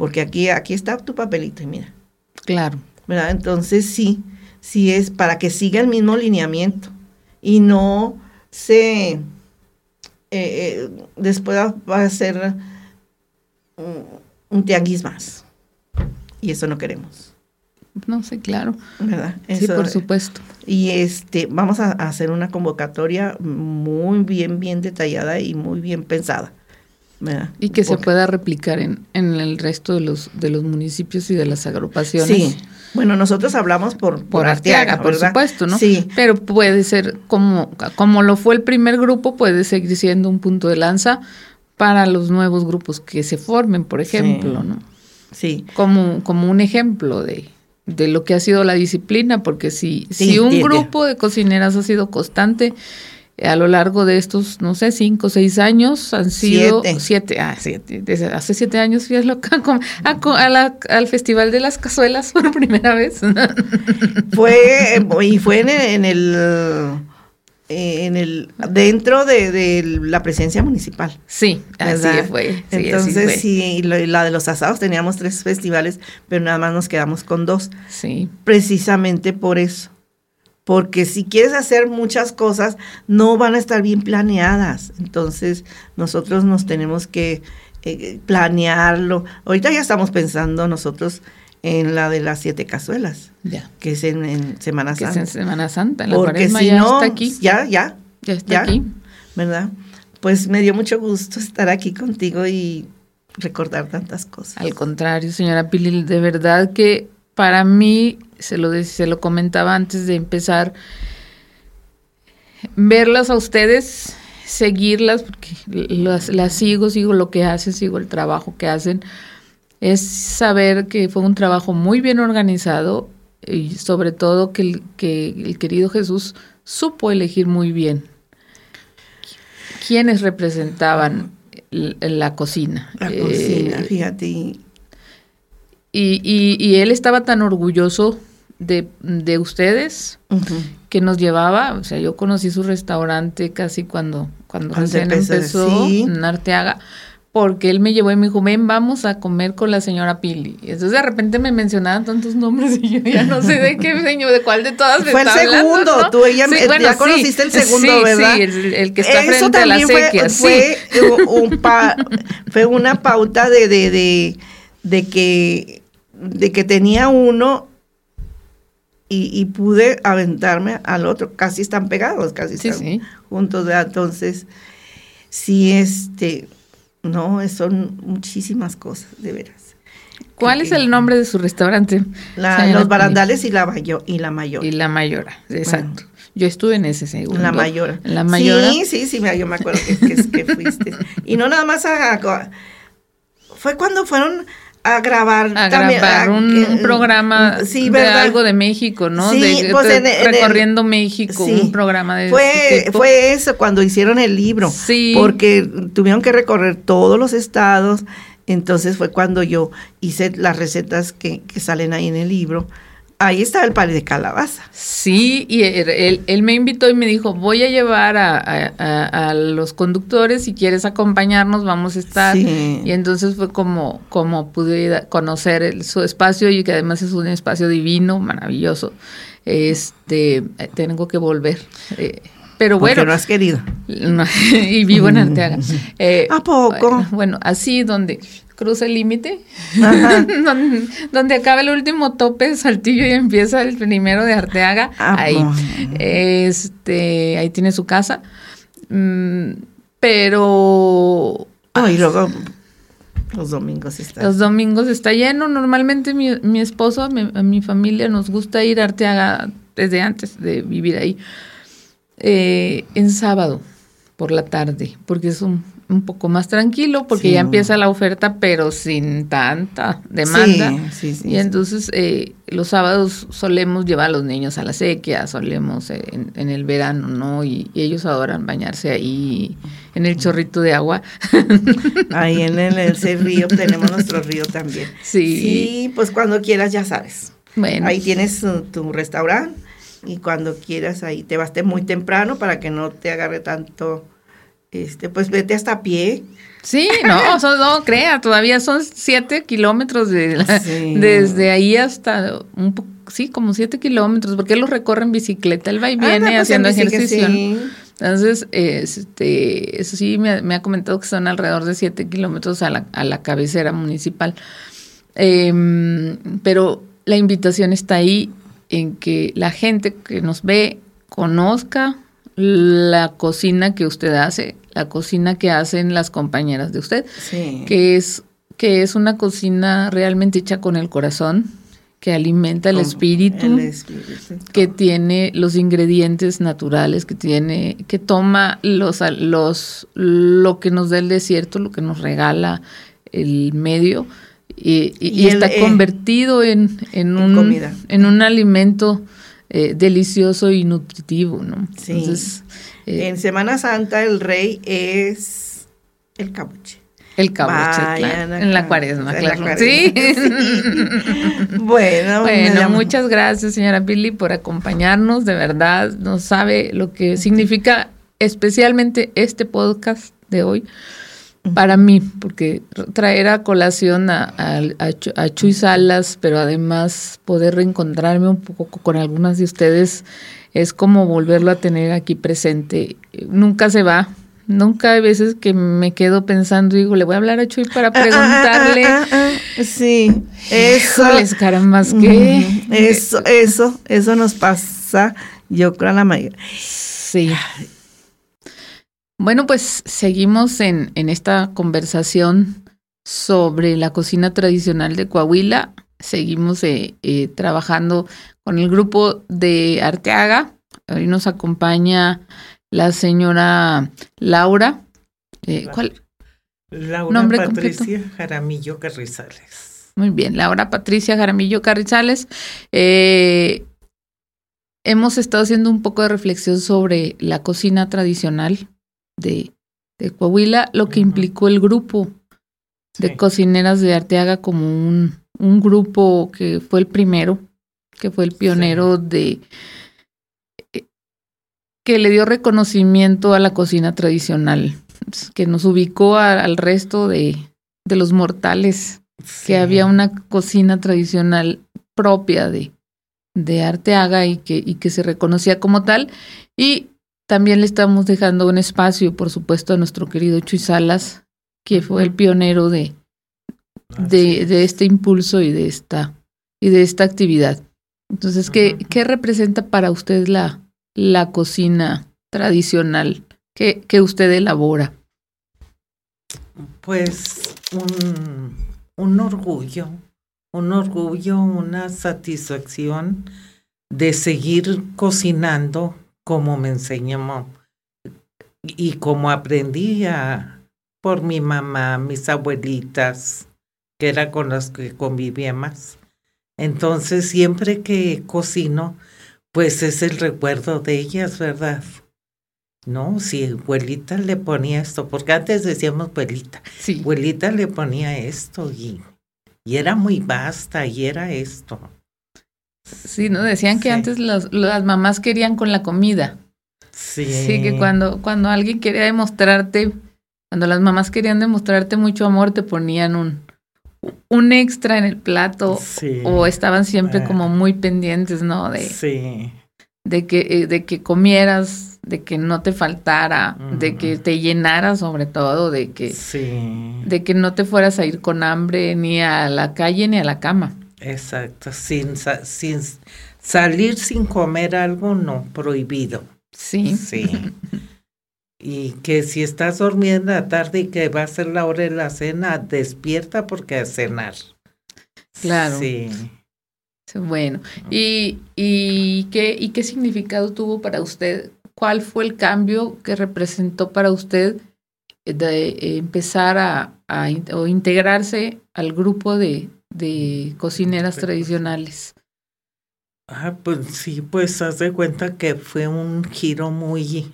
Porque aquí, aquí está tu papelito y mira, Claro. ¿verdad? Entonces sí, sí es para que siga el mismo lineamiento y no se, eh, eh, después va a ser un, un tianguis más. Y eso no queremos. No sé, claro. ¿verdad? Sí, por supuesto. Y este, vamos a, a hacer una convocatoria muy bien, bien detallada y muy bien pensada. ¿Verdad? Y que se pueda replicar en, en el resto de los, de los municipios y de las agrupaciones. Sí. Bueno, nosotros hablamos por, por, Por Arteaga, por supuesto, ¿no? Sí. Pero puede ser como, como lo fue el primer grupo, puede seguir siendo un punto de lanza para los nuevos grupos que se formen, por ejemplo, Sí. ¿no? Sí. Como, como un ejemplo de, de lo que ha sido la disciplina, porque si, Sí, si un grupo de cocineras ha sido constante a lo largo de estos, no sé, cinco o seis años, han sido Siete. siete, ah, siete, desde hace siete años fui a, lo- a com- a co- a la- al Festival de las Cazuelas por primera vez. Fue, eh, y fue en el, en el, eh, en el dentro de, de la presencia municipal. sí, así ¿verdad? fue. sí, así Entonces, fue. sí, lo- y la de los asados teníamos tres festivales, pero nada más nos quedamos con dos. Sí. precisamente por eso. Porque si quieres hacer muchas cosas, no van a estar bien planeadas. Entonces, nosotros nos tenemos que eh, planearlo. Ahorita ya estamos pensando nosotros en la de las siete cazuelas, Ya. que es en, en Semana Que es Santa. en Semana Santa, en la Porque si ya no, está aquí. ya, ya, Ya está ya. aquí. ¿verdad? Pues me dio mucho gusto estar aquí contigo y recordar tantas cosas. Al contrario, señora Pili, de verdad que para mí, se lo, de- se lo comentaba antes de empezar, verlas a ustedes, seguirlas, porque las, las sigo, sigo lo que hacen, sigo el trabajo que hacen, es saber que fue un trabajo muy bien organizado y sobre todo que el, que el querido Jesús supo elegir muy bien quiénes representaban la cocina. La Eh, cocina, fíjate. Y- y, y- él estaba tan orgulloso de, de ustedes que nos llevaba, o sea, yo conocí su restaurante casi cuando, cuando Cuando recién empezó, empezó sí. en Arteaga, porque él me llevó y me dijo, ven, vamos a comer con la señora Pili. Y entonces de repente me mencionaban tantos nombres y yo ya no sé de qué señor, de cuál de todas me Fue el hablando, segundo, ¿no? tú ella- ya conociste el segundo, sí, ¿verdad? Sí, el, el que está Eso frente a la fue- sequía, sí. fue, un pa- fue una pauta de, de, de, de que, de que tenía uno y, y pude aventarme al otro. Casi están pegados, casi Sí, están sí. juntos. ¿verdad? Entonces, sí, este, no, son muchísimas cosas, de veras. ¿Cuál es el nombre de su restaurante? La- los barandales y la, mayo- y la mayor. Y la mayora, exacto. Yo estuve en ese segundo. La mayora. La mayora. Sí, sí, sí, yo me acuerdo que, que- que fuiste. Y no nada más a, a- Fue cuando fueron a grabar. a también, grabar a- un, un programa sí, de algo de México, ¿no? Sí, de, pues en- el- recorriendo México, Sí. un programa de Fue, tipo. fue eso cuando hicieron el libro. Sí. Porque tuvieron que recorrer todos los estados. Entonces fue cuando yo hice las recetas que, que salen ahí en el libro. Ahí estaba el pari de calabaza. Sí, y él, él- él me invitó y me dijo, voy a llevar a, a- a- a los conductores, si quieres acompañarnos, vamos a estar. Sí. Y entonces fue como, como pude conocer el- su espacio y que además es un espacio divino, maravilloso. Este, eh, tengo que volver. Eh, pero Porque bueno, no has querido. Y vivo en Arteaga. Eh, ¿A poco? Bueno, bueno, así donde cruza el límite, donde, donde acaba el último tope de Saltillo y empieza el primero de Arteaga, Ah, ahí, este, ahí tiene su casa. Mm, pero No, y luego los domingos está. los domingos está lleno. Normalmente mi, mi esposo, mi, mi familia nos gusta ir a Arteaga desde antes de vivir ahí. Eh, en sábado por la tarde, porque es un, un poco más tranquilo, porque Sí. ya empieza la oferta, pero sin tanta demanda. Sí, sí, sí, y entonces eh, los sábados solemos llevar a los niños a la sequía, solemos eh, en, en el verano, ¿no? Y, y ellos adoran bañarse ahí en el chorrito de agua. Ahí en el, ese río tenemos nuestro río también. Sí. Sí, pues cuando quieras ya sabes. Bueno, Ahí tienes uh, tu restaurante y cuando quieras ahí te vas muy temprano para que no te agarre tanto, este, pues vete hasta a pie. Sí, no, son- no crea, todavía son siete kilómetros de la- Sí. desde ahí hasta un po- sí, como siete kilómetros, porque él los recorre en bicicleta, él va y viene Anda, pues, haciendo ejercicio. Entonces, este, eso sí, me, ha- me ha comentado que son alrededor de siete kilómetros a la, a la cabecera municipal. Em, pero la invitación está ahí en que la gente que nos ve conozca la cocina que usted hace, la cocina que hacen las compañeras de usted, Sí. que es que es una cocina realmente hecha con el corazón, que alimenta el espíritu, el espíritu. que tiene los ingredientes naturales, que tiene, que toma los, los, lo que nos da el desierto, lo que nos regala el medio, y, está eh, convertido en, en, un, en un alimento eh, delicioso y nutritivo, ¿no? Sí. Eh, en Semana Santa el rey es el cabuche. El cabuche, claro. En la cuaresma, claro. Sí. bueno, bueno muchas gracias, señora Billy, por acompañarnos. De verdad, no sabe lo que significa especialmente este podcast de hoy para mí, porque traer a colación a, a, Chuy Salas, pero además poder reencontrarme un poco con algunas de ustedes, es como volverlo a tener aquí presente. Nunca se va, nunca hay veces que me quedo pensando, digo, le voy a hablar a Chuy para ah, ah, ah, preguntarle. sí, eso. les carambas, que. Eso, eso, eso nos pasa, yo creo, a la mayoría. Sí. Bueno, pues seguimos en, en esta conversación sobre la cocina tradicional de Coahuila. Seguimos eh, eh, trabajando con el grupo de Arteaga. Hoy nos acompaña la señora Laura. Eh, ¿Cuál? Laura Patricia Jaramillo Carrizales. Muy bien, Laura Patricia Jaramillo Carrizales. hemos estado haciendo un poco de reflexión sobre la cocina tradicional de, Coahuila, lo que implicó el grupo de cocineras de Arteaga como un, un, grupo que fue el primero, que fue el pionero de eh, que le dio reconocimiento a la cocina tradicional, que nos ubicó al resto de, de, los mortales, que había una cocina tradicional propia de, de Arteaga y que, y que se reconocía como tal. Y también le estamos dejando un espacio, por supuesto, a nuestro querido Chuy Salas, que fue el pionero de, de, este impulso y de esta, y de esta actividad. Entonces, ¿qué, ¿qué representa para usted la, la cocina tradicional que, que usted elabora? Pues un, un orgullo, un orgullo, una satisfacción de seguir cocinando como me enseñó y como aprendí por mi mamá, mis abuelitas, que era con las que convivía más. Entonces, siempre que cocino, pues es el recuerdo de ellas, ¿verdad? No, si abuelita le ponía esto, porque antes decíamos abuelita, sí. abuelita le ponía esto y, y era muy vasta y era esto. Sí, ¿no? Decían que antes las mamás querían con la comida. Sí. Sí, que cuando, cuando alguien quería demostrarte, cuando las mamás querían demostrarte mucho amor, te ponían un, un extra en el plato sí. o estaban siempre como muy pendientes, ¿no? De, sí. de, que, eh, de que comieras, de que no te faltara, de que te llenara sobre todo, de que, sí. de que no te fueras a ir con hambre ni a la calle ni a la cama. Exacto, sin, sin salir sin comer algo, no, prohibido. Sí. Sí. y que si estás durmiendo a tarde y que va a ser la hora de la cena, despierta porque a cenar. Claro. Sí. Bueno, ¿y, y, qué, ¿y qué significado tuvo para usted? ¿Cuál fue el cambio que representó para usted de empezar a, a o integrarse al grupo de, de cocineras tradicionales. Ah, pues sí, pues haz de cuenta que fue un giro muy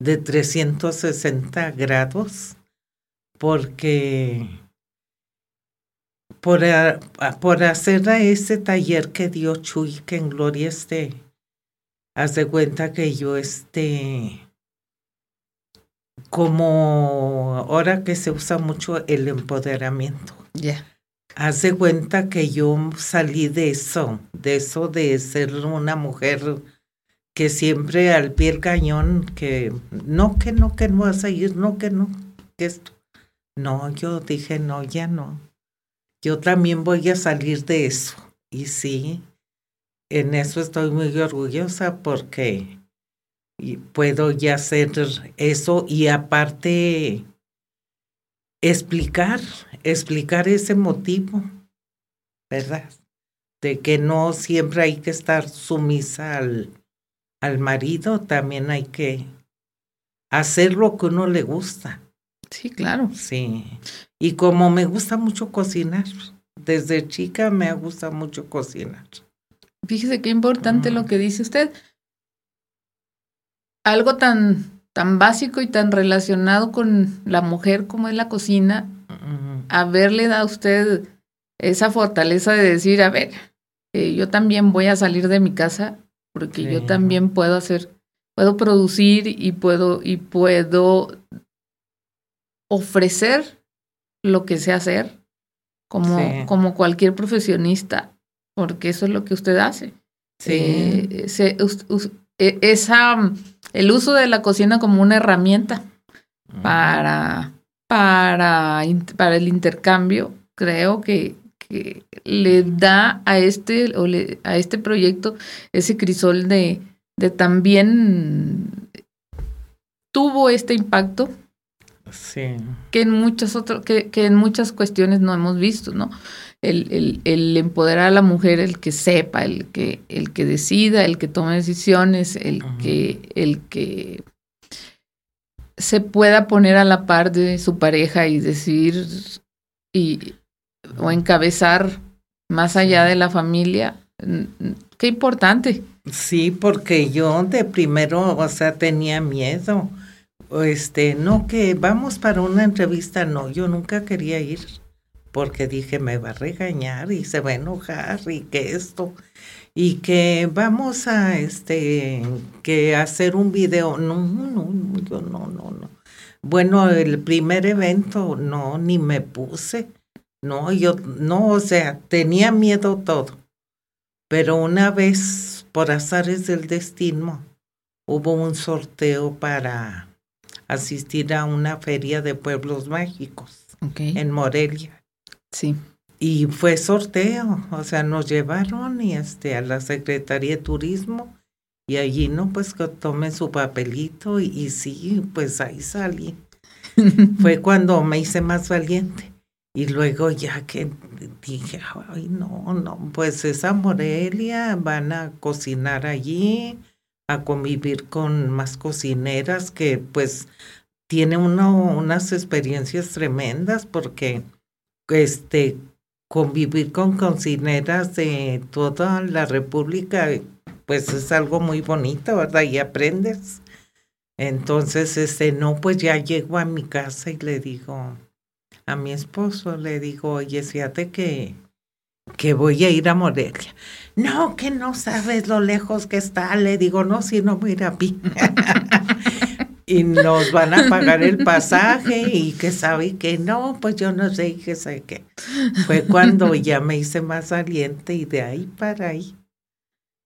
de 360 grados, porque por, por hacer a ese taller que dio Chuy, que en gloria esté, haz de cuenta que yo esté como ahora que se usa mucho el empoderamiento. Ya. Hace cuenta que yo salí de eso, de eso de ser una mujer que siempre al pie del cañón, que no, que no, que no vas a ir, no, que no, que esto. No, yo dije, no, ya no. Yo también voy a salir de eso. Y sí, en eso estoy muy orgullosa porque puedo ya hacer eso y aparte explicar, explicar ese motivo, ¿verdad? De que no siempre hay que estar sumisa al, al marido, también hay que hacer lo que uno le gusta. Sí, claro. Sí. Y como me gusta mucho cocinar, desde chica me ha gustado mucho cocinar. Fíjese qué importante lo que dice usted. Algo tan, tan básico y tan relacionado con la mujer como es la cocina, haberle dado a usted esa fortaleza de decir, a ver, eh, yo también voy a salir de mi casa porque yo también puedo hacer, puedo producir y puedo, y puedo ofrecer lo que sé hacer como, como cualquier profesionista, porque eso es lo que usted hace. Sí. Eh, e, esa, el uso de la cocina como una herramienta para, para, para el intercambio, creo que, que le da a este, o le, a este proyecto ese crisol de, de también tuvo este impacto sí. que en muchas otras, que, que, en muchas cuestiones no hemos visto, ¿no? El, el, el, empoderar a la mujer, el que sepa, el que, el que decida, el que tome decisiones, el que, el que se pueda poner a la par de su pareja y decidir y o encabezar más allá de la familia. Qué importante. Sí, porque yo de primero, o sea, tenía miedo. Este, no que vamos para una entrevista, no, yo nunca quería ir porque dije me va a regañar y se va a enojar y que esto y que vamos a este que hacer un video, no, no, yo no, no, no. Bueno, el primer evento no ni me puse no, yo, no, o sea, tenía miedo todo. Pero una vez, por azares del destino, hubo un sorteo para asistir a una feria de pueblos mágicos en Morelia. Sí. Y fue sorteo, o sea, nos llevaron y este a la Secretaría de Turismo y allí no pues que tomé su papelito y, y sí, pues ahí salí. fue cuando me hice más valiente. Y luego ya que dije, ay, no, no, pues esa Morelia, van a cocinar allí, a convivir con más cocineras que pues tiene uno unas experiencias tremendas porque este convivir con cocineras de toda la República pues es algo muy bonito, ¿verdad? Y aprendes. Entonces, este, no, pues ya llego a mi casa y le digo, a mi esposo, le digo, oye, fíjate que, que voy a ir a Morelia. No, que no sabes lo lejos que está. Le digo, no, si no voy a ir a pie. y nos van a pagar el pasaje y que sabe que no, pues yo no sé qué sé qué. Fue cuando ya me hice más valiente y de ahí para ahí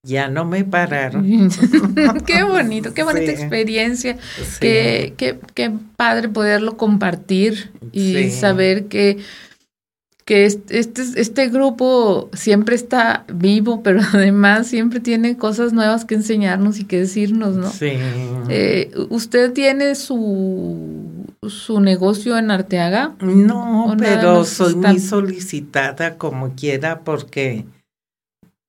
ya no me pararon. qué bonito, qué bonita experiencia. Qué, qué, qué, padre poderlo compartir y saber que, que este, este grupo siempre está vivo, pero además siempre tiene cosas nuevas que enseñarnos y que decirnos, ¿no? Sí. Eh, ¿Usted tiene su, su negocio en Arteaga? No, pero soy muy solicitada como quiera porque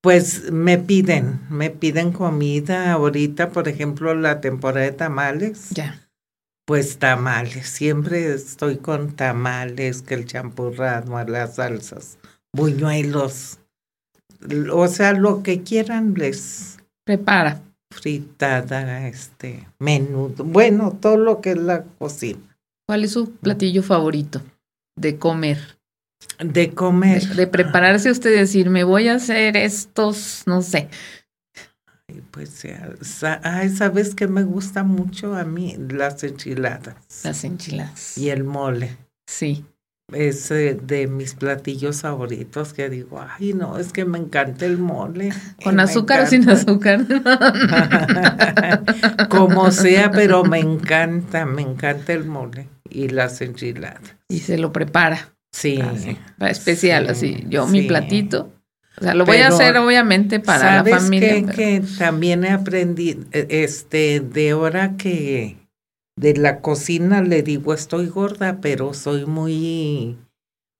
pues me piden, me piden comida ahorita, por ejemplo, la temporada de tamales. Ya. Pues tamales, siempre estoy con tamales, que el champurrado, las salsas, buñuelos, o sea, lo que quieran les prepara. Fritada, este, menudo, bueno, todo lo que es la cocina. ¿Cuál es su platillo favorito de comer? De comer. De, prepararse usted y decir, me voy a hacer estos, no sé. Pues, ay, ¿sabes qué me gusta mucho a mí? Las enchiladas. Las enchiladas. Y el mole. Sí. Es de mis platillos favoritos que digo, ay, no, es que me encanta el mole. ¿Con azúcar o sin azúcar? Como sea, pero me encanta, me encanta el mole y las enchiladas. Y se lo prepara. Sí. especial, así. Yo, mi platito. O sea, lo voy a hacer obviamente para la familia. Que, que también he aprendido, e, este, de hora que de la cocina le digo, estoy gorda, pero soy muy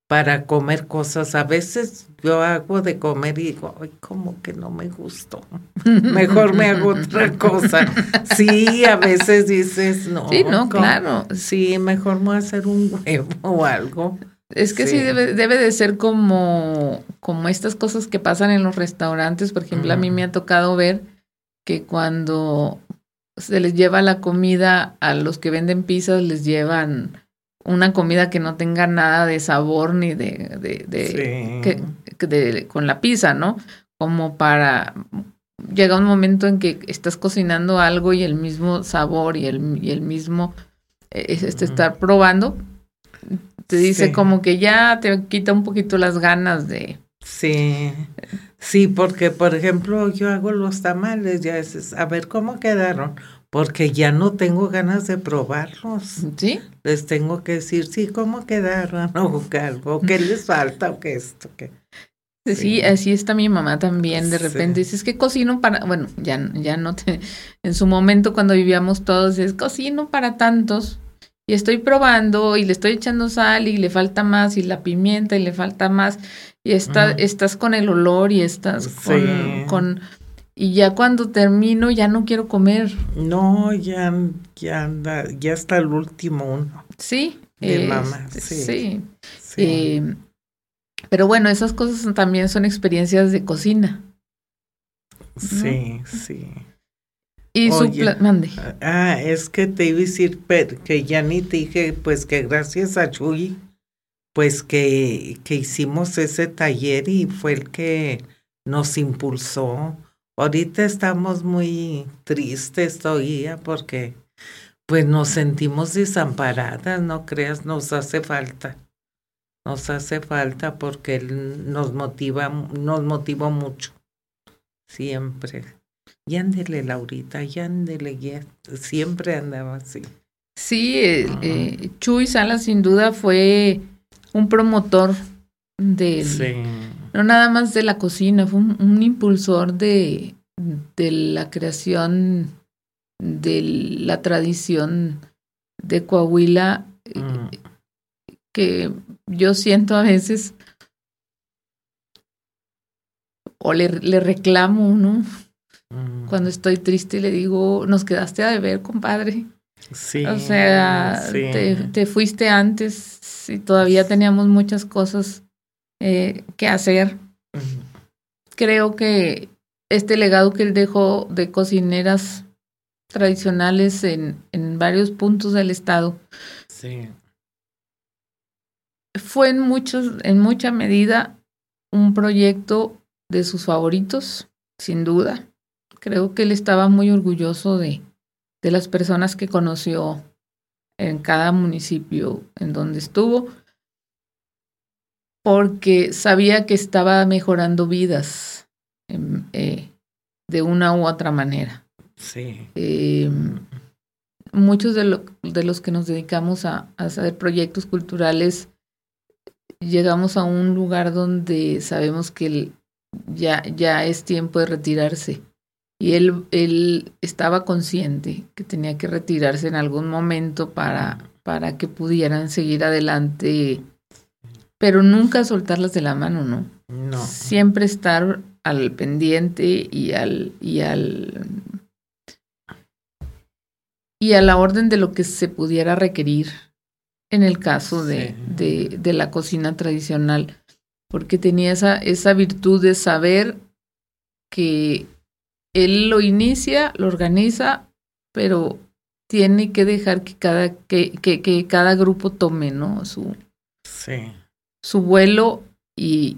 para comer cosas. A veces yo hago de comer y digo, ay, como que no me gustó. Mejor me hago otra cosa. Sí, a veces dices, no. Sí, no, claro. Sí, mejor me voy a hacer un huevo o algo. Es que sí, debe, debe, de ser como, como estas cosas que pasan en los restaurantes. Por ejemplo, a mí me ha tocado ver que cuando se les lleva la comida a los que venden pizzas, les llevan una comida que no tenga nada de sabor ni de, de, de, con la pizza, ¿no? Como para llega un momento en que estás cocinando algo y el mismo sabor y el, y el mismo es este, estar probando te dice como que ya te quita un poquito las ganas de sí sí porque por ejemplo yo hago los tamales ya es a ver cómo quedaron porque ya no tengo ganas de probarlos. ¿Sí? Les tengo que decir, sí, cómo quedaron, o algo, qué les falta, o qué esto, qué. Sí, así está mi mamá también. De repente dices que cocino para, bueno, ya, ya no te, en su momento cuando vivíamos todos, es cocino para tantos y estoy probando y le estoy echando sal y le falta más y la pimienta y le falta más y está, estás con el olor y estás con, con y ya cuando termino ya no quiero comer. No, ya, ya, ya está el último uno. Sí. De mamá, sí. Sí. Eh, pero bueno, esas cosas también son experiencias de cocina. Sí, sí. Y su mande. Ah, es que te iba a decir que ya ni te dije, pues que gracias a Chuy, pues que, que hicimos ese taller y fue el que nos impulsó Ahorita estamos muy tristes todavía porque pues nos sentimos desamparadas, no creas, nos hace falta. Nos hace falta porque él nos motiva, nos motivó mucho. Siempre. Y ándele, Laurita, y ándele, siempre andaba así. Sí, eh, eh, Chuy Sala sin duda fue un promotor de no nada más de la cocina, fue un, impulsor de, de la creación de la tradición de Coahuila mm. que yo siento a veces o le, le reclamo, ¿no? Cuando estoy triste le digo, nos quedaste a deber, compadre. Sí. O sea, te, te, fuiste antes y todavía teníamos muchas cosas eh, que hacer. Creo que este legado que él dejó de cocineras tradicionales en, en varios puntos del estado sí. fue en, muchos, en mucha medida un proyecto de sus favoritos, sin duda. Creo que él estaba muy orgulloso de, de las personas que conoció en cada municipio en donde estuvo porque sabía que estaba mejorando vidas em, eh, de una u otra manera. Sí. Em, muchos de, de, los que nos dedicamos a, hacer proyectos culturales llegamos a un lugar donde sabemos que ya, ya es tiempo de retirarse. Y él, él estaba consciente que tenía que retirarse en algún momento para, para que pudieran seguir adelante pero nunca soltarlas de la mano, ¿no? No. Siempre estar al pendiente y al y al y a la orden de lo que se pudiera requerir en el caso de, de, de la cocina tradicional, porque tenía esa, esa virtud de saber que él lo inicia, lo organiza, pero tiene que dejar que cada, que, que, que cada grupo tome, ¿no? Su, sí su vuelo y,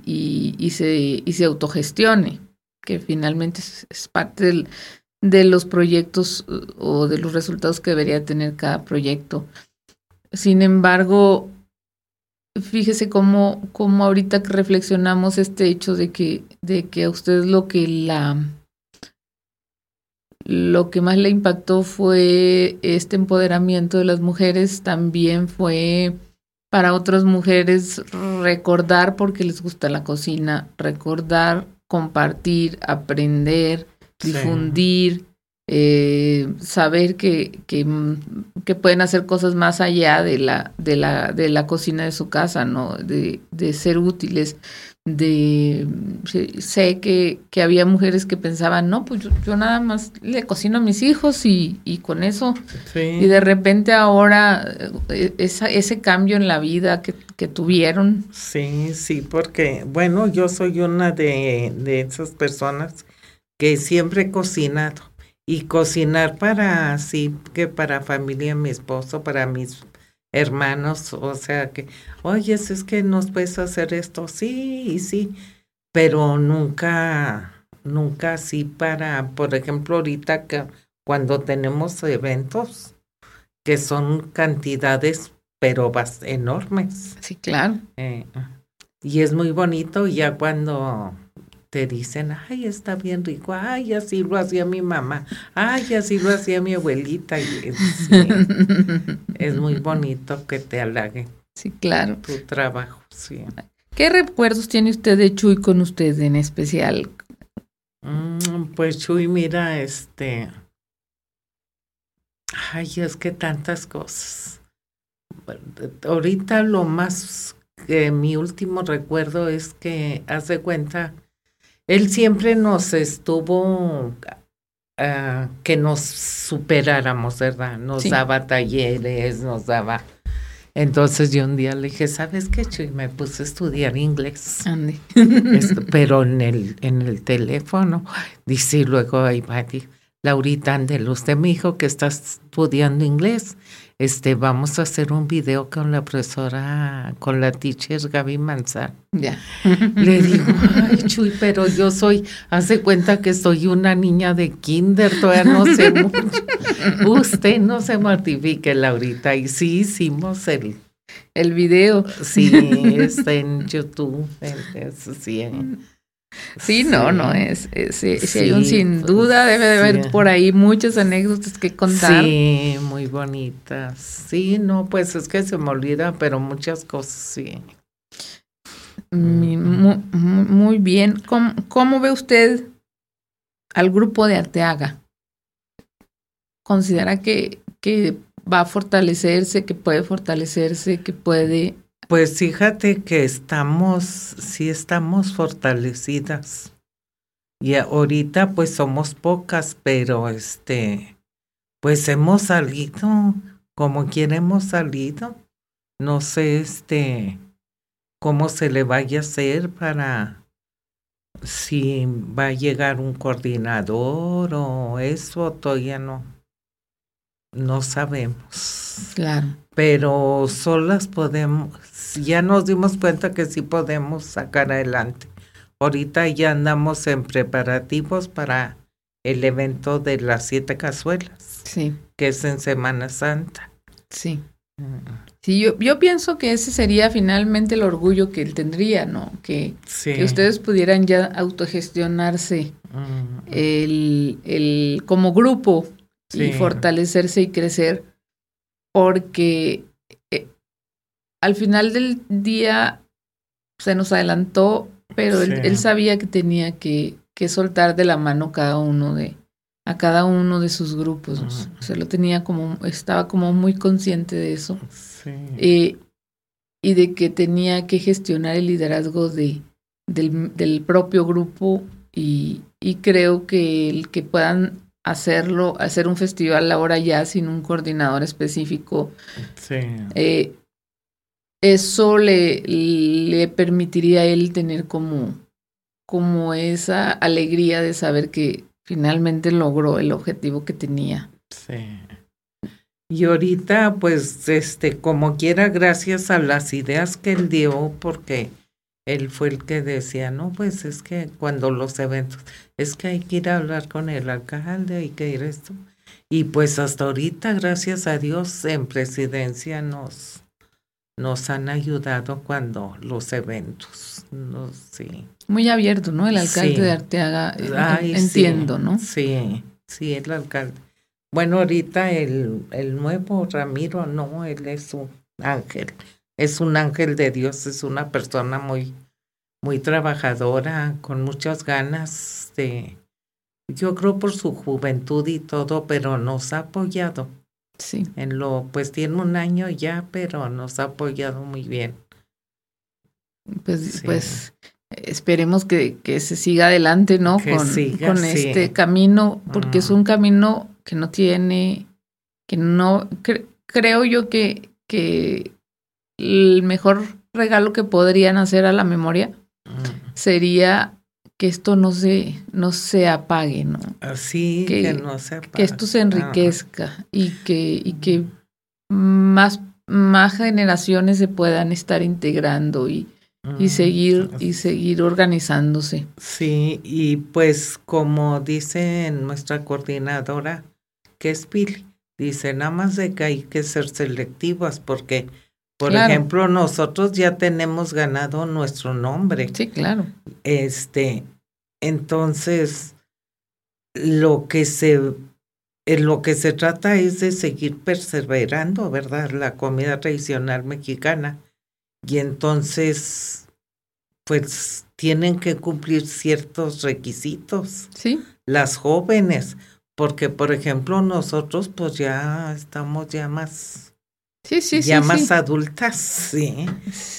y, se, y se autogestione, que finalmente es, parte de los proyectos uh, o de los resultados que debería tener cada proyecto. Sin embargo, fíjese cómo, cómo ahorita que reflexionamos este hecho de que, de que a usted lo que la lo que más le impactó fue este empoderamiento de las mujeres, también fue para otras mujeres recordar porque les gusta la cocina, recordar, compartir, aprender, difundir eh, saber que, que, que, pueden hacer cosas más allá de la, de la, de la cocina de su casa, ¿no? De, de ser útiles, de sé que, que, había mujeres que pensaban, no, pues yo, nada más le cocino a mis hijos y, y con eso. Y de repente ahora eh, esa, ese cambio en la vida que, que, tuvieron. Sí, sí, porque bueno, yo soy una de, de esas personas que siempre he cocinado. Y cocinar para, sí, que para familia, mi esposo, para mis hermanos, o sea que, oye, es que nos puedes hacer esto, sí, sí, pero nunca, nunca así para, por ejemplo, ahorita que cuando tenemos eventos que son cantidades, pero enormes. Sí, claro. Eh, y es muy bonito y ya cuando te dicen, ay, está bien rico, ay, así lo hacía mi mamá, ay, así lo hacía mi abuelita. Y, es muy bonito que te halague. Sí, claro. Tu trabajo, sí. ¿Qué recuerdos tiene usted de Chuy con usted en especial? Mm, pues Chuy, mira, este... Ay, es que tantas cosas. Ahorita lo más que mi último recuerdo es que hace cuenta él siempre nos estuvo uh, que nos superáramos, ¿verdad? Nos daba talleres, nos daba... Entonces yo un día le dije, ¿sabes qué, Chuy? Me puse a estudiar inglés. pero en el, en el teléfono. Dice, y luego ahí va, Laurita Andel, usted me dijo que está estudiando inglés este, vamos a hacer un video con la profesora, con la teacher Gaby Manzar. Ya. Le digo, ay, Chuy, pero yo soy, hace cuenta que soy una niña de kinder, todavía no sé mucho. Usted no se mortifique, Laurita. Y sí hicimos el... El video. Sí, está en YouTube. sí, Sí, no, no, es, es, hay un sin pues, duda, debe de haber por ahí muchas anécdotas que contar. Sí, muy bonitas. Sí, no, pues es que se me olvida, pero muchas cosas sí. Muy, muy, bien. ¿Cómo, ¿Cómo, ve usted al grupo de Arteaga? ¿Considera que, que va a fortalecerse, que puede fortalecerse, que puede pues fíjate que estamos, sí estamos fortalecidas. Y ahorita pues somos pocas, pero este, pues hemos salido, como quiera hemos salido. No sé este, cómo se le vaya a hacer para si va a llegar un coordinador o eso, todavía no, no sabemos. Claro. Pero solas podemos, ya nos dimos cuenta que sí podemos sacar adelante. Ahorita ya andamos en preparativos para el evento de las siete cazuelas. Sí. Que es en Semana Santa. Sí. Sí, yo, yo pienso que ese sería finalmente el orgullo que él tendría, ¿no? Que, que ustedes pudieran ya autogestionarse el, el, como grupo y fortalecerse y crecer, porque al final del día se nos adelantó, pero él, sabía que tenía que, que, soltar de la mano cada uno de a cada uno de sus grupos. Se lo tenía como, estaba como muy consciente de eso. Eh, y de que tenía que gestionar el liderazgo de, del, del propio grupo y, y, creo que el que puedan hacerlo, hacer un festival ahora ya sin un coordinador específico, sí. eh, eso le, le permitiría a él tener como, como esa alegría de saber que finalmente logró el objetivo que tenía. Sí. Y ahorita, pues, este, como quiera, gracias a las ideas que él dio, porque él fue el que decía, no, pues es que cuando los eventos, es que hay que ir a hablar con el alcalde, hay que ir esto. Y pues hasta ahorita, gracias a Dios, en presidencia nos, nos han ayudado cuando los eventos, no sé. Muy abierto, ¿no? El alcalde de Arteaga, entiendo, ¿no? Sí, sí, el alcalde. Bueno, ahorita el, el nuevo Ramiro, no, él es un ángel, es un ángel de Dios, es una persona muy, muy trabajadora, con muchas ganas de, yo creo por su juventud y todo, pero nos ha apoyado. Sí. En lo, pues tiene un año ya, pero nos ha apoyado muy bien. Pues, Sí. pues esperemos que, que se siga adelante, ¿no? Que con siga, con sí. este camino, porque es un camino que no tiene, que no, cre- creo yo que, que el mejor regalo que podrían hacer a la memoria Mm. sería que esto no se, no se apague, ¿no? Así Que- que, no se que esto se apague. enriquezca y que, y que más, más generaciones se puedan estar integrando y, y Mm. seguir, y seguir organizándose. Sí, y pues como dice nuestra coordinadora, que es Pili, dice nada más de que hay que ser selectivas porque, por Claro. ejemplo, nosotros ya tenemos ganado nuestro nombre. Sí, claro. Este, entonces, lo que se, en lo que se trata es de seguir perseverando, ¿verdad? La comida tradicional mexicana. Y entonces, pues, tienen que cumplir ciertos requisitos Sí, las jóvenes, porque, por ejemplo, nosotros, pues, ya estamos ya más, sí, sí, sí. ya sí. más adultas, sí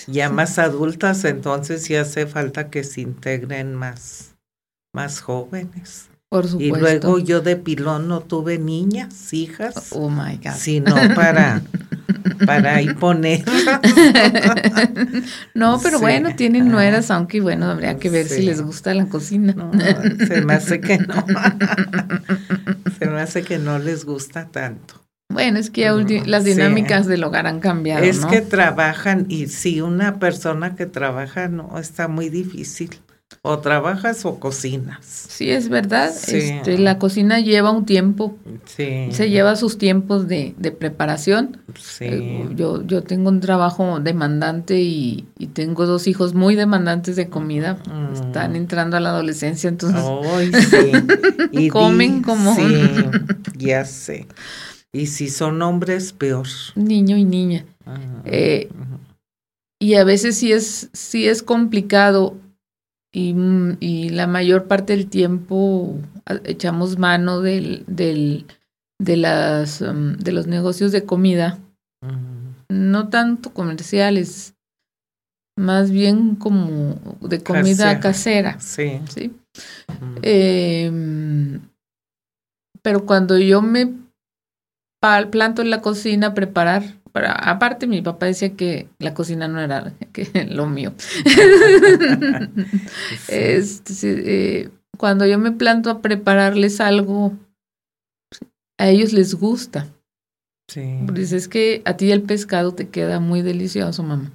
ya más adultas, entonces sí hace falta que se integren más, más jóvenes. Por Y supuesto. luego yo de pilón no tuve niñas, hijas, Oh my God. sino para, para ahí poner. no, pero Sí. bueno, tienen Ah. nueras, aunque bueno, habría que ver si les gusta la cocina. No, se me hace que no. Se me hace que no les gusta tanto. Bueno, es que ya las Sí. dinámicas del hogar han cambiado, es ¿no? que trabajan y si una persona que trabaja no está muy difícil. O trabajas o cocinas. Sí, es verdad. Sí. Este, la cocina lleva un tiempo, Sí. se lleva sus tiempos de, de preparación. Sí. Eh, Yo, yo tengo un trabajo demandante y, y tengo dos hijos muy demandantes de comida. Mm. Están entrando a la adolescencia, entonces Ay, sí. Y Comen como- Sí, ya sé. Y si son hombres, peor. niño y niña. Eh, y a veces sí es, sí es complicado y, y la mayor parte del tiempo echamos mano del, del, de, las, mm, de los negocios de comida, no tanto comerciales, más bien como de comida casera. Sí. ¿sí? Eh, pero cuando yo me planto en la cocina preparar, para, aparte mi papá decía que la cocina no era que lo mío. Este, eh, cuando yo me planto a prepararles algo, a ellos les gusta. Sí. Pues es que a ti el pescado te queda muy delicioso, mamá.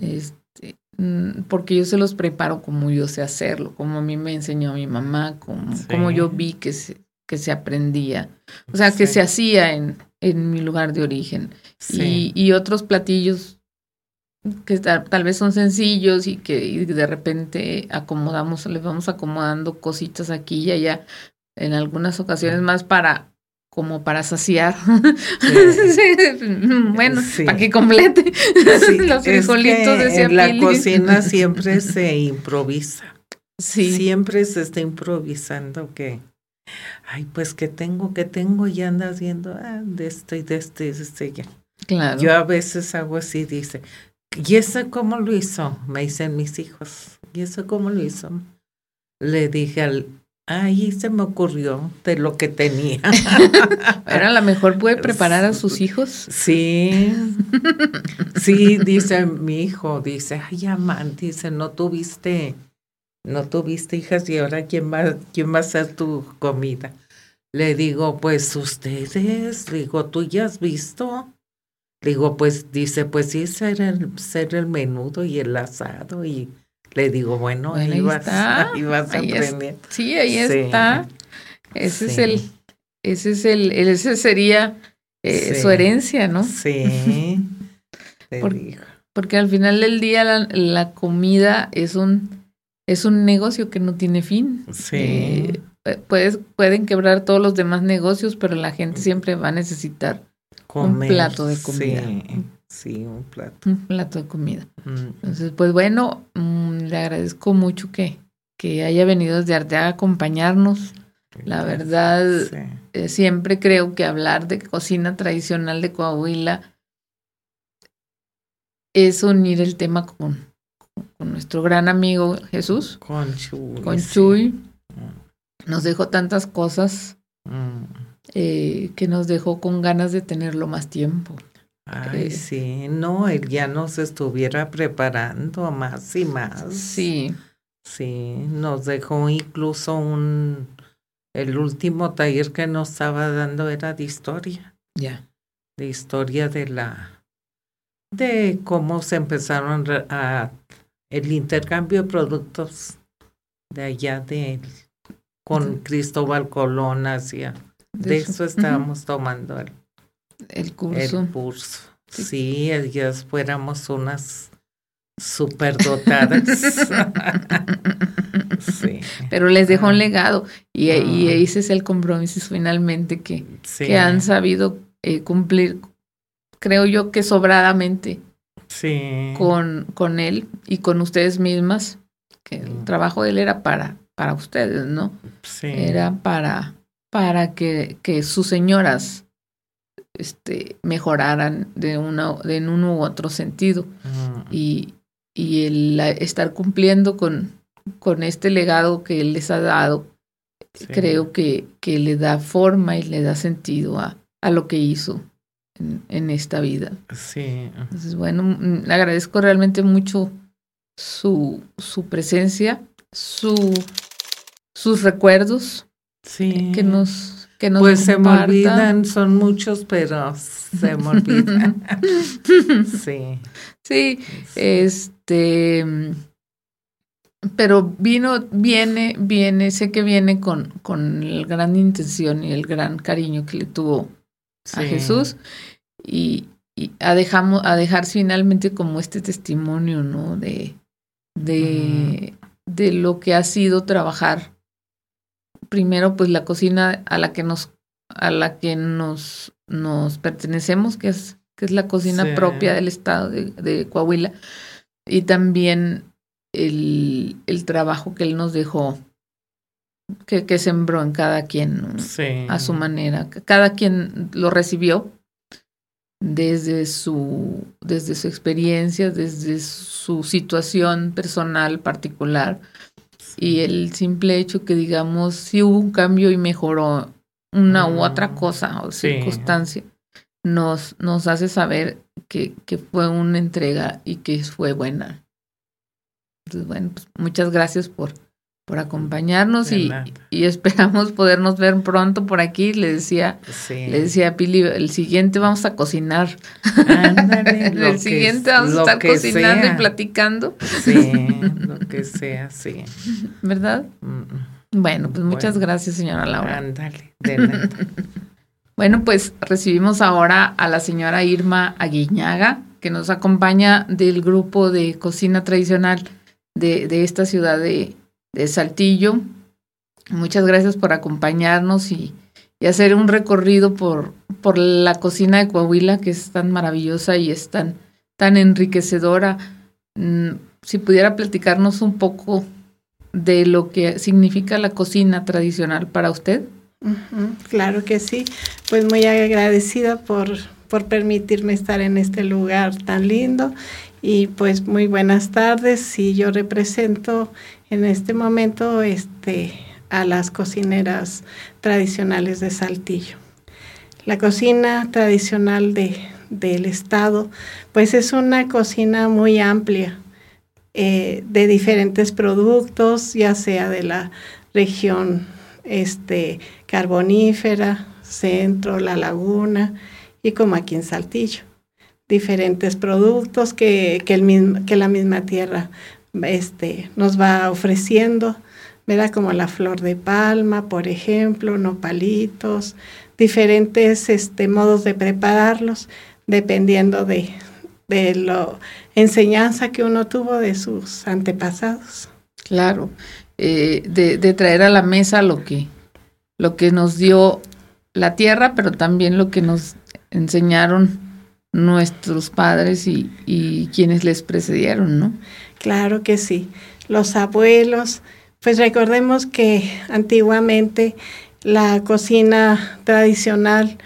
Este, mm, porque yo se los preparo como yo sé hacerlo, como a mí me enseñó mi mamá, como, Sí. como yo vi que se, que se aprendía, o sea, que Sí. se hacía en, en mi lugar de origen. Sí. Y, y otros platillos que tal, tal vez son sencillos y que y de repente acomodamos, le vamos acomodando cositas aquí y allá, en algunas ocasiones más para como para saciar. bueno, Sí. para que complete los frijolitos decía en la cocina siempre se improvisa. Sí, Siempre se está improvisando que, ay, pues que tengo, que tengo, y andas viendo ah, de esto y de este y de este. ya. claro. Yo a veces hago así, dice, ¿y eso cómo lo hizo? Me dicen mis hijos, ¿y eso cómo lo hizo? Le dije al, ay, se me ocurrió de lo que tenía. Pero a lo mejor puede preparar a sus hijos. Sí, sí, dice mi hijo, dice, ay, Aman, dice, no tuviste, no tuviste hijas y ahora quién va, quién va a hacer tu comida. Le digo, pues ustedes, digo, ¿tú ya has visto? Digo, pues dice, pues sí, ser el, ser el menudo y el asado y le digo, bueno, Bueno, ahí, ahí vas, está, ahí vas a es- aprender. Sí, ahí Sí. está. Ese es el, ese es el, ese sería eh, Sí. su herencia, ¿no? Sí, Por-. Porque al final del día la, la comida es un, es un negocio que no tiene fin. Sí. Eh, puedes, pueden quebrar todos los demás negocios, pero la gente siempre va a necesitar Comer, plato de comida. Sí, sí, un plato. un plato de comida. Mm, Entonces, pues bueno, mm, le agradezco mucho que, que haya venido desde Arteaga a acompañarnos. La verdad, eh, siempre creo que hablar de cocina tradicional de Coahuila es unir el tema con, con nuestro gran amigo Jesús. Con Chuy. Con Chuy. Mm. Nos dejó tantas cosas mm. eh, que nos dejó con ganas de tenerlo más tiempo. Ay, sí, no, él ya nos estuviera preparando más y más. Sí. Sí, nos dejó incluso un, el último taller que nos estaba dando era de historia. Ya. De historia de la, de cómo se empezaron a, el intercambio de productos de allá de, con Cristóbal Colón hacia, de, eso, estábamos tomando el, el curso. El curso. Sí, ellas fuéramos unas superdotadas. sí. Pero les dejó un ah. legado y, y, ese es el compromiso finalmente que, que han sabido eh, cumplir, creo yo que sobradamente sí. con, con él y con ustedes mismas, que el mm. trabajo de él era para, para ustedes, ¿no? Sí. Era para, para que, que sus señoras este, mejoraran de, una, de en uno u otro sentido. Y, y el estar cumpliendo con, con este legado que él les ha dado, creo que, que le da forma y le da sentido a, a lo que hizo en, en, esta vida. Sí. Entonces, bueno, le agradezco realmente mucho su, su presencia, su, sus recuerdos sí. que nos pues se me olvidan, son muchos, pero se me olvidan. sí. Sí, este, pero vino, viene, viene, sé que viene con, con la gran intención y el gran cariño que le tuvo a Jesús y, a, dejamos, a dejar finalmente como este testimonio, ¿no? De, de, de lo que ha sido trabajar primero pues la cocina a la que nos a la que nos nos pertenecemos que es que es la cocina propia del estado de, Coahuila y también el, el, trabajo que él nos dejó que, que sembró en cada quien a su manera. Cada quien lo recibió desde su desde su experiencia desde su situación personal particular. Y el simple hecho que digamos si hubo un cambio y mejoró una u otra mm, cosa o circunstancia nos, nos hace saber que, que fue una entrega y que fue buena. Entonces, bueno, pues muchas gracias por, por acompañarnos y, y, esperamos podernos ver pronto por aquí. Le decía, le decía a Pili, el siguiente vamos a cocinar. el siguiente vamos a estar cocinando y platicando. Sí, lo que sea, sí. ¿Verdad? Bueno, pues muchas gracias, señora Laura. Ándale, de nada. bueno, pues recibimos ahora a la señora Irma Aguiñaga, que nos acompaña del grupo de cocina tradicional de, de esta ciudad de, de Saltillo. Muchas gracias por acompañarnos y, hacer un recorrido por, por la cocina de Coahuila, que es tan maravillosa y es tan, tan enriquecedora. Mm, si pudiera platicarnos un poco de lo que significa la cocina tradicional para usted. claro que sí, pues muy agradecida por, por permitirme estar en este lugar tan lindo y pues muy buenas tardes y yo represento en este momento este, a las cocineras tradicionales de Saltillo. La cocina tradicional de, del estado, pues es una cocina muy amplia eh, de diferentes productos, ya sea de la región este, carbonífera, centro, la laguna y como aquí en Saltillo. Diferentes productos que, que, el que la misma tierra este, nos va ofreciendo, ¿verdad? Como la flor de palma, por ejemplo, nopalitos, diferentes este, modos de prepararlos, dependiendo de, de la enseñanza que uno tuvo de sus antepasados. Claro, eh, de, de, traer a la mesa lo que, lo que nos dio la tierra, pero también lo que nos enseñaron nuestros padres y, y quienes les precedieron, ¿no? Claro que sí. Los abuelos, Pues recordemos que antiguamente la cocina tradicional,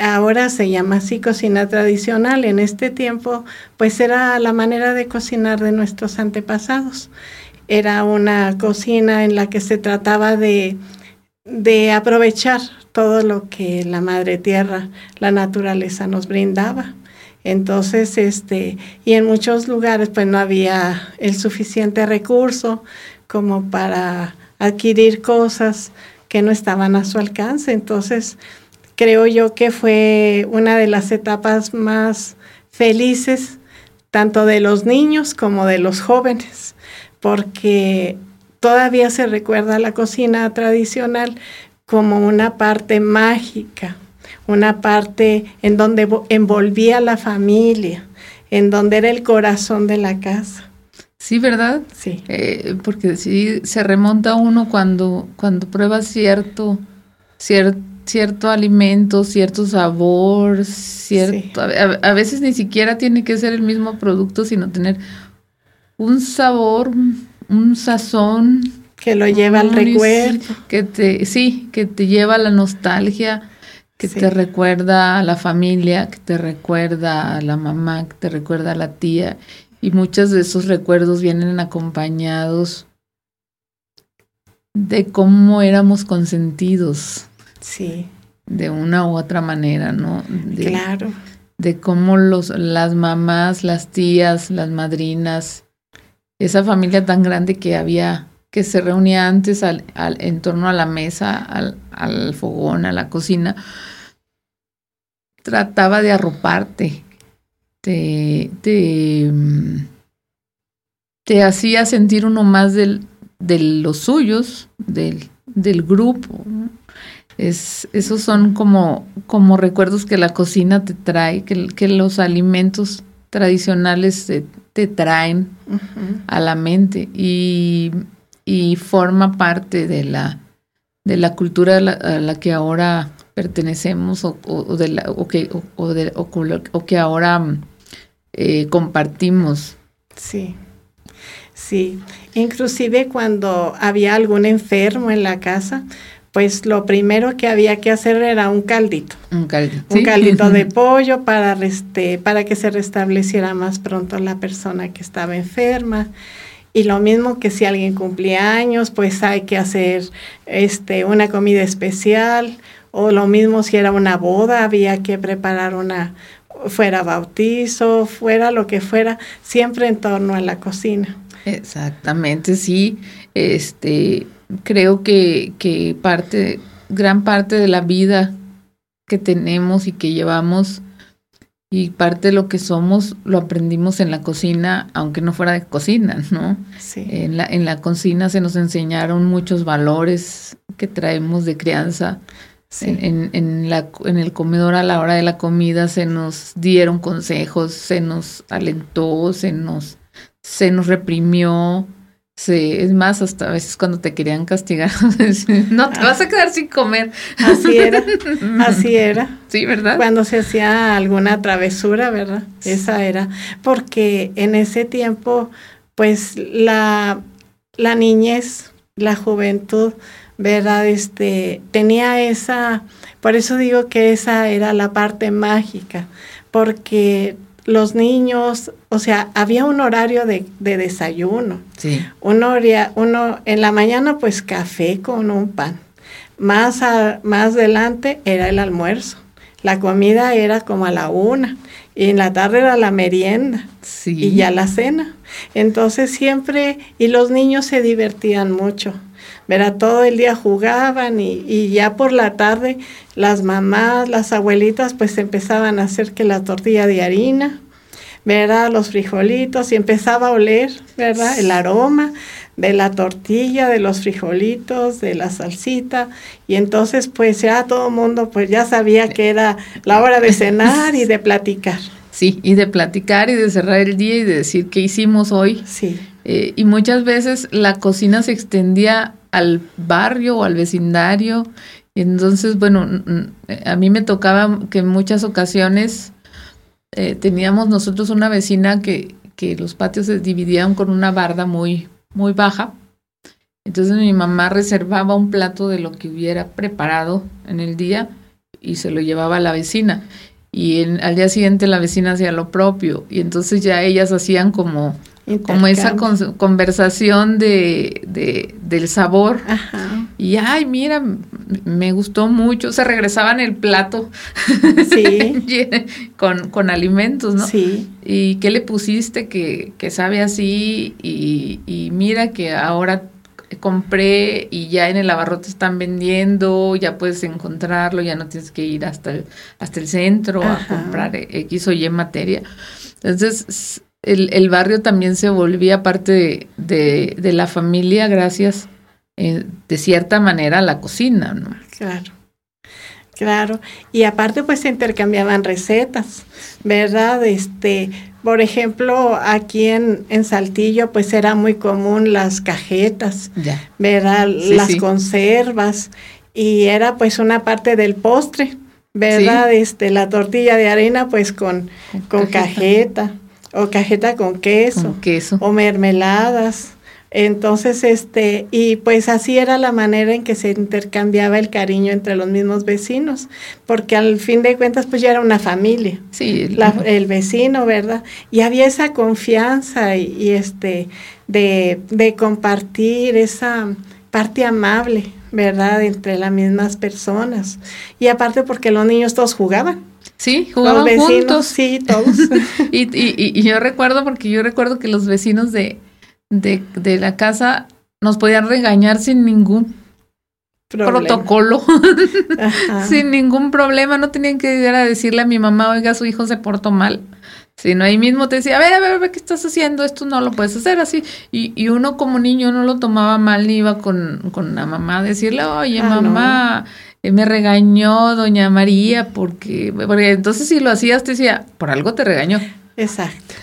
ahora se llama así cocina tradicional, en este tiempo pues era la manera de cocinar de nuestros antepasados. Era una cocina en la que se trataba de, de aprovechar todo lo que la madre tierra, la naturaleza nos brindaba. Entonces, este, y en muchos lugares pues no había el suficiente recurso como para adquirir cosas que no estaban a su alcance. Entonces, creo yo que fue una de las etapas más felices, tanto de los niños como de los jóvenes, porque todavía se recuerda la cocina tradicional como una parte mágica, una parte en donde envolvía la familia, en donde era el corazón de la casa. Sí, ¿verdad? Sí. Eh, porque sí se remonta uno cuando, cuando prueba cierto, cierto alimento, cierto sabor, cierto. A, veces ni siquiera tiene que ser el mismo producto, sino tener un sabor, un sazón. Que lo lleva al recuerdo. Que te, sí, que te lleva a la nostalgia, que te recuerda a la familia, que te recuerda a la mamá, que te recuerda a la tía. Y muchos de esos recuerdos vienen acompañados de cómo éramos consentidos. Sí. De una u otra manera, ¿no? claro. De cómo los, las mamás, las tías, las madrinas, esa familia tan grande que había, que se reunía antes al, en torno a la mesa, al, al fogón, a la cocina, trataba de arroparte, te, te, hacía sentir uno más del, de los suyos, del, del grupo. Es, esos son como, como recuerdos que la cocina te trae, que, que los alimentos tradicionales te, traen a la mente y, y, forma parte de la, de la cultura a la, que ahora pertenecemos o, de la, o, que, o, de, o, que ahora eh, compartimos. Sí, sí. Inclusive cuando había algún enfermo en la casa, pues lo primero que había que hacer era un caldito. Un caldito. Un caldito de pollo para, reste, para que se restableciera más pronto la persona que estaba enferma. Y lo mismo que si alguien cumplía años, pues hay que hacer este, una comida especial. O lo mismo si era una boda, había que preparar una, fuera bautizo, fuera lo que fuera, siempre en torno a la cocina. Exactamente, sí. Este, creo que, que parte, gran parte de la vida que tenemos y que llevamos y parte de lo que somos lo aprendimos en la cocina, aunque no fuera de cocina, ¿no? Sí. En la, en la cocina se nos enseñaron muchos valores que traemos de crianza, en, en, la, en el comedor a la hora de la comida se nos dieron consejos, se nos alentó, se nos, se nos reprimió. Se, es más, hasta a veces cuando te querían castigar, no te vas a quedar sin comer. Así era, así era. Sí, ¿verdad? Cuando se hacía alguna travesura, ¿verdad? Esa era. Porque en ese tiempo, pues la, la niñez, la juventud, ¿verdad? Este, tenía esa, por eso digo que esa era la parte mágica, porque los niños, o sea, había un horario de, desayuno. Sí. Uno, uno, en la mañana, pues café con un pan. Más, más adelante era el almuerzo. La comida era como a la una. Y en la tarde era la merienda. Sí. Y ya la cena. Entonces siempre, y los niños se divertían mucho. Verá, todo el día jugaban y, ya por la tarde las mamás, las abuelitas, pues empezaban a hacer que la tortilla de harina, ¿verdad? Los frijolitos y empezaba a oler, ¿verdad? El aroma de la tortilla, de los frijolitos, de la salsita. Y entonces pues ya todo el mundo pues ya sabía que era la hora de cenar y de platicar. Sí, y de platicar y de cerrar el día y de decir qué hicimos hoy. Sí. Eh, y muchas veces la cocina se extendía al barrio o al vecindario. Entonces, bueno, a mí me tocaba que en muchas ocasiones eh, teníamos nosotros una vecina que, que los patios se dividían con una barda muy, muy baja. Entonces mi mamá reservaba un plato de lo que hubiera preparado en el día y se lo llevaba a la vecina. Y al día siguiente la vecina hacía lo propio. Y entonces ya ellas hacían como como esa conversación de, de, del sabor. Y ay, mira, me gustó mucho. Se regresaban el plato sí. con, con, alimentos, ¿no? Sí. ¿Y qué le pusiste que, que sabe así? Y, y, mira que ahora compré y ya en el abarrote están vendiendo, ya puedes encontrarlo, ya no tienes que ir hasta el, hasta el centro a comprar X o Y materia. Entonces, el, el barrio también se volvía parte de, de, la familia gracias, eh, de cierta manera, a la cocina, ¿no? Claro. Claro, y aparte pues se intercambiaban recetas, ¿verdad? Este, por ejemplo, aquí en, en Saltillo pues era muy común las cajetas, ¿verdad? las conservas y era pues una parte del postre, ¿verdad? Este, la tortilla de harina pues con, con, cajeta o cajeta con queso, queso. o mermeladas. Entonces, este, y pues así era la manera en que se intercambiaba el cariño entre los mismos vecinos, porque al fin de cuentas, pues ya era una familia. Sí. el vecino, ¿verdad? Y había esa confianza y, este, de, de compartir esa parte amable, ¿verdad? Entre las mismas personas. Y aparte porque los niños todos jugaban. Sí, jugaban juntos. Sí, todos. y, y, y, yo recuerdo, porque yo recuerdo que los vecinos de, de, de la casa nos podían regañar sin ningún protocolo, sin ningún problema. No tenían que ir a decirle a mi mamá, oiga, su hijo se portó mal. Sino ahí mismo te decía, a ver, a ver, a ver, ¿qué estás haciendo? Esto no lo puedes hacer así. Y, y uno como niño no lo tomaba mal ni iba con, con la mamá a decirle, oye, ah, mamá, me regañó doña María porque, porque entonces si lo hacías te decía, por algo te regañó. Exacto.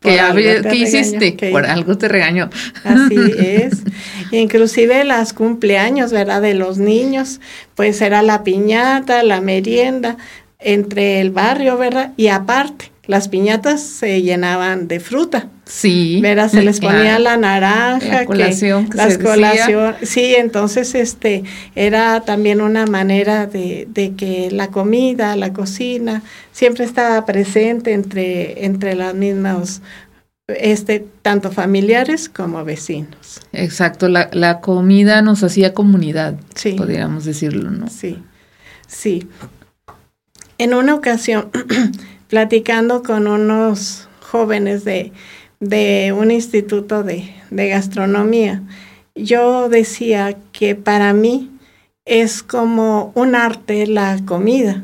¿Qué, hiciste? Por algo te regañó. Así es. Inclusive las cumpleaños, ¿verdad? De los niños, pues era la piñata, la merienda entre el barrio, ¿verdad? Y aparte, las piñatas se llenaban de fruta. Sí. Mira, se les ponía la naranja, la colación, las colación, sí, entonces este era también una manera de, de, que la comida, la cocina, siempre estaba presente entre, entre las mismas este, tanto familiares como vecinos. Exacto, la, la comida nos hacía comunidad, sí. podríamos decirlo, ¿no? Sí, sí. En una ocasión platicando con unos jóvenes de, de un instituto de, de, gastronomía, yo decía que para mí es como un arte la comida.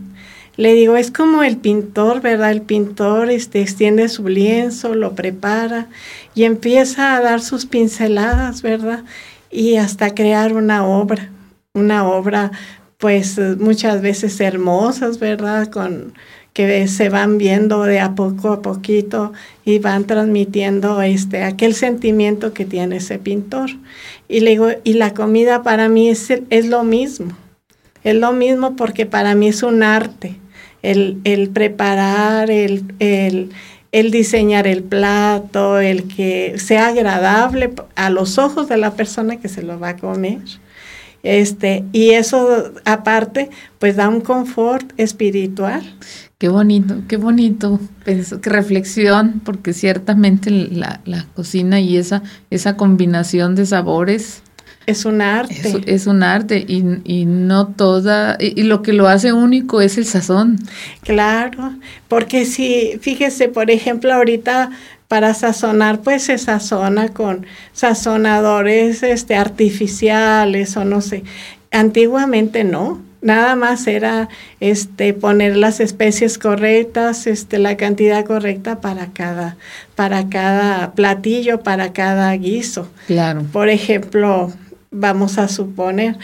Le digo, es como el pintor, ¿verdad? El pintor este, extiende su lienzo, lo prepara y empieza a dar sus pinceladas, ¿verdad? Y hasta crear una obra, una obra pues muchas veces hermosas, ¿verdad? Con, que se van viendo de a poco a poquito y van transmitiendo este aquel sentimiento que tiene ese pintor. Y le digo, y la comida para mí es, es lo mismo. Es lo mismo porque para mí es un arte. El, el preparar, el, el, el diseñar el plato, el que sea agradable a los ojos de la persona que se lo va a comer. Este, y eso aparte, pues da un confort espiritual. Qué bonito, qué bonito, qué reflexión, porque ciertamente la, la, cocina y esa, esa combinación de sabores es un arte. Es, un arte y, y no toda, y, y, lo que lo hace único es el sazón. Claro, porque si, fíjese, por ejemplo, ahorita para sazonar, pues se sazona con sazonadores este, artificiales o no sé. Antiguamente no nada más era este poner las especies correctas, este la cantidad correcta para cada para cada platillo, para cada guiso. Claro. Por ejemplo, vamos a suponer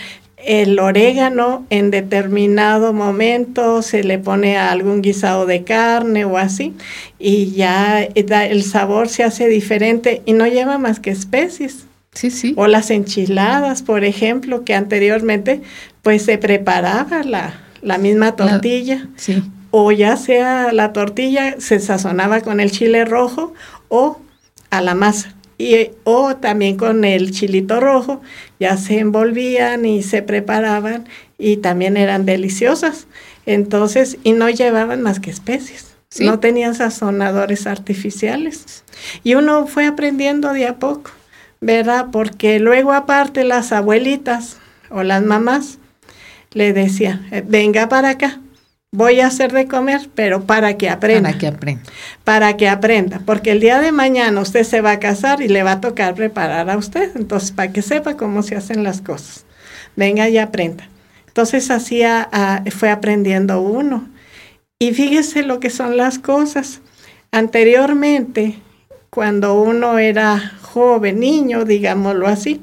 el orégano en determinado momento se le pone a algún guisado de carne o así y ya el sabor se hace diferente y no lleva más que especies. Sí, sí. O las enchiladas, por ejemplo, que anteriormente pues se preparaba la, la misma tortilla. sí. O ya sea la tortilla se sazonaba con el chile rojo o a la masa y, o también con el chilito rojo, ya se envolvían y se preparaban y también eran deliciosas. Entonces, y no llevaban más que especies. No tenían sazonadores artificiales. Y uno fue aprendiendo de a poco, ¿verdad? Porque luego aparte las abuelitas o las mamás le decían, eh, venga para acá, voy a hacer de comer, pero para que aprenda. Para que aprenda. Para que aprenda, porque el día de mañana usted se va a casar y le va a tocar preparar a usted, entonces para que sepa cómo se hacen las cosas. Venga y aprenda. Entonces así fue aprendiendo uno. Y fíjese lo que son las cosas. Anteriormente, cuando uno era joven, niño, digámoslo así,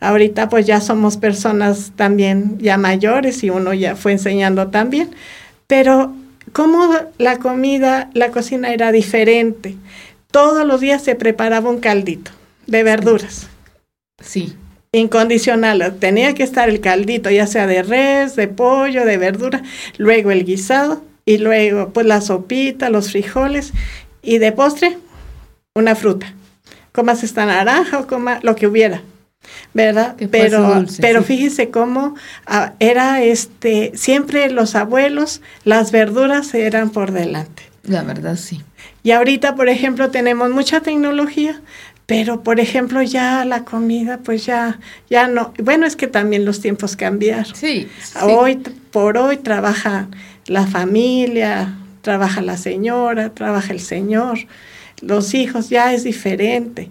ahorita pues ya somos personas también ya mayores y uno ya fue enseñando también, pero como la comida, la cocina era diferente. Todos los días se preparaba un caldito de verduras. Sí. Incondicional. Tenía que estar el caldito, ya sea de res, de pollo, de verdura, luego el guisado y luego pues la sopita, los frijoles y de postre una fruta. Comas esta naranja o coma lo que hubiera. ¿Verdad? pero pero fíjese cómo ah, era este siempre los abuelos las verduras eran por delante. La verdad sí. Y ahorita, por ejemplo, tenemos mucha tecnología, pero por ejemplo ya la comida pues ya ya no, bueno, es que también los tiempos cambiaron. Sí. Hoy por hoy trabaja la familia, trabaja la señora, trabaja el señor, los hijos ya es diferente.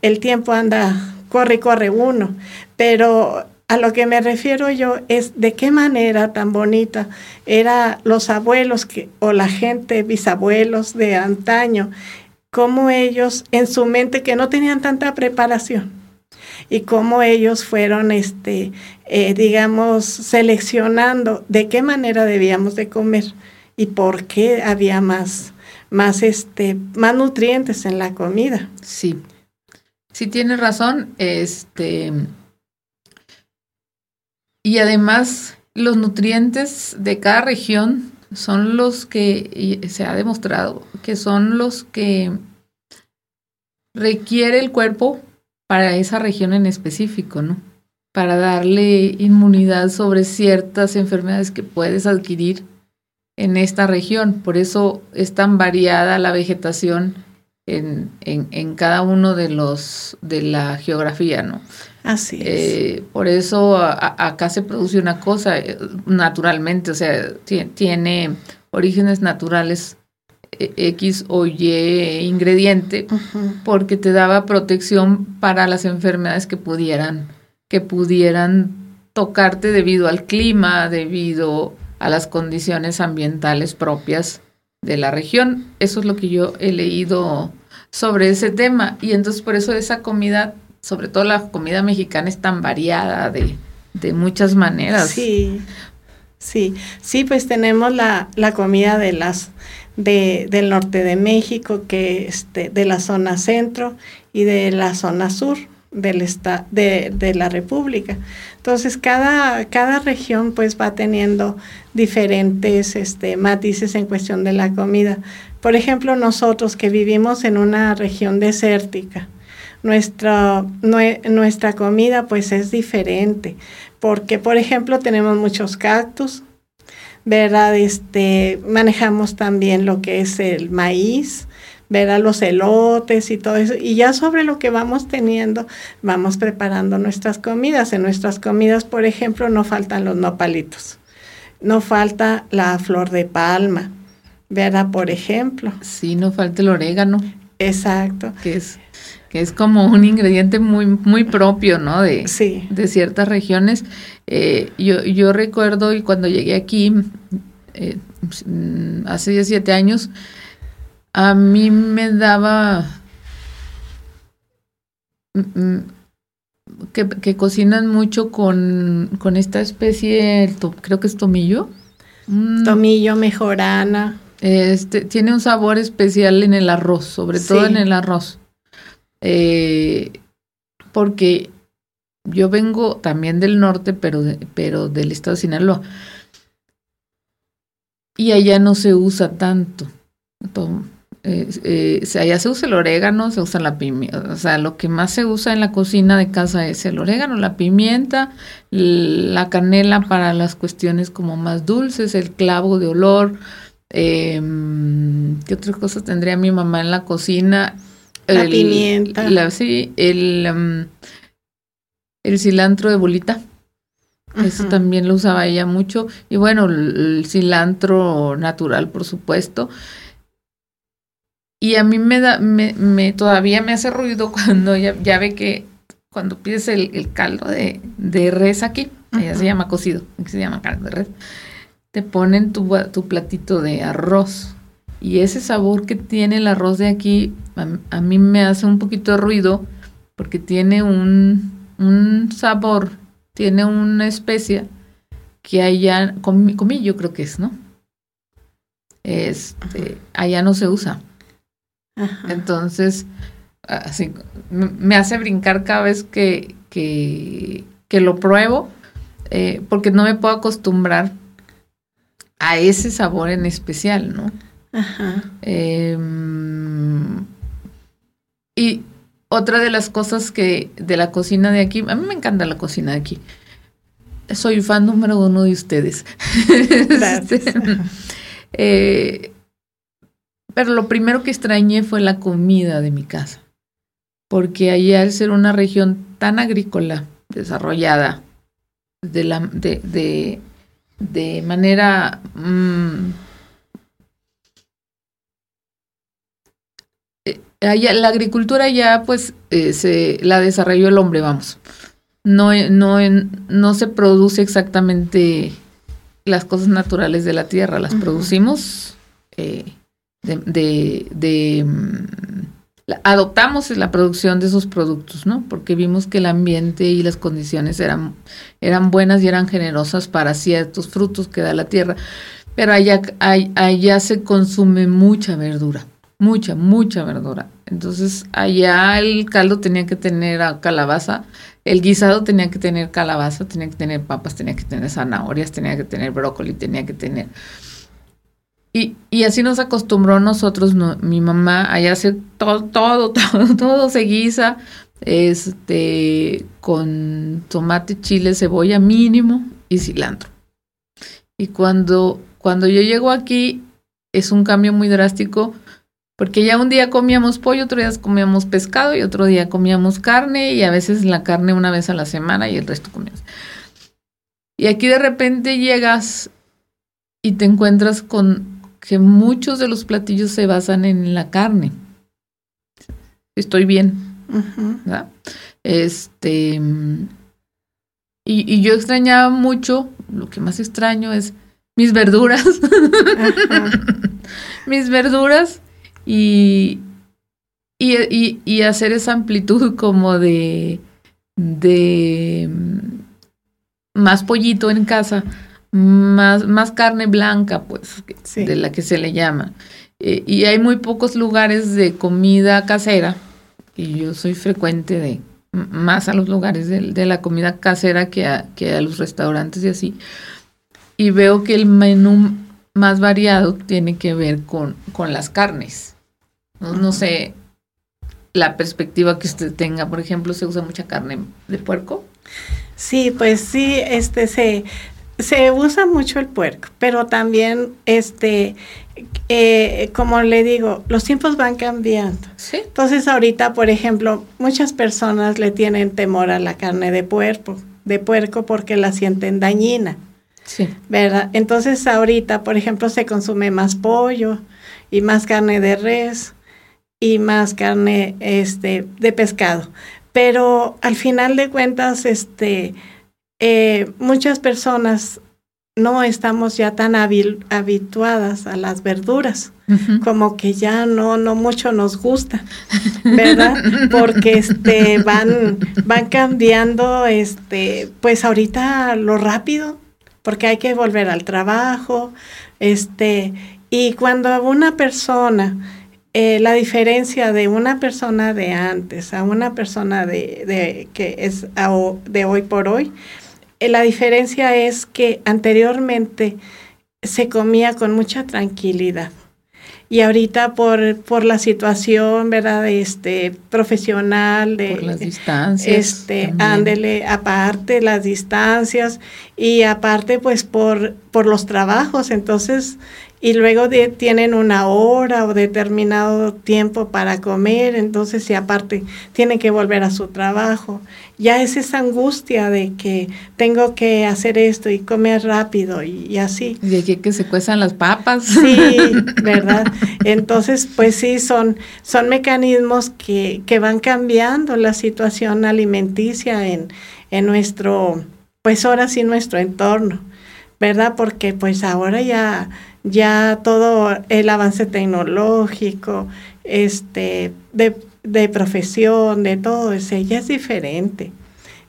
El tiempo anda corre, corre uno. Pero a lo que me refiero yo es de qué manera tan bonita era los abuelos o la gente, bisabuelos de antaño, cómo ellos en su mente que no tenían tanta preparación y cómo ellos fueron, este, eh, digamos, seleccionando de qué manera debíamos de comer y por qué había más, más, este, más nutrientes en la comida. Sí. Sí, tienes razón. Este. Y además, los nutrientes de cada región son los que se ha demostrado que son los que requiere el cuerpo para esa región en específico, ¿no? Para darle inmunidad sobre ciertas enfermedades que puedes adquirir en esta región. Por eso es tan variada la vegetación en, en, en, cada uno de los de la geografía, ¿no? Así es. Eh, por eso acá se produce una cosa eh, naturalmente, o sea, tiene orígenes naturales eh, X o Y ingrediente, porque te daba protección para las enfermedades que pudieran, que pudieran tocarte debido al clima, debido a las condiciones ambientales propias de la región. Eso es lo que yo he leído sobre ese tema. Y entonces por eso esa comida, sobre todo la comida mexicana, es tan variada de, de muchas maneras. Sí, sí, sí, pues tenemos la, la comida de las de, del norte de México, que este, de la zona centro y de la zona sur del de, de, la República. Entonces, cada, cada región pues va teniendo diferentes este, matices en cuestión de la comida. Por ejemplo, nosotros que vivimos en una región desértica, nuestra, nuestra comida pues es diferente, porque por ejemplo tenemos muchos cactus, ¿verdad? Este, manejamos también lo que es el maíz, ¿verdad? Los elotes y todo eso. Y ya sobre lo que vamos teniendo, vamos preparando nuestras comidas. En nuestras comidas, por ejemplo, no faltan los nopalitos, no falta la flor de palma, ¿verdad? Por ejemplo. Sí, no falta el orégano. Exacto. Que es, que es como un ingrediente muy, muy propio, ¿no? De, sí. de ciertas regiones. Eh, yo, yo recuerdo y cuando llegué aquí, eh, hace 17 años, a mí me daba mm, mm, que, cocinan mucho con, con esta especie, creo que es tomillo. Mm. Tomillo, mejorana. Este, tiene un sabor especial en el arroz, sobre todo en el arroz. Eh, porque yo vengo también del norte, pero, pero del estado de Sinaloa. Y allá no se usa tanto Eh, allá se usa el orégano, se usa la pimienta. O sea, lo que más se usa en la cocina de casa es el orégano, la pimienta, la canela para las cuestiones como más dulces, el clavo de olor. Eh, ¿Qué otras cosas tendría mi mamá en la cocina? La pimienta. sí, el, em, el cilantro de bolita. Eso también lo usaba ella mucho. Y bueno, el, cilantro natural, por supuesto. Y a mí me da, me, me todavía me hace ruido cuando ya, ya ve que cuando pides el, caldo de, de, res aquí, ella se llama cocido, aquí se llama caldo de res, te ponen tu, tu platito de arroz. Y ese sabor que tiene el arroz de aquí, a, mí me hace un poquito de ruido porque tiene un, un sabor tiene una especia que allá, comillo creo que es, ¿no? Este, allá no se usa. Entonces, así, me hace brincar cada vez que, que, lo pruebo, eh, porque no me puedo acostumbrar a ese sabor en especial, ¿no? Ajá. Em, y otra de las cosas que de la cocina de aquí, a mí me encanta la cocina de aquí. Soy fan número uno de ustedes. Este, eh, pero lo primero que extrañé fue la comida de mi casa. Porque allá al ser una región tan agrícola, desarrollada, de, la, de, de, manera mm, la agricultura ya pues eh, se la desarrolló el hombre, vamos. No, no, no se produce exactamente las cosas naturales de la tierra, las producimos eh, de, mm, adoptamos la producción de esos productos, ¿no? Porque vimos que el ambiente y las condiciones eran, eran buenas y eran generosas para ciertos frutos que da la tierra. Pero allá, allá se consume mucha verdura mucha, mucha verdura. Entonces allá el caldo tenía que tener calabaza, el guisado tenía que tener calabaza, tenía que tener papas, tenía que tener zanahorias, tenía que tener brócoli, tenía que tener... Y, y así nos acostumbró nosotros, mi mamá, allá hacer todo, todo, todo, todo se guisa, este, con tomate, chile, cebolla mínimo y cilantro. Y cuando, cuando yo llego aquí, es un cambio muy drástico porque ya un día comíamos pollo, otro día comíamos pescado y otro día comíamos carne y a veces la carne una vez a la semana y el resto comíamos. Y aquí de repente llegas y te encuentras con que muchos de los platillos se basan en la carne. Estoy bien. ¿verdad? Este. Y, y, yo extrañaba mucho, lo que más extraño es mis verduras. mis verduras y, y, y, hacer esa amplitud como de, de mm, más pollito en casa, más, más carne blanca, pues, de la que se le llama. Eh, y hay muy pocos lugares de comida casera, y yo soy frecuente de más a los lugares de, de la comida casera que a, que a los restaurantes y así. Y veo que el menú más variado tiene que ver con, con las carnes. No, sé la perspectiva que usted tenga. Por ejemplo, ¿se usa mucha carne de puerco? Sí, pues sí, este se, se usa mucho el puerco, pero también este eh, como le digo, los tiempos van cambiando. ¿Sí? Entonces ahorita, por ejemplo, muchas personas le tienen temor a la carne de puerco, de puerco porque la sienten dañina. Sí. ¿Verdad? Entonces ahorita, por ejemplo, se consume más pollo y más carne de res y más carne este, de pescado. Pero al final de cuentas, este, eh, muchas personas no estamos ya tan habituadas a las verduras, como que ya no, no mucho nos gusta, ¿verdad? Porque este, van, van cambiando, este, pues ahorita lo rápido, porque hay que volver al trabajo, este, y cuando una persona eh, la diferencia de una persona de antes a una persona de, que es de hoy por hoy, la diferencia es que anteriormente se comía con mucha tranquilidad. y ahorita por, por la situación, ¿verdad? Este, profesional, de... Por las distancias. Este, ándele, aparte las distancias y aparte pues por, por los trabajos, entonces y luego tienen una hora o determinado tiempo para comer, entonces si aparte tienen que volver a su trabajo, ya es esa angustia de que tengo que hacer esto y comer rápido y, así. Y de que, se cuezan las papas. Sí, ¿verdad? Entonces, pues sí, son, son mecanismos que, que van cambiando la situación alimenticia en, en nuestro, pues ahora sí, nuestro entorno, ¿verdad? Porque pues ahora ya ya todo el avance tecnológico, este, de, profesión, de todo eso, ya es diferente.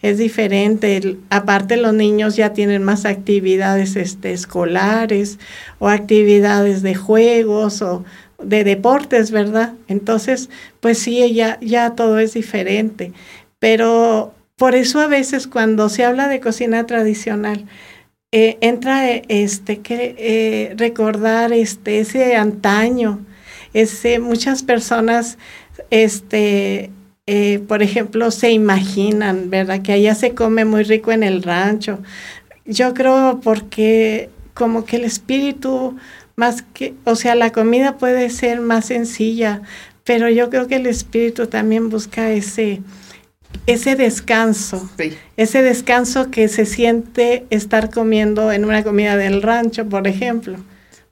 Es diferente, aparte los niños ya tienen más actividades este, escolares o actividades de juegos o de deportes, ¿verdad? Entonces, pues sí, ya todo es diferente. Pero por eso a veces cuando se habla de cocina tradicional, eh, entra este que eh, recordar este ese antaño ese muchas personas este eh, por ejemplo se imaginan verdad que allá se come muy rico en el rancho. Yo creo porque como que el espíritu más que o sea la comida puede ser más sencilla pero yo creo que el espíritu también busca ese ese descanso, ese descanso que se siente estar comiendo en una comida del rancho, por ejemplo,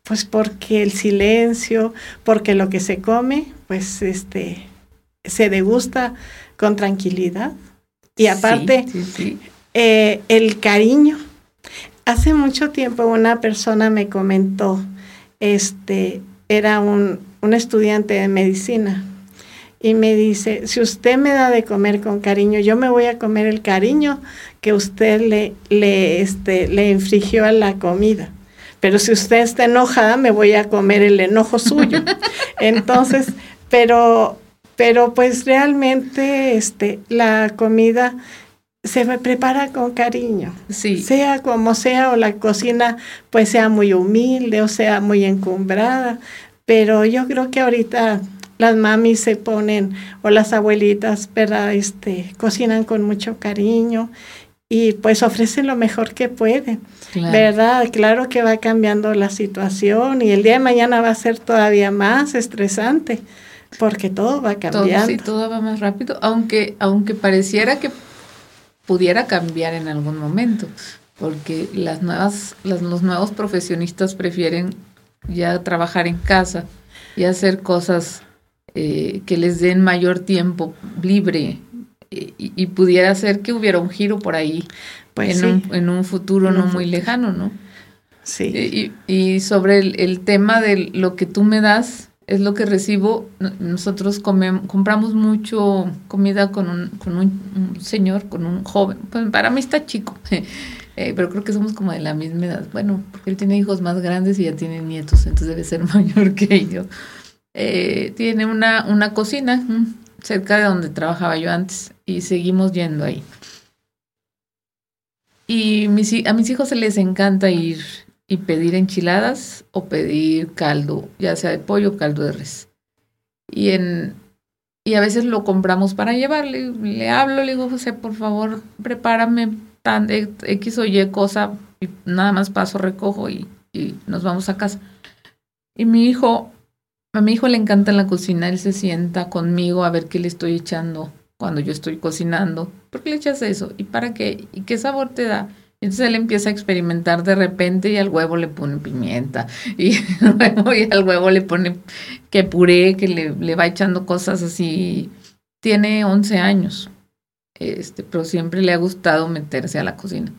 pues porque el silencio, porque lo que se come, pues este, se degusta con tranquilidad. Y aparte, eh, el cariño. Hace mucho tiempo una persona me comentó, este, era un, un estudiante de medicina, y me dice, si usted me da de comer con cariño, yo me voy a comer el cariño que usted le, le, este, le infligió a la comida. Pero si usted está enojada, me voy a comer el enojo suyo. Entonces, pero, pero pues realmente este, la comida se prepara con cariño. Sí. Sea como sea, o la cocina pues sea muy humilde o sea muy encumbrada. Pero yo creo que ahorita las mamis se ponen o las abuelitas, ¿verdad? Este, cocinan con mucho cariño y pues ofrecen lo mejor que pueden, ¿verdad? Claro que va cambiando la situación y el día de mañana va a ser todavía más estresante porque todo va cambiando. Todo, sí, todo va más rápido, aunque, aunque pareciera que pudiera cambiar en algún momento, porque las nuevas, los nuevos profesionistas prefieren ya trabajar en casa y hacer cosas eh, que les den mayor tiempo libre eh, y, pudiera ser que hubiera un giro por ahí pues en, un, en, un, futuro no muy lejano, ¿no? Sí. Eh, y, y sobre el, tema de lo que tú me das, es lo que recibo. Nosotros compramos mucho comida con un, con un, señor, con un joven. Pues para mí está chico, pero creo que somos como de la misma edad. Bueno, porque él tiene hijos más grandes y ya tiene nietos, entonces debe ser mayor que yo. Eh, tiene una, una cocina mm, cerca de donde trabajaba yo antes y seguimos yendo ahí. Y a mis hijos se les encanta ir y pedir enchiladas o pedir caldo, ya sea de pollo o caldo de res. Y, en, y a veces lo compramos para llevarle. Le hablo, le digo, José, por favor, prepárame tan X o Y cosa y nada más paso, recojo y nos vamos a casa. Y mi hijo a mi hijo le encanta la cocina, él se sienta conmigo a ver qué le estoy echando cuando yo estoy cocinando. ¿Por qué le echas eso? ¿Y para qué? ¿Y qué sabor te da? Entonces él empieza a experimentar de repente y al huevo le pone pimienta y luego al huevo le pone que puré, que le, va echando cosas así. Tiene 11 años, este, pero siempre le ha gustado meterse a la cocina.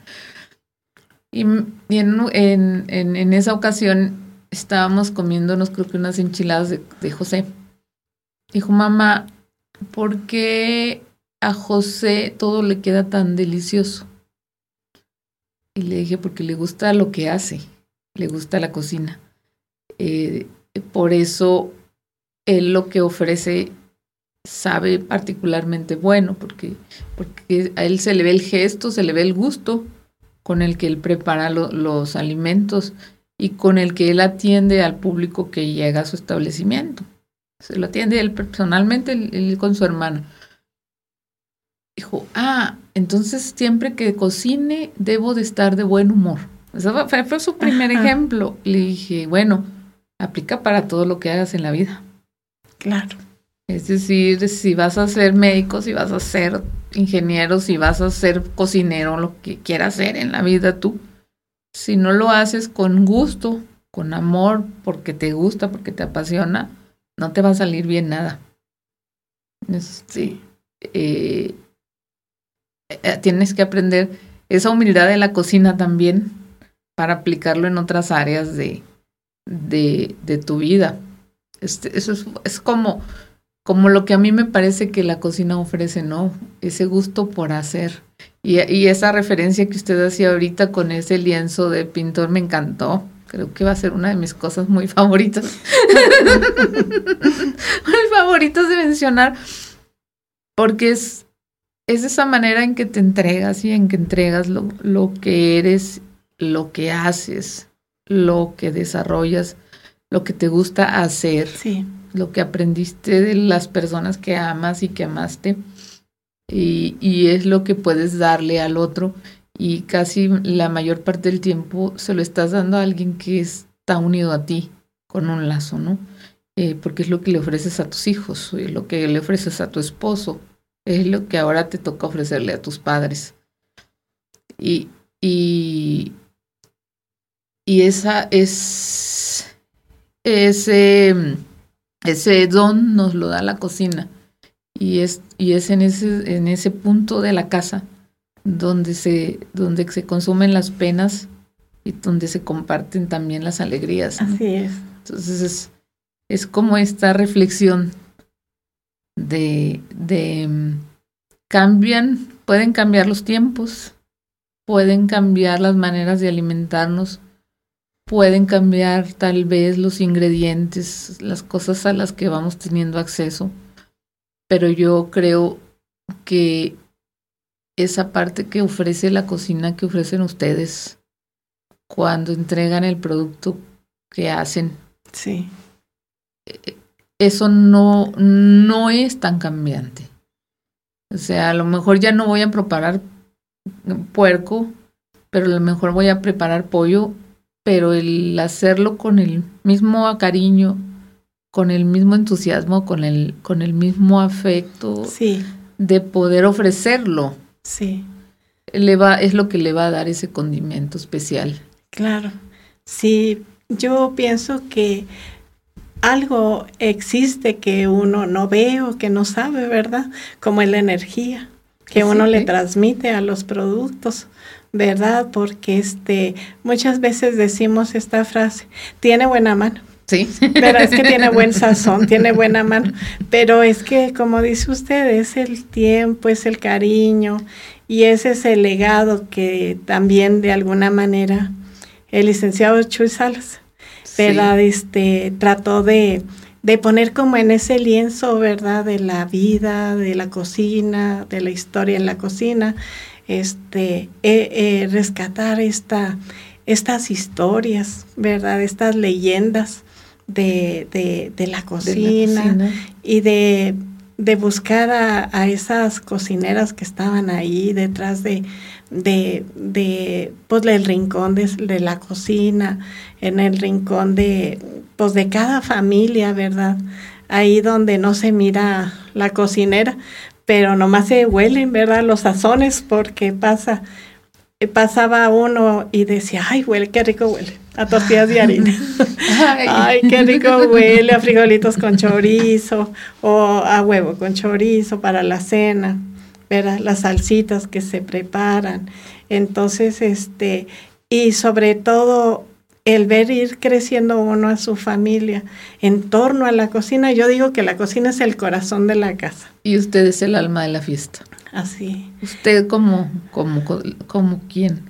Y, en, en, en esa ocasión estábamos comiéndonos creo que unas enchiladas de, José. Dijo, mamá, ¿por qué a José todo le queda tan delicioso? Y le dije, porque le gusta lo que hace, le gusta la cocina. Eh, por eso él lo que ofrece sabe particularmente bueno, porque, porque a él se le ve el gesto, se le ve el gusto con el que él prepara los alimentos y con el que él atiende al público que llega a su establecimiento. Se lo atiende él personalmente, él, con su hermana. Dijo, ah, entonces siempre que cocine debo de estar de buen humor. Ese fue, su primer ejemplo. Le dije, bueno, aplica para todo lo que hagas en la vida. Claro. Es decir, si vas a ser médico, si vas a ser ingeniero, si vas a ser cocinero, lo que quieras hacer en la vida tú, si no lo haces con gusto, con amor, porque te gusta, porque te apasiona, no te va a salir bien nada. Sí. Eh, eh, tienes que aprender esa humildad de la cocina también para aplicarlo en otras áreas de, de, de tu vida. Este, eso es, es como como lo que a mí me parece que la cocina ofrece, ¿no? Ese gusto por hacer. Y, esa referencia que usted hacía ahorita con ese lienzo de pintor me encantó. Creo que va a ser una de mis cosas muy favoritas. muy favoritas de mencionar. Porque es, es esa manera en que te entregas y en que entregas lo, lo que eres, lo que haces, lo que desarrollas, lo que te gusta hacer. Sí lo que aprendiste de las personas que amas y que amaste y, y, es lo que puedes darle al otro y casi la mayor parte del tiempo se lo estás dando a alguien que está unido a ti con un lazo, ¿no? Eh, porque es lo que le ofreces a tus hijos, es lo que le ofreces a tu esposo, es lo que ahora te toca ofrecerle a tus padres. Y, y, y esa es ese ese don nos lo da la cocina y es, y es en, ese, en ese punto de la casa donde se, donde se consumen las penas y donde se comparten también las alegrías. Así es. Entonces es, es como esta reflexión de, de mm, cambian, pueden cambiar los tiempos, pueden cambiar las maneras de alimentarnos, pueden cambiar tal vez los ingredientes, las cosas a las que vamos teniendo acceso, pero yo creo que esa parte que ofrece la cocina que ofrecen ustedes cuando entregan el producto que hacen. Sí. Eso no, no es tan cambiante. O sea, a lo mejor ya no voy a preparar puerco, pero a lo mejor voy a preparar pollo pero el hacerlo con el mismo cariño, con el mismo entusiasmo, con el, con el mismo afecto sí. de poder ofrecerlo. Sí. Le va, es lo que le va a dar ese condimento especial. Claro. Sí, yo pienso que algo existe que uno no ve o que no sabe, ¿verdad? Como es la energía que uno le transmite a los productos. ¿Verdad? Porque este, muchas veces decimos esta frase, tiene buena mano. Sí. Pero es que tiene buen sazón, tiene buena mano. Pero es que, como dice usted, es el tiempo, es el cariño y ese es el legado que también de alguna manera el licenciado Chuy Salas, ¿verdad? Este, trató de, de poner como en ese lienzo, ¿verdad? De la vida, de la cocina, de la historia en la cocina este, eh, eh, rescatar esta, estas historias, ¿verdad? Estas leyendas de, de, la, cocina, y de, de buscar a, esas cocineras que estaban ahí detrás de, de, de pues, el rincón de, de, la cocina, en el rincón de, pues, de cada familia, ¿verdad? Ahí donde no se mira la cocinera, pero nomás se huelen, ¿verdad? Los sazones, porque pasa, eh, pasaba uno y decía, ay, huele, qué rico huele, a tortillas de harina. ay. qué rico huele a frijolitos con chorizo o a huevo con chorizo para la cena, ¿verdad? Las salsitas que se preparan. Entonces, este, y sobre todo el ver ir creciendo uno a su familia en torno a la cocina. Yo digo que la cocina es el corazón de la casa. Y usted es el alma de la fiesta. Así. Usted como, como, como quien,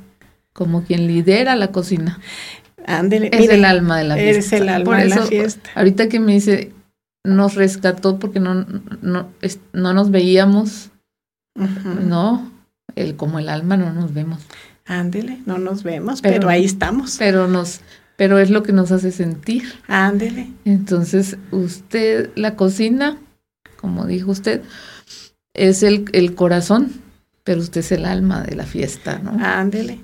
como quien lidera la cocina. Ándele, es el alma de la fiesta. Es el alma de la fiesta. Ahorita que me dice, nos rescató porque no, no, no nos veíamos, no, el, como el alma no nos vemos. Ándele, no nos vemos, pero, ahí estamos. Pero nos, pero es lo que nos hace sentir. Ándele. Entonces, usted, la cocina, como dijo usted, es el, el corazón, pero usted es el alma de la fiesta, ¿no? Ándele.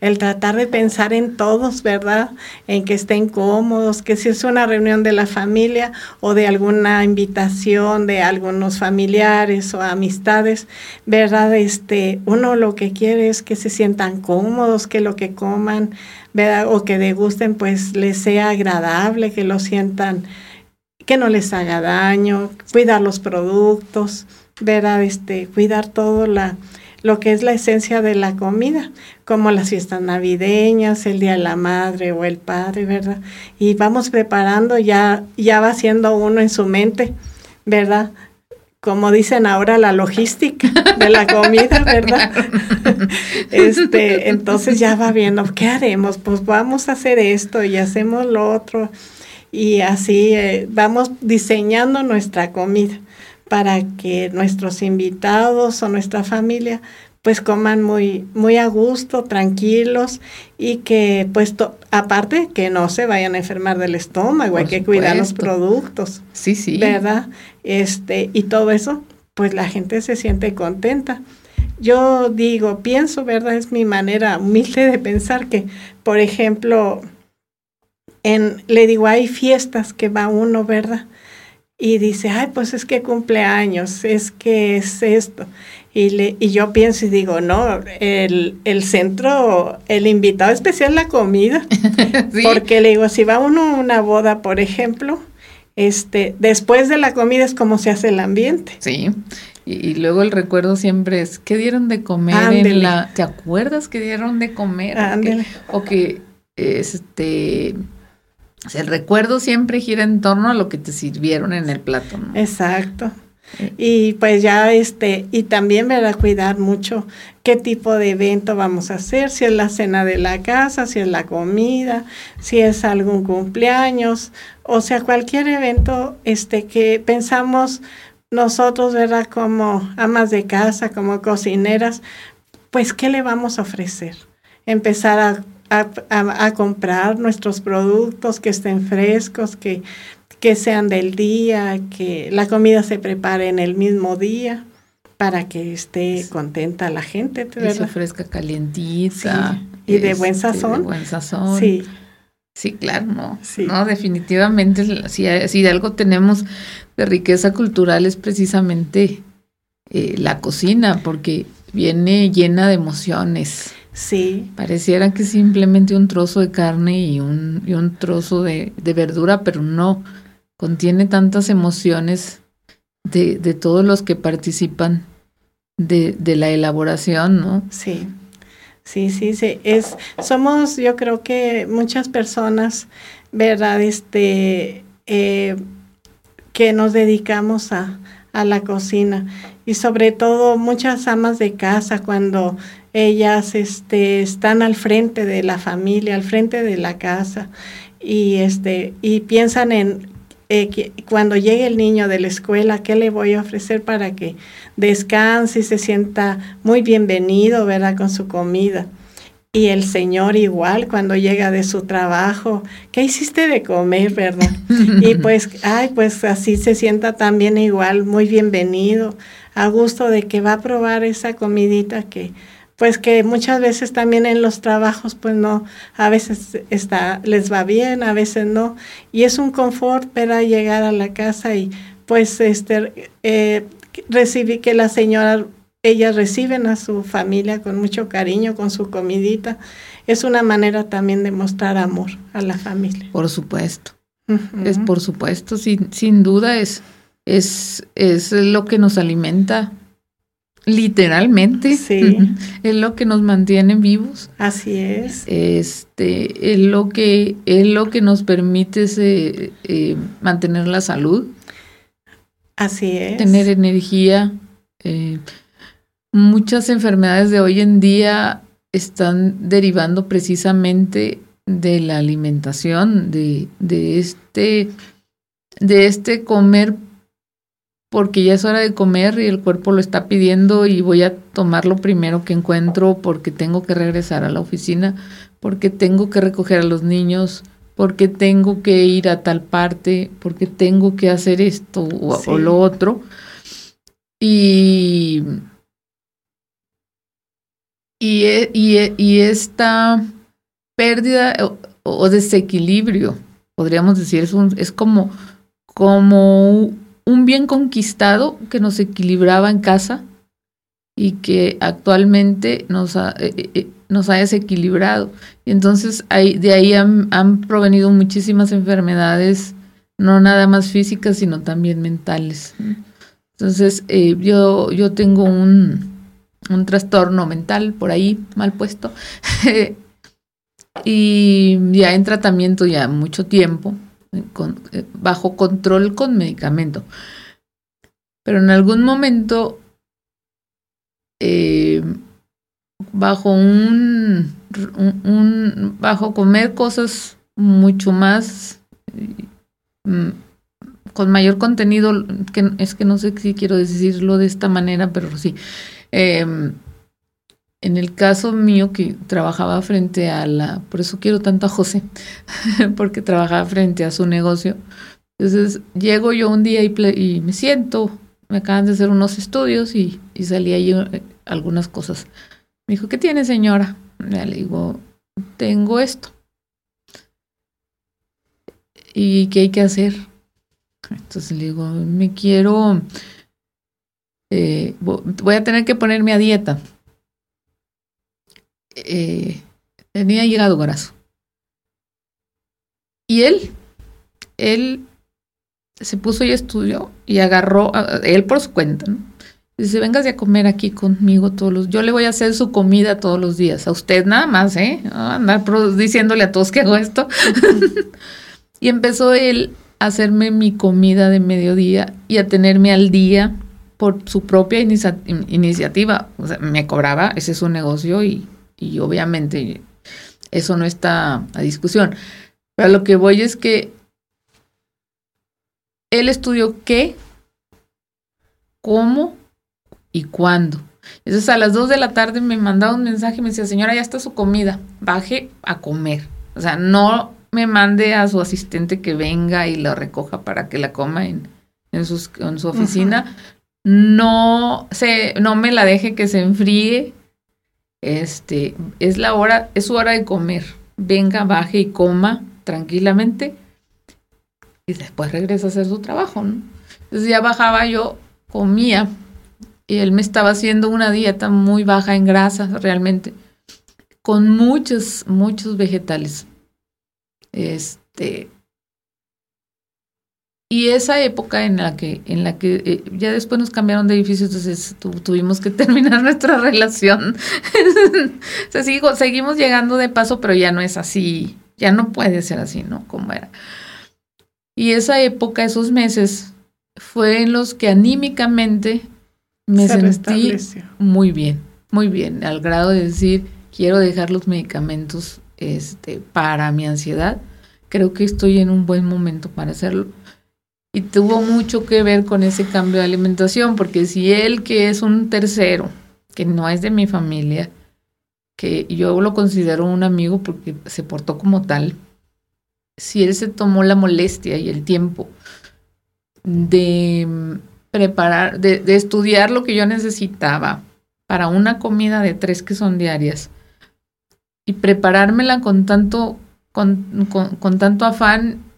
El tratar de pensar en todos, ¿verdad? En que estén cómodos, que si es una reunión de la familia o de alguna invitación de algunos familiares o amistades, ¿verdad? Este, uno lo que quiere es que se sientan cómodos, que lo que coman, ¿verdad? O que degusten, pues les sea agradable, que lo sientan, que no les haga daño, cuidar los productos, ¿verdad? Este, cuidar todo la lo que es la esencia de la comida, como las fiestas navideñas, el Día de la Madre o el Padre, ¿verdad? Y vamos preparando, ya, ya va siendo uno en su mente, ¿verdad? Como dicen ahora, la logística de la comida, ¿verdad? este, entonces ya va viendo, ¿qué haremos? Pues vamos a hacer esto y hacemos lo otro. Y así eh, vamos diseñando nuestra comida para que nuestros invitados o nuestra familia pues coman muy muy a gusto, tranquilos y que pues aparte que no se vayan a enfermar del estómago, hay que cuidar los productos. Sí, sí. ¿Verdad? Este, y todo eso, pues la gente se siente contenta. Yo digo, pienso, ¿verdad? Es mi manera humilde de pensar que, por ejemplo, en, le digo, hay fiestas que va uno, ¿verdad? Y dice, ay, pues es que cumpleaños, es que es esto. Y, le, y yo pienso y digo, no, el, el centro, el invitado especial la comida. Porque le digo, si va uno a una boda, por ejemplo, este, después de la comida es como se hace el ambiente. Sí. Y, luego el recuerdo siempre es, ¿qué dieron de comer en la... ¿Te acuerdas que dieron de comer? O que, este el recuerdo siempre gira en torno a lo que te sirvieron en el plato, ¿no? Exacto. Y pues ya este, y también a cuidar mucho qué tipo de evento vamos a hacer, si es la cena de la casa, si es la comida, si es algún cumpleaños, o sea, cualquier evento este que pensamos nosotros, ¿verdad? Como amas de casa, como cocineras, pues ¿qué le vamos a ofrecer? Empezar a a, comprar nuestros productos que estén frescos, que, que sean del día, que la comida se prepare en el mismo día para que esté contenta la gente. Ofrezca calientita. Y de buen este, sazón. De buen sazón. Sí. Sí, claro, no. No, definitivamente, si, si, de algo tenemos de riqueza cultural es precisamente eh, la cocina, porque viene llena de emociones. Sí. Pareciera que simplemente un trozo de carne y un, y un trozo de, verdura, pero no. Contiene tantas emociones de, de todos los que participan de, de, la elaboración, ¿no? Sí. Sí, sí, sí. Es, somos, yo creo que muchas personas, ¿verdad? Este, eh, que nos dedicamos a, a la cocina y sobre todo muchas amas de casa cuando ellas este, están al frente de la familia, al frente de la casa y, este, y piensan en eh, cuando llegue el niño de la escuela, ¿qué le voy a ofrecer para que descanse y se sienta muy bienvenido, ¿verdad? Con su comida. Y el Señor igual cuando llega de su trabajo, ¿qué hiciste de comer, verdad? y pues, ay, pues así se sienta también igual, muy bienvenido, a gusto de que va a probar esa comidita que, pues que muchas veces también en los trabajos, pues no, a veces está, les va bien, a veces no. Y es un confort, para llegar a la casa y pues este, eh, recibí que la señora, ellas reciben a su familia con mucho cariño, con su comidita. Es una manera también de mostrar amor a la familia. Por supuesto. Es por supuesto, sin, sin duda es, es, es lo que nos alimenta Literalmente. Sí. Es lo que nos mantiene vivos. Así es. Este, es lo que, es lo que nos permite eh, mantener la salud. Así es. Tener energía. Eh, muchas enfermedades de hoy en día están derivando precisamente de la alimentación, de, de este, de este comer porque ya es hora de comer y el cuerpo lo está pidiendo y voy a tomar lo primero que encuentro porque tengo que regresar a la oficina, porque tengo que recoger a los niños, porque tengo que ir a tal parte, porque tengo que hacer esto o, lo otro. Y, y, e, e, y, esta pérdida o, desequilibrio, podríamos decir, es, un, es como, como un bien conquistado que nos equilibraba en casa y que actualmente nos ha, eh, eh, eh, nos ha desequilibrado. Y entonces de ahí han, provenido muchísimas enfermedades, no nada más físicas, sino también mentales. Entonces yo, yo tengo un, un trastorno mental por ahí mal puesto y ya en tratamiento ya mucho tiempo con, eh, bajo control con medicamento. Pero en algún momento, eh, bajo un, un, bajo comer cosas mucho más mm, con mayor contenido, que es que no sé si quiero decirlo de esta manera, pero sí. Eh, en el caso mío que trabajaba frente a la, por eso quiero tanto a José, porque trabajaba frente a su negocio. Entonces llego yo un día y, me siento, me acaban de hacer unos estudios y, y salí ahí eh, algunas cosas. Me dijo, ¿qué tiene señora? le digo, tengo esto. ¿Y qué hay que hacer? Entonces le digo, me quiero, eh, voy a tener que ponerme a dieta eh, tenía llegado graso. Y él, él se puso y estudió y agarró, él por su cuenta, ¿no? Dice, vengas a comer aquí conmigo todos los Yo le voy a hacer su comida todos los días. A usted nada más, ¿eh? andar diciéndole a todos que hago esto. y empezó él a hacerme mi comida de mediodía y a tenerme al día por su propia iniciativa. O sea, me cobraba, ese es su negocio y y obviamente eso no está a discusión. Pero lo que voy es que él estudió qué, cómo y cuándo. Entonces a las 2 de la tarde me mandaba un mensaje y me decía, señora, ya está su comida, baje a comer. O sea, no me mande a su asistente que venga y la recoja para que la coma en, en, en su oficina. No, se, no me la deje que se enfríe este, es la hora, es su hora de comer. Venga, baje y coma tranquilamente y después regresa a hacer su trabajo, ¿no? Entonces ya bajaba yo, comía y él me estaba haciendo una dieta muy baja en grasa realmente, con muchos, muchos vegetales. Este, y esa época en la que, en la que eh, ya después nos cambiaron de edificio, entonces tuvimos que terminar nuestra relación. o sea, sigo, seguimos llegando de paso, pero ya no es así, ya no puede ser así, ¿no? Como era. Y esa época, esos meses, fue en los que anímicamente me sentí muy bien, muy bien, al grado de decir, quiero dejar los medicamentos este, para mi ansiedad. Creo que estoy en un buen momento para hacerlo y tuvo mucho que ver con ese cambio de alimentación, porque si él, que es un tercero, que no es de mi familia, que yo lo considero un amigo porque se portó como tal, si él se tomó la molestia y el tiempo de preparar, de, estudiar lo que yo necesitaba para una comida de tres que son diarias y preparármela con tanto, con, con tanto afán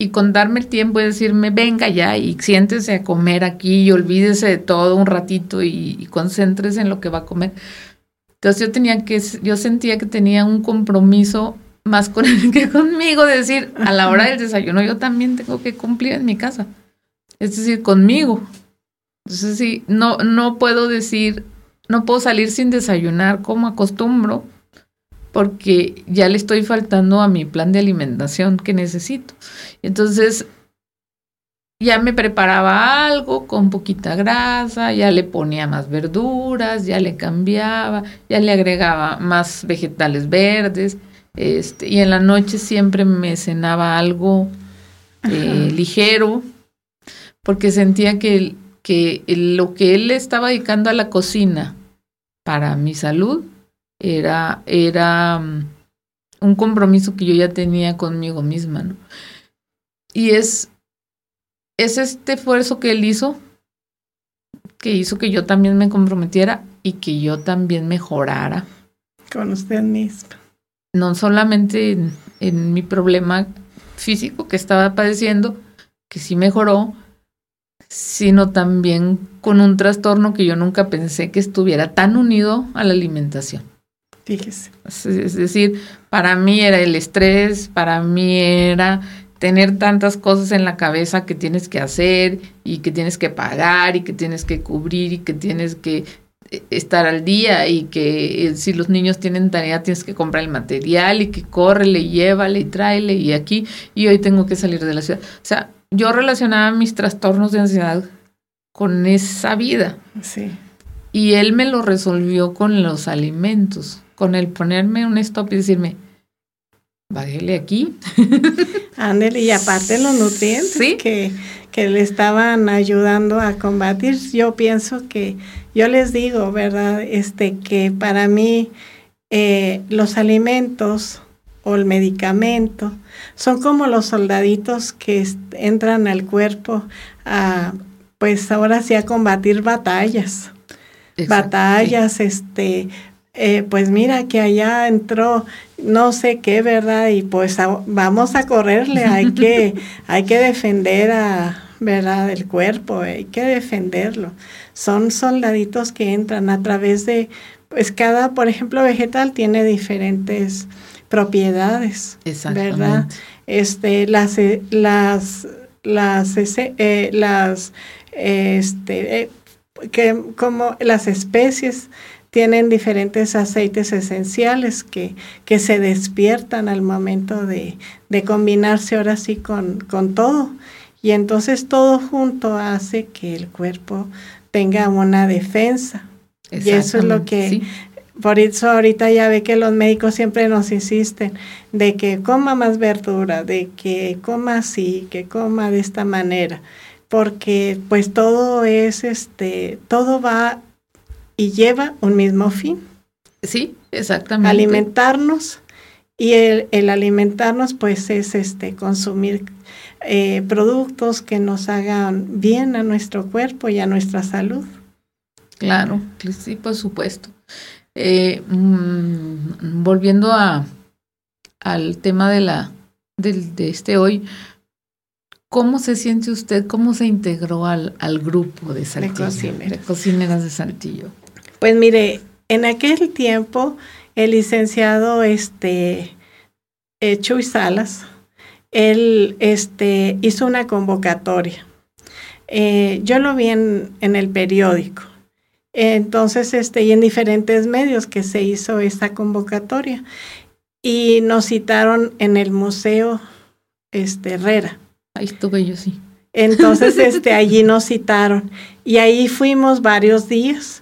y con darme el tiempo y decirme, venga ya y siéntese a comer aquí y olvídese de todo un ratito y, concéntrese en lo que va a comer. Entonces yo tenía que, yo sentía que tenía un compromiso más con él que conmigo, de decir, a la hora del desayuno yo también tengo que cumplir en mi casa. Es decir, conmigo. Entonces sí, no, no puedo decir, no puedo salir sin desayunar como acostumbro porque ya le estoy faltando a mi plan de alimentación que necesito. Entonces, ya me preparaba algo con poquita grasa, ya le ponía más verduras, ya le cambiaba, ya le agregaba más vegetales verdes, este, y en la noche siempre me cenaba algo eh, ligero, porque sentía que, que lo que él le estaba dedicando a la cocina para mi salud era, era mm, un compromiso que yo ya tenía conmigo misma, ¿no? Y es, es este esfuerzo que él hizo, que hizo que yo también me comprometiera y que yo también mejorara. Con usted misma. No solamente en, en mi problema físico que estaba padeciendo, que sí mejoró, sino también con un trastorno que yo nunca pensé que estuviera tan unido a la alimentación. Fíjese. Es decir, para mí era el estrés, para mí era tener tantas cosas en la cabeza que tienes que hacer y que tienes que pagar y que tienes que cubrir y que tienes que eh, estar al día y que eh, si los niños tienen tarea tienes que comprar el material y que córrele, llévale y tráele y aquí y hoy tengo que salir de la ciudad. O sea, yo relacionaba mis trastornos de ansiedad con esa vida. Sí. Y él me lo resolvió con los alimentos, con el ponerme un stop y decirme, bájele aquí. Ándele, y aparte los nutrientes que, que le estaban ayudando a combatir, yo pienso que, yo les digo, ¿verdad? Este, que para mí eh, los alimentos o el medicamento son como los soldaditos que entran al cuerpo a, pues ahora sí, a combatir batallas. Batallas, este, eh, pues mira que allá entró no sé qué, ¿verdad? Y pues vamos a correrle, hay que, hay que defender a, ¿verdad? El cuerpo, hay que defenderlo. Son soldaditos que entran a través de, pues cada, por ejemplo, vegetal tiene diferentes propiedades, ¿verdad? Este, las, las, las, eh, las, este, eh, que como las especies tienen diferentes aceites esenciales que, que se despiertan al momento de, de combinarse ahora sí con, con todo. Y entonces todo junto hace que el cuerpo tenga una defensa. Y eso es lo que, por eso ahorita ya ve que los médicos siempre nos insisten de que coma más verdura, de que coma así, que coma de esta manera, porque pues todo es, este, todo va y lleva un mismo fin. Sí, exactamente. Alimentarnos y el, alimentarnos pues es este consumir eh, productos que nos hagan bien a nuestro cuerpo y a nuestra salud. Claro, sí, por supuesto. Eh, mm, volviendo a, al tema de la de este hoy, ¿cómo se siente usted? ¿Cómo se integró al, al grupo de Saltillo? De cocineras de Saltillo. Pues mire, en aquel tiempo el licenciado este, Chuy Salas, él este, hizo una convocatoria. Eh, yo lo vi en, el periódico. Entonces, este, y en diferentes medios que se hizo esta convocatoria. Y nos citaron en el Museo este, Herrera. Ahí estuve yo, sí. Entonces, este, allí nos citaron. Y ahí fuimos varios días.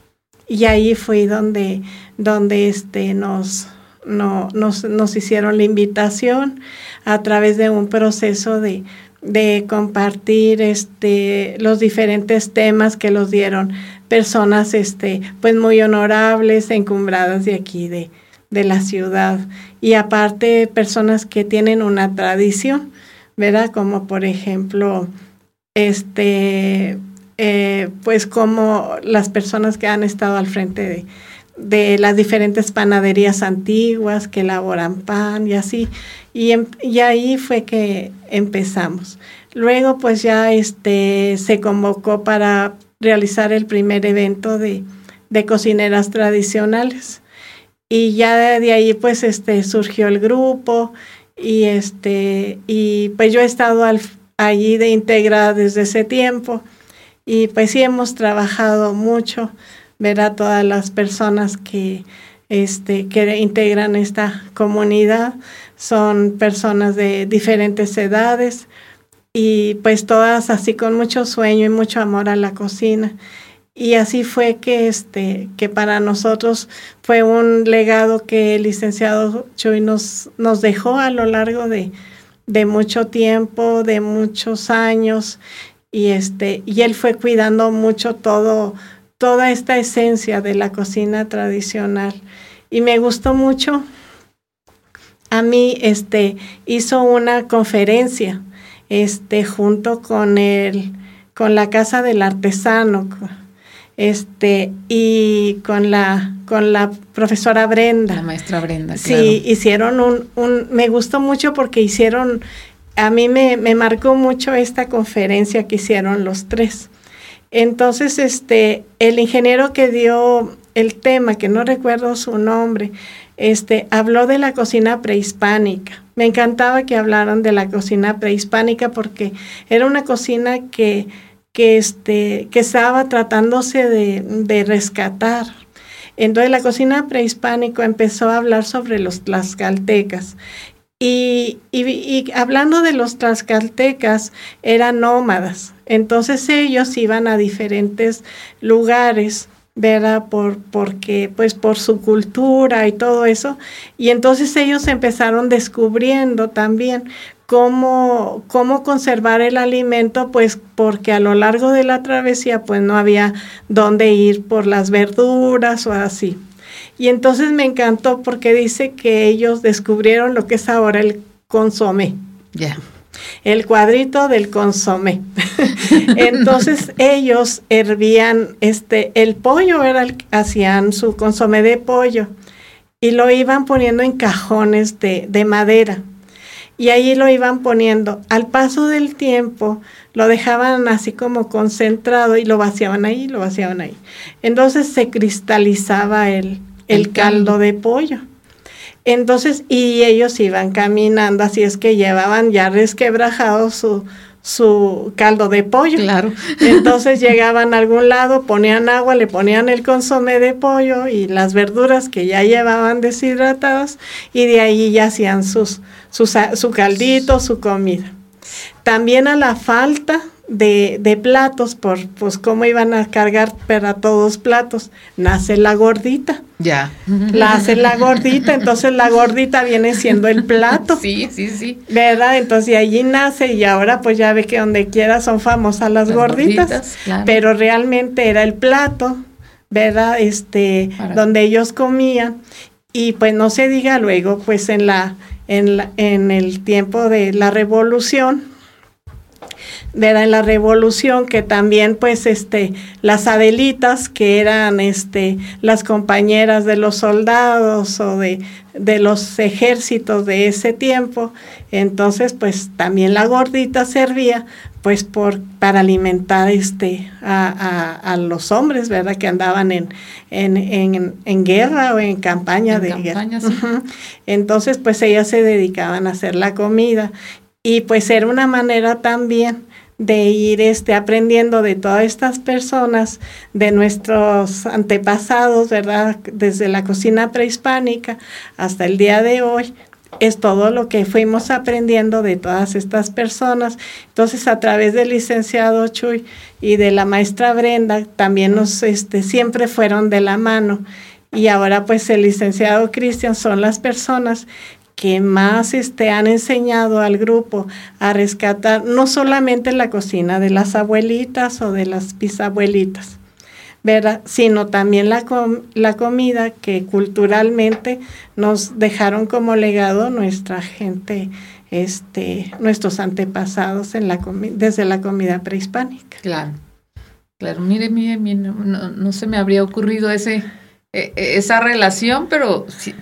Y ahí fue donde, donde este, nos, no, nos, nos hicieron la invitación a través de un proceso de, de compartir este, los diferentes temas que los dieron personas este, pues muy honorables, encumbradas de aquí, de, de la ciudad. Y aparte personas que tienen una tradición, ¿verdad? Como por ejemplo, este, eh, pues como las personas que han estado al frente de, las diferentes panaderías antiguas que elaboran pan y así. Y, em, y, ahí fue que empezamos. Luego pues ya este, se convocó para realizar el primer evento de, de cocineras tradicionales. Y ya de, ahí pues este, surgió el grupo y, este, y pues yo he estado allí de integrada desde ese tiempo. Y pues sí hemos trabajado mucho, ver a todas las personas que, este, que integran esta comunidad. Son personas de diferentes edades y pues todas así con mucho sueño y mucho amor a la cocina. Y así fue que, este, que para nosotros fue un legado que el licenciado Chuy nos, nos dejó a lo largo de, de mucho tiempo, de muchos años y este y él fue cuidando mucho todo toda esta esencia de la cocina tradicional. Y me gustó mucho. A mí este hizo una conferencia este junto con el con la casa del artesano este y con la con la profesora Brenda. La maestra Brenda sí hicieron un, un me gustó mucho porque hicieron a mí me, me marcó mucho esta conferencia que hicieron los tres entonces este el ingeniero que dio el tema que no recuerdo su nombre este, habló de la cocina prehispánica. Me encantaba que hablaran de la cocina prehispánica porque era una cocina que, que, este, que estaba tratándose de, de rescatar. Entonces la cocina prehispánica empezó a hablar sobre los tlaxcaltecas y, y, hablando de los tlaxcaltecas, eran nómadas. Entonces ellos iban a diferentes lugares ¿verdad? Por, porque, pues por su cultura y todo eso. Y entonces ellos empezaron descubriendo también cómo, cómo conservar el alimento, pues porque a lo largo de la travesía, pues no había dónde ir por las verduras o así. Y entonces me encantó porque dice que ellos descubrieron lo que es ahora el consomé. Ya el cuadrito del consomé. Entonces ellos hervían este el pollo, era hacían su consomé de pollo y lo iban poniendo en cajones de, de madera. Y ahí lo iban poniendo. Al paso del tiempo lo dejaban así como concentrado y lo vaciaban ahí, lo vaciaban ahí. Entonces se cristalizaba el, el, caldo de pollo. Entonces, y ellos iban caminando, así es que llevaban ya resquebrajado su, su caldo de pollo. Claro. Entonces llegaban a algún lado, ponían agua, le ponían el consomé de pollo y las verduras que ya llevaban deshidratadas y de ahí ya hacían sus, sus, su caldito, su comida. También a la falta de, de, platos, por pues cómo iban a cargar para todos platos, nace la gordita. Ya. La hace la gordita, entonces la gordita viene siendo el plato. Sí, sí, sí. ¿Verdad? Entonces allí nace y ahora pues ya ve que donde quiera son famosas las, las gorditas, gorditas claro. pero realmente era el plato, ¿verdad? Este, para. donde ellos comían y pues no se diga luego pues en la en, la, en el tiempo de la revolución ¿verdad? en la revolución que también pues este las adelitas que eran este las compañeras de los soldados o de, de los ejércitos de ese tiempo entonces pues también la gordita servía pues por para alimentar este a, a, a los hombres verdad que andaban en, en, en, en guerra o en campaña En de campaña, guerra sí. Entonces pues ellas se dedicaban a hacer la comida y pues era una manera también de ir este, aprendiendo de todas estas personas, de nuestros antepasados, ¿verdad? Desde la cocina prehispánica hasta el día de hoy, es todo lo que fuimos aprendiendo de todas estas personas. Entonces, a través del licenciado Chuy y de la maestra Brenda, también nos este, siempre fueron de la mano. Y ahora, pues, el licenciado Cristian son las personas que más este, han enseñado al grupo a rescatar no solamente la cocina de las abuelitas o de las bisabuelitas, ¿verdad? sino también la, la comida que culturalmente nos dejaron como legado nuestra gente, este, nuestros antepasados en la desde la comida prehispánica. Claro, claro, mire, mire, mire no, no, se me habría ocurrido ese, eh, esa relación, pero sí,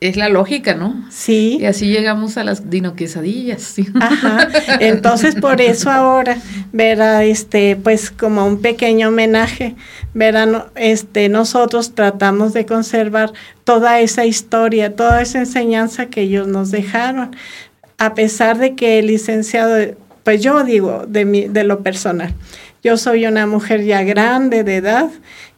es la lógica, ¿no? Sí. Y así llegamos a las dinoquesadillas. ¿sí? Ajá. Entonces, por eso ahora, verá, este, pues como un pequeño homenaje, verán, este, nosotros tratamos de conservar toda esa historia, toda esa enseñanza que ellos nos dejaron, a pesar de que el licenciado, pues yo digo de, mi, de lo personal, yo soy una mujer ya grande de edad,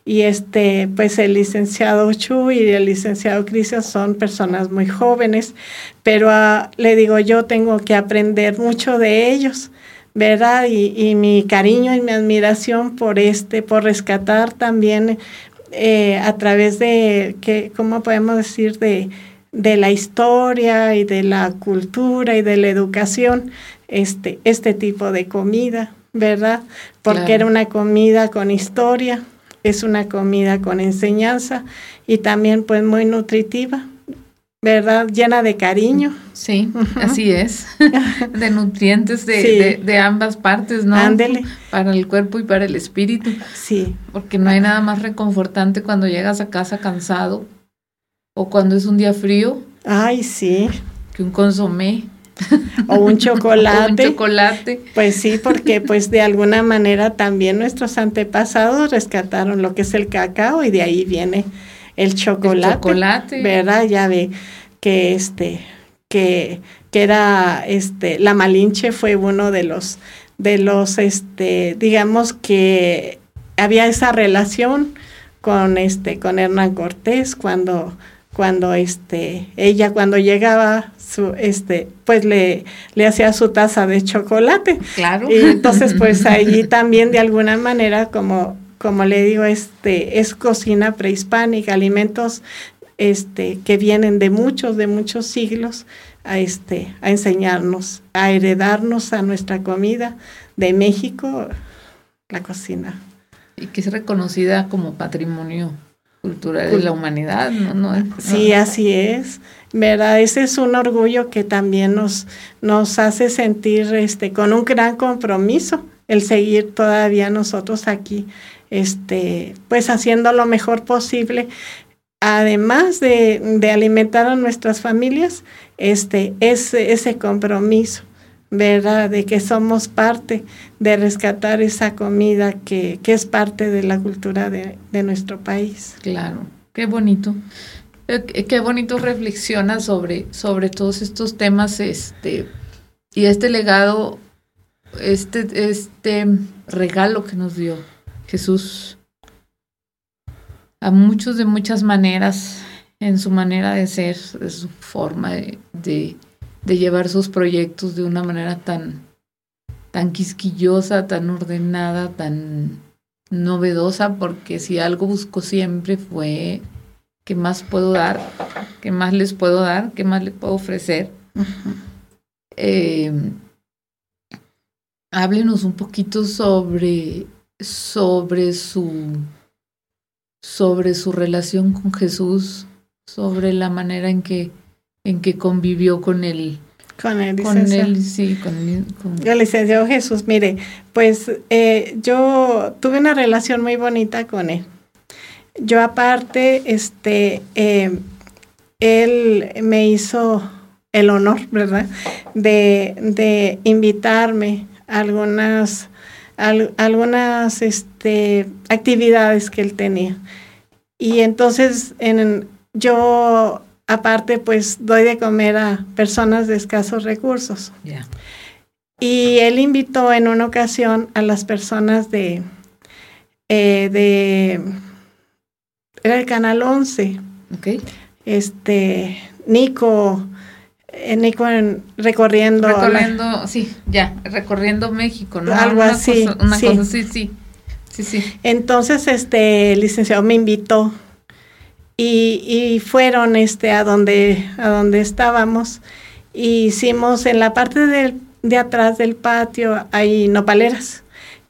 y este pues el licenciado Chu y el licenciado Cristian son personas muy jóvenes, pero uh, le digo yo tengo que aprender mucho de ellos, ¿verdad? Y, y, mi cariño y mi admiración por este, por rescatar también eh, a través de, que, ¿cómo podemos decir? De, de la historia y de la cultura y de la educación, este, este tipo de comida, ¿verdad? Porque Claro. era una comida con historia, es una comida con enseñanza y también pues muy nutritiva, ¿verdad? Llena de cariño. Sí, así es. de nutrientes de, Sí. de- de ambas partes, ¿no? Ándele. Para el cuerpo y para el espíritu. Sí, Porque no hay nada más reconfortante cuando llegas a casa cansado o cuando es un día frío ay, sí. que un consomé O un o un chocolate. chocolate. Pues sí, porque pues de alguna manera también nuestros antepasados rescataron lo que es el cacao y de ahí viene el chocolate. chocolate. ¿Verdad? Ya ve que este que, que era este la Malinche fue uno de los de los este digamos que había esa relación con este con Hernán Cortés cuando cuando este ella cuando llegaba su este pues le le hacía su taza de chocolate Claro. y entonces, pues allí también de alguna manera, como, como le digo, este, es cocina prehispánica, alimentos este, que vienen de muchos, de muchos siglos a, este, a enseñarnos, a heredarnos a nuestra comida de México, la cocina. Y que es reconocida como patrimonio cultural de la humanidad, ¿no? no Sí, así es. ¿Verdad? Ese es un orgullo que también nos, nos hace sentir este, con un gran compromiso el seguir todavía nosotros aquí, este, pues haciendo lo mejor posible. Además de, de alimentar a nuestras familias, este, ese, ese compromiso, ¿verdad? De que somos parte de rescatar esa comida que, que es parte de la cultura de, de nuestro país. Claro, qué bonito. Eh, Qué qué bonito reflexiona sobre, sobre todos estos temas, este, y este legado, este, este regalo que nos dio Jesús a muchos de muchas maneras, en su manera de ser, de su forma de, de llevar sus proyectos de una manera tan, tan quisquillosa, tan ordenada, tan novedosa, porque si algo buscó siempre fue qué más puedo dar, qué más les puedo dar, qué más les puedo ofrecer. Eh, háblenos un poquito sobre, sobre su sobre su relación con Jesús, sobre la manera en que en que convivió con él, Con el con licenciado. él, sí, con, él, con- Yo, licenciado Jesús, mire, pues eh, yo tuve una relación muy bonita con él. Yo aparte, este, eh, él me hizo el honor, ¿verdad? De, de invitarme a algunas, al- algunas este, actividades que él tenía. Y entonces en, yo aparte pues doy de comer a personas de escasos recursos. ya. Y él invitó en una ocasión a las personas de, eh, de, era el Canal 11, ¿ok? este, Nico, eh, Nico en- recorriendo, la- Recorriendo, sí, ya, recorriendo México, ¿no? Algo Una así, cosa- una sí. cosa, sí, sí, sí, sí. Entonces, este, el licenciado me invitó y, y fueron, este, a donde, a donde estábamos. Y hicimos en la parte del- de atrás del patio, hay nopaleras.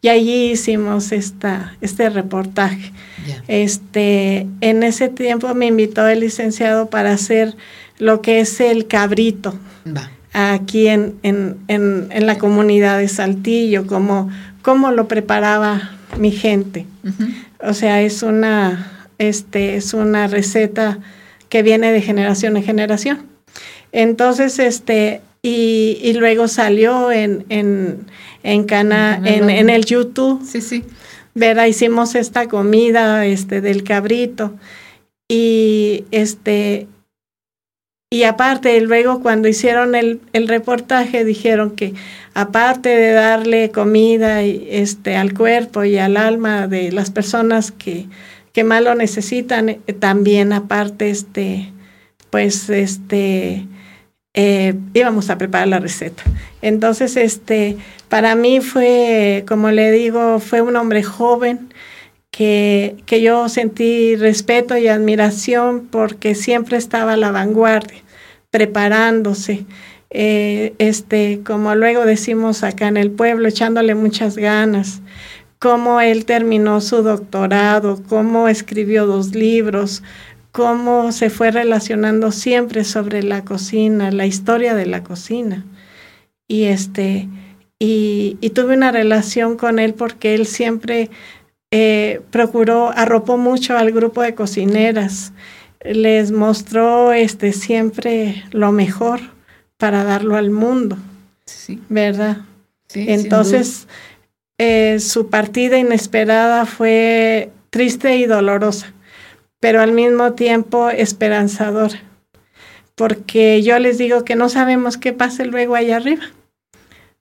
Y allí hicimos esta, este reportaje. Ya. Este, en ese tiempo me invitó el licenciado para hacer lo que es el cabrito aquí en, en, en, en la comunidad de Saltillo, como, cómo lo preparaba mi gente. Ujú. O sea, es una, este, es una receta que viene de generación en generación. Entonces, este, y, y luego salió en, en, en, cana, En en, el YouTube. Sí, sí. ¿verdad? Hicimos esta comida este, del cabrito. Y este. Y aparte, luego cuando hicieron el, el reportaje, dijeron que aparte de darle comida y, este, al cuerpo y al alma de las personas que, que más lo necesitan, eh, también aparte, este, pues, este, eh, íbamos a preparar la receta. Entonces, este, para mí fue, como le digo, fue un hombre joven que, que yo sentí respeto y admiración porque siempre estaba a la vanguardia, preparándose. eh, este, como luego decimos acá en el pueblo, echándole muchas ganas, cómo él terminó su doctorado, cómo escribió dos libros, cómo se fue relacionando siempre sobre la cocina, la historia de la cocina. Y este, y, tuve una relación con él porque él siempre eh, procuró, arropó mucho al grupo de cocineras, les mostró este siempre lo mejor para darlo al mundo. Sí. ¿Verdad? Sí, Entonces, eh, su partida inesperada fue triste y dolorosa, pero al mismo tiempo esperanzadora, porque yo les digo que no sabemos qué pase luego allá arriba.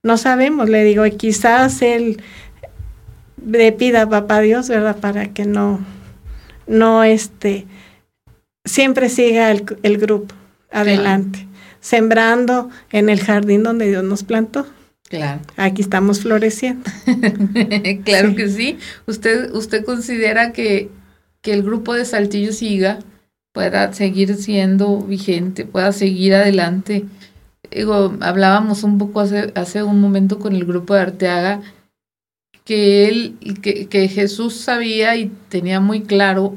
No sabemos, le digo, y quizás él le pida a papá Dios, ¿verdad? Para que no, no, este, siempre siga el, el grupo adelante sembrando en el jardín donde Dios nos plantó. Claro. Aquí estamos floreciendo. claro que sí. ¿Usted, usted considera que, que el grupo de Saltillo siga, pueda seguir siendo vigente, pueda seguir adelante? Digo, hablábamos un poco hace, hace un momento con el grupo de Arteaga que él, que, que Jesús sabía y tenía muy claro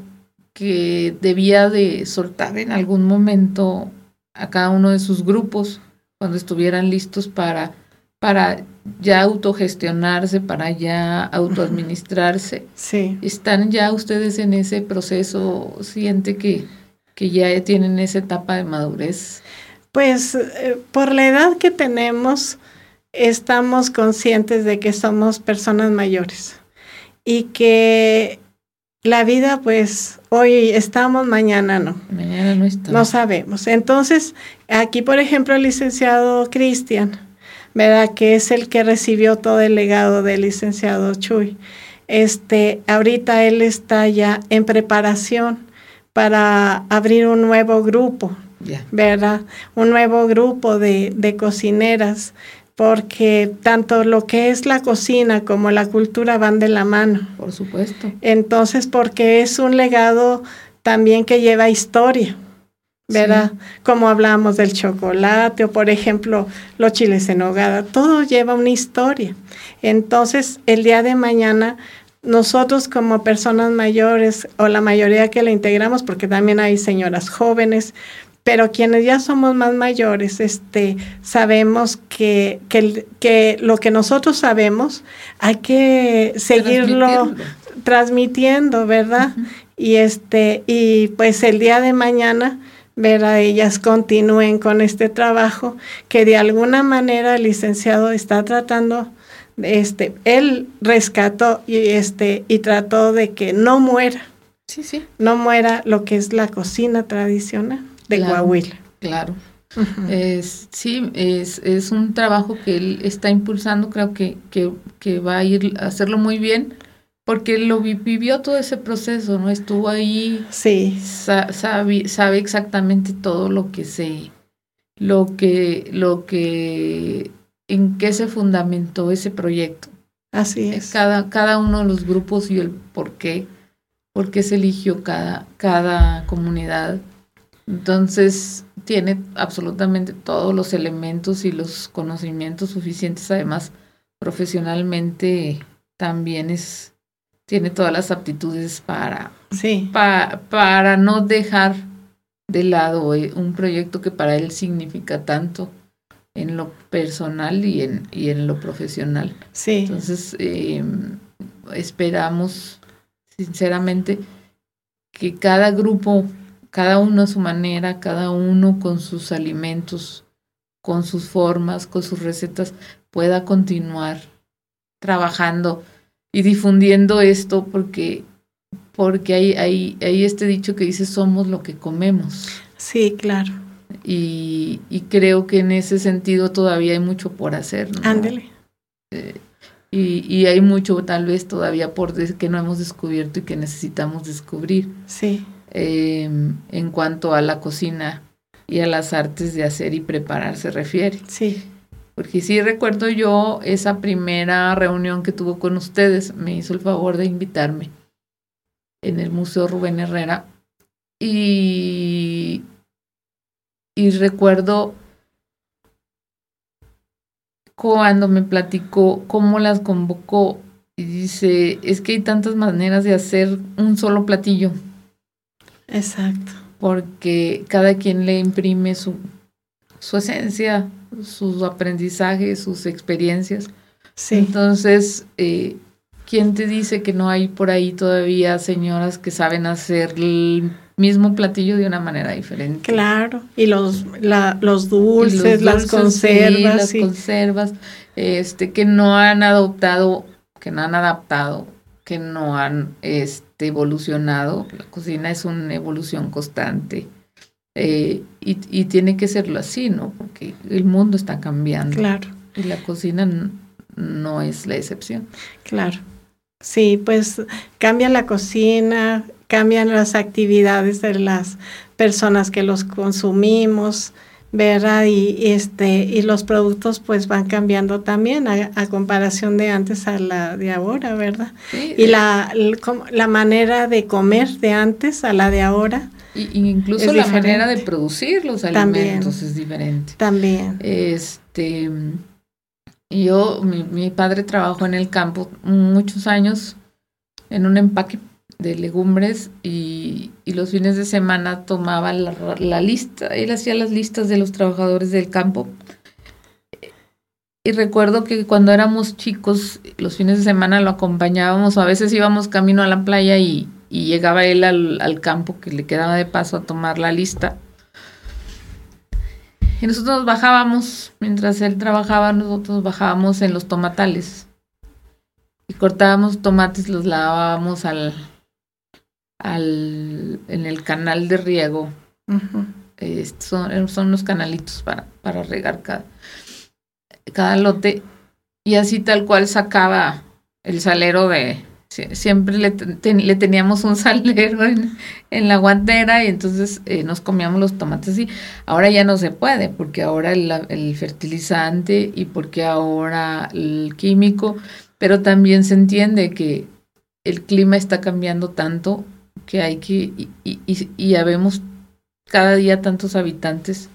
que debía de soltar en algún momento a cada uno de sus grupos cuando estuvieran listos para, para ya autogestionarse, para ya autoadministrarse. Sí. ¿Están ya ustedes en ese proceso? ¿Siente que, que ya tienen esa etapa de madurez? Pues eh, por la edad que tenemos, estamos conscientes de que somos personas mayores y que la vida, pues, hoy estamos, mañana no. Mañana no estamos. No sabemos. Entonces, aquí, por ejemplo, el licenciado Cristian, ¿verdad? Que es el que recibió todo el legado del licenciado Chuy. Este, ahorita él está ya en preparación para abrir un nuevo grupo, ¿verdad? Un nuevo grupo de, de cocineras porque tanto lo que es la cocina como la cultura van de la mano. Por supuesto. Entonces, porque es un legado también que lleva historia, ¿verdad? Como hablamos del chocolate o, por ejemplo, los chiles en hogada, todo lleva una historia. Entonces, el día de mañana, nosotros como personas mayores o la mayoría que la integramos, porque también hay señoras jóvenes, pero quienes ya somos más mayores, este, sabemos que, que, lo que nosotros sabemos hay que seguirlo transmitiendo, ¿verdad? Y este, y pues el día de mañana, ver a ellas continúen con este trabajo que de alguna manera el licenciado está tratando este él rescató y este y trató de que no muera. Sí sí. No muera lo que es la cocina tradicional de claro, Coahuila. Claro. es, sí, es, es un trabajo que él está impulsando, creo que, que, va a ir a hacerlo muy bien, porque lo vivió todo ese proceso, ¿no? Estuvo ahí, sí. sabe, sabe exactamente todo lo que se, lo que, lo que, en qué se fundamentó ese proyecto. Así es. Cada, cada uno de los grupos y el por qué, por qué se eligió cada, cada comunidad entonces tiene absolutamente todos los elementos y los conocimientos suficientes. Además, profesionalmente también es, tiene todas las aptitudes para, sí. para no dejar de lado un proyecto que para él significa tanto en lo personal y en, y en lo profesional. Sí. Entonces, em, esperamos sinceramente que cada grupo cada uno a su manera, cada uno con sus alimentos, con sus formas, con sus recetas, pueda continuar trabajando y difundiendo esto porque, porque hay, hay, hay este dicho que dice somos lo que comemos. Sí, claro. Y, y creo que en ese sentido todavía hay mucho por hacer. Ándele. Eh, y, y, hay mucho tal vez todavía por que no hemos descubierto y que necesitamos descubrir. Sí. Em, en cuanto a la cocina y a las artes de hacer y preparar se refiere. Sí. Porque sí recuerdo yo esa primera reunión que tuvo con ustedes, me hizo el favor de invitarme en el Museo Rubén Herrera y, y recuerdo cuando me platicó cómo las convocó y dice, es que hay tantas maneras de hacer un solo platillo. Exacto. Porque cada quien le imprime su, su esencia, sus aprendizajes, sus experiencias. Sí. Entonces, eh, ¿quién te dice que no hay por ahí todavía señoras que saben hacer el mismo platillo de una manera diferente? Claro. Y los, la, los Y dulces, las dulces, sí, conservas. las sí. conservas, este, que no han adoptado, que no han adaptado, que no han este, evolucionado. La cocina es una evolución constante. Eh, y, y tiene que serlo así, ¿no? Porque el mundo está cambiando. Claro. Y la cocina no es la excepción. Claro. Sí, pues cambia la cocina, cambian las actividades de las personas que los consumimos, ¿verdad? Y, y este, y los productos pues van cambiando también a, a comparación de antes a la de ahora, ¿verdad? Sí, Y la, la manera de comer de antes a la de ahora y- y incluso es la manera de producir los También. alimentos es diferente. también. Este, yo, mi, mi padre trabajó en el campo muchos años en un empaque de legumbres y, y los fines de semana tomaba la, la lista, él hacía las listas de los trabajadores del campo. Y recuerdo que cuando éramos chicos, los fines de semana lo acompañábamos, o a veces íbamos camino a la playa y, y llegaba él al, al campo que le quedaba de paso a tomar la lista. Y nosotros bajábamos, mientras él trabajaba, nosotros bajábamos en los tomatales. Y cortábamos tomates, los lavábamos al, al, en el canal de riego. Ujú. Eh, son, son unos canalitos para, para regar cada, cada lote. Y así tal cual sacaba el salero de... sie- Siempre le, le teníamos un salero en, en la guantera y entonces eh, nos comíamos los tomates así. Ahora ya no se puede porque ahora el, el fertilizante y porque ahora el químico, pero también se entiende que el clima está cambiando tanto que hay que, y, y, y, y habemos cada día tantos habitantes,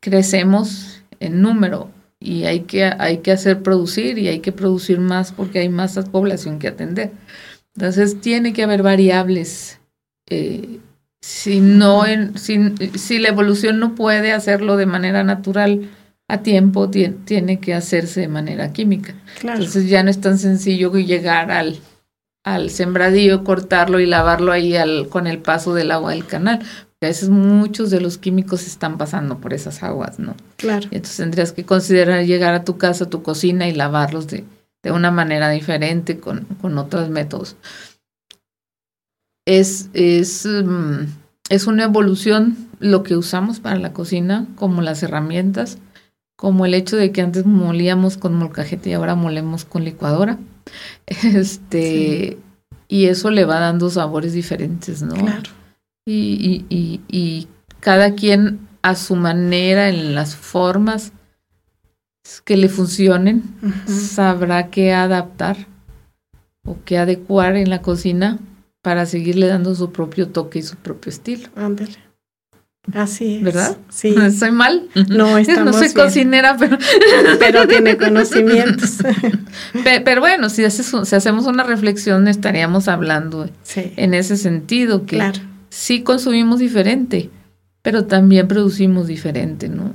crecemos en número y hay que, hay que hacer producir y hay que producir más porque hay más población que atender. Entonces tiene que haber variables. eh, si, no en, si, si la evolución no puede hacerlo de manera natural a tiempo, tie- tiene que hacerse de manera química. Claro. Entonces ya no es tan sencillo llegar al, al sembradío, cortarlo y lavarlo ahí al, con el paso del agua del canal. A veces muchos de los químicos están pasando por esas aguas, ¿no? claro. Y entonces tendrías que considerar llegar a tu casa, a tu cocina y lavarlos de, de una manera diferente, con, con otros métodos. Es, es, mm, es una evolución lo que usamos para la cocina, como las herramientas, como el hecho de que antes molíamos con molcajete y ahora molemos con licuadora. Este, y eso le va dando sabores diferentes, ¿no? Claro. Y, y, y, y cada quien a su manera, en las formas que le funcionen, sabrá qué adaptar o qué adecuar en la cocina para seguirle dando su propio toque y su propio estilo. Ándale. Así es. ¿Verdad? Sí. ¿Soy mal? No, estamos no soy bien. cocinera, pero, Pero tiene conocimientos. pe- pero bueno, si, haces si hacemos una reflexión estaríamos hablando Sí. en ese sentido, que Claro. Sí consumimos diferente, pero también producimos diferente, ¿no?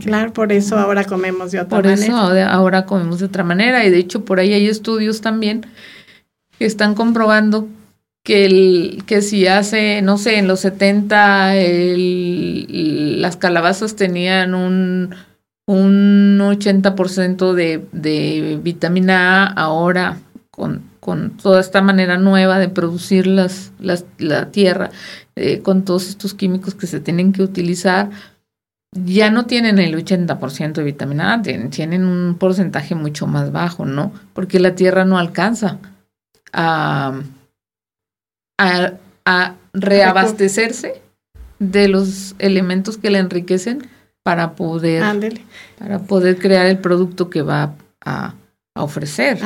Claro, por eso ahora comemos de otra Por manera. eso ahora, ahora comemos de otra manera y de hecho por ahí hay estudios también que están comprobando que, el, que si hace, no sé, en los 70 el- las calabazas tenían un, un 80% de, de vitamina A, ahora con, con toda esta manera nueva de producir las, las, la tierra, eh, con todos estos químicos que se tienen que utilizar, ya no tienen el 80% de vitamina A, tienen, tienen un porcentaje mucho más bajo, ¿no? Porque la tierra no alcanza a, a, a reabastecerse de los elementos que le enriquecen para poder, para poder crear el producto que va a, a ofrecer.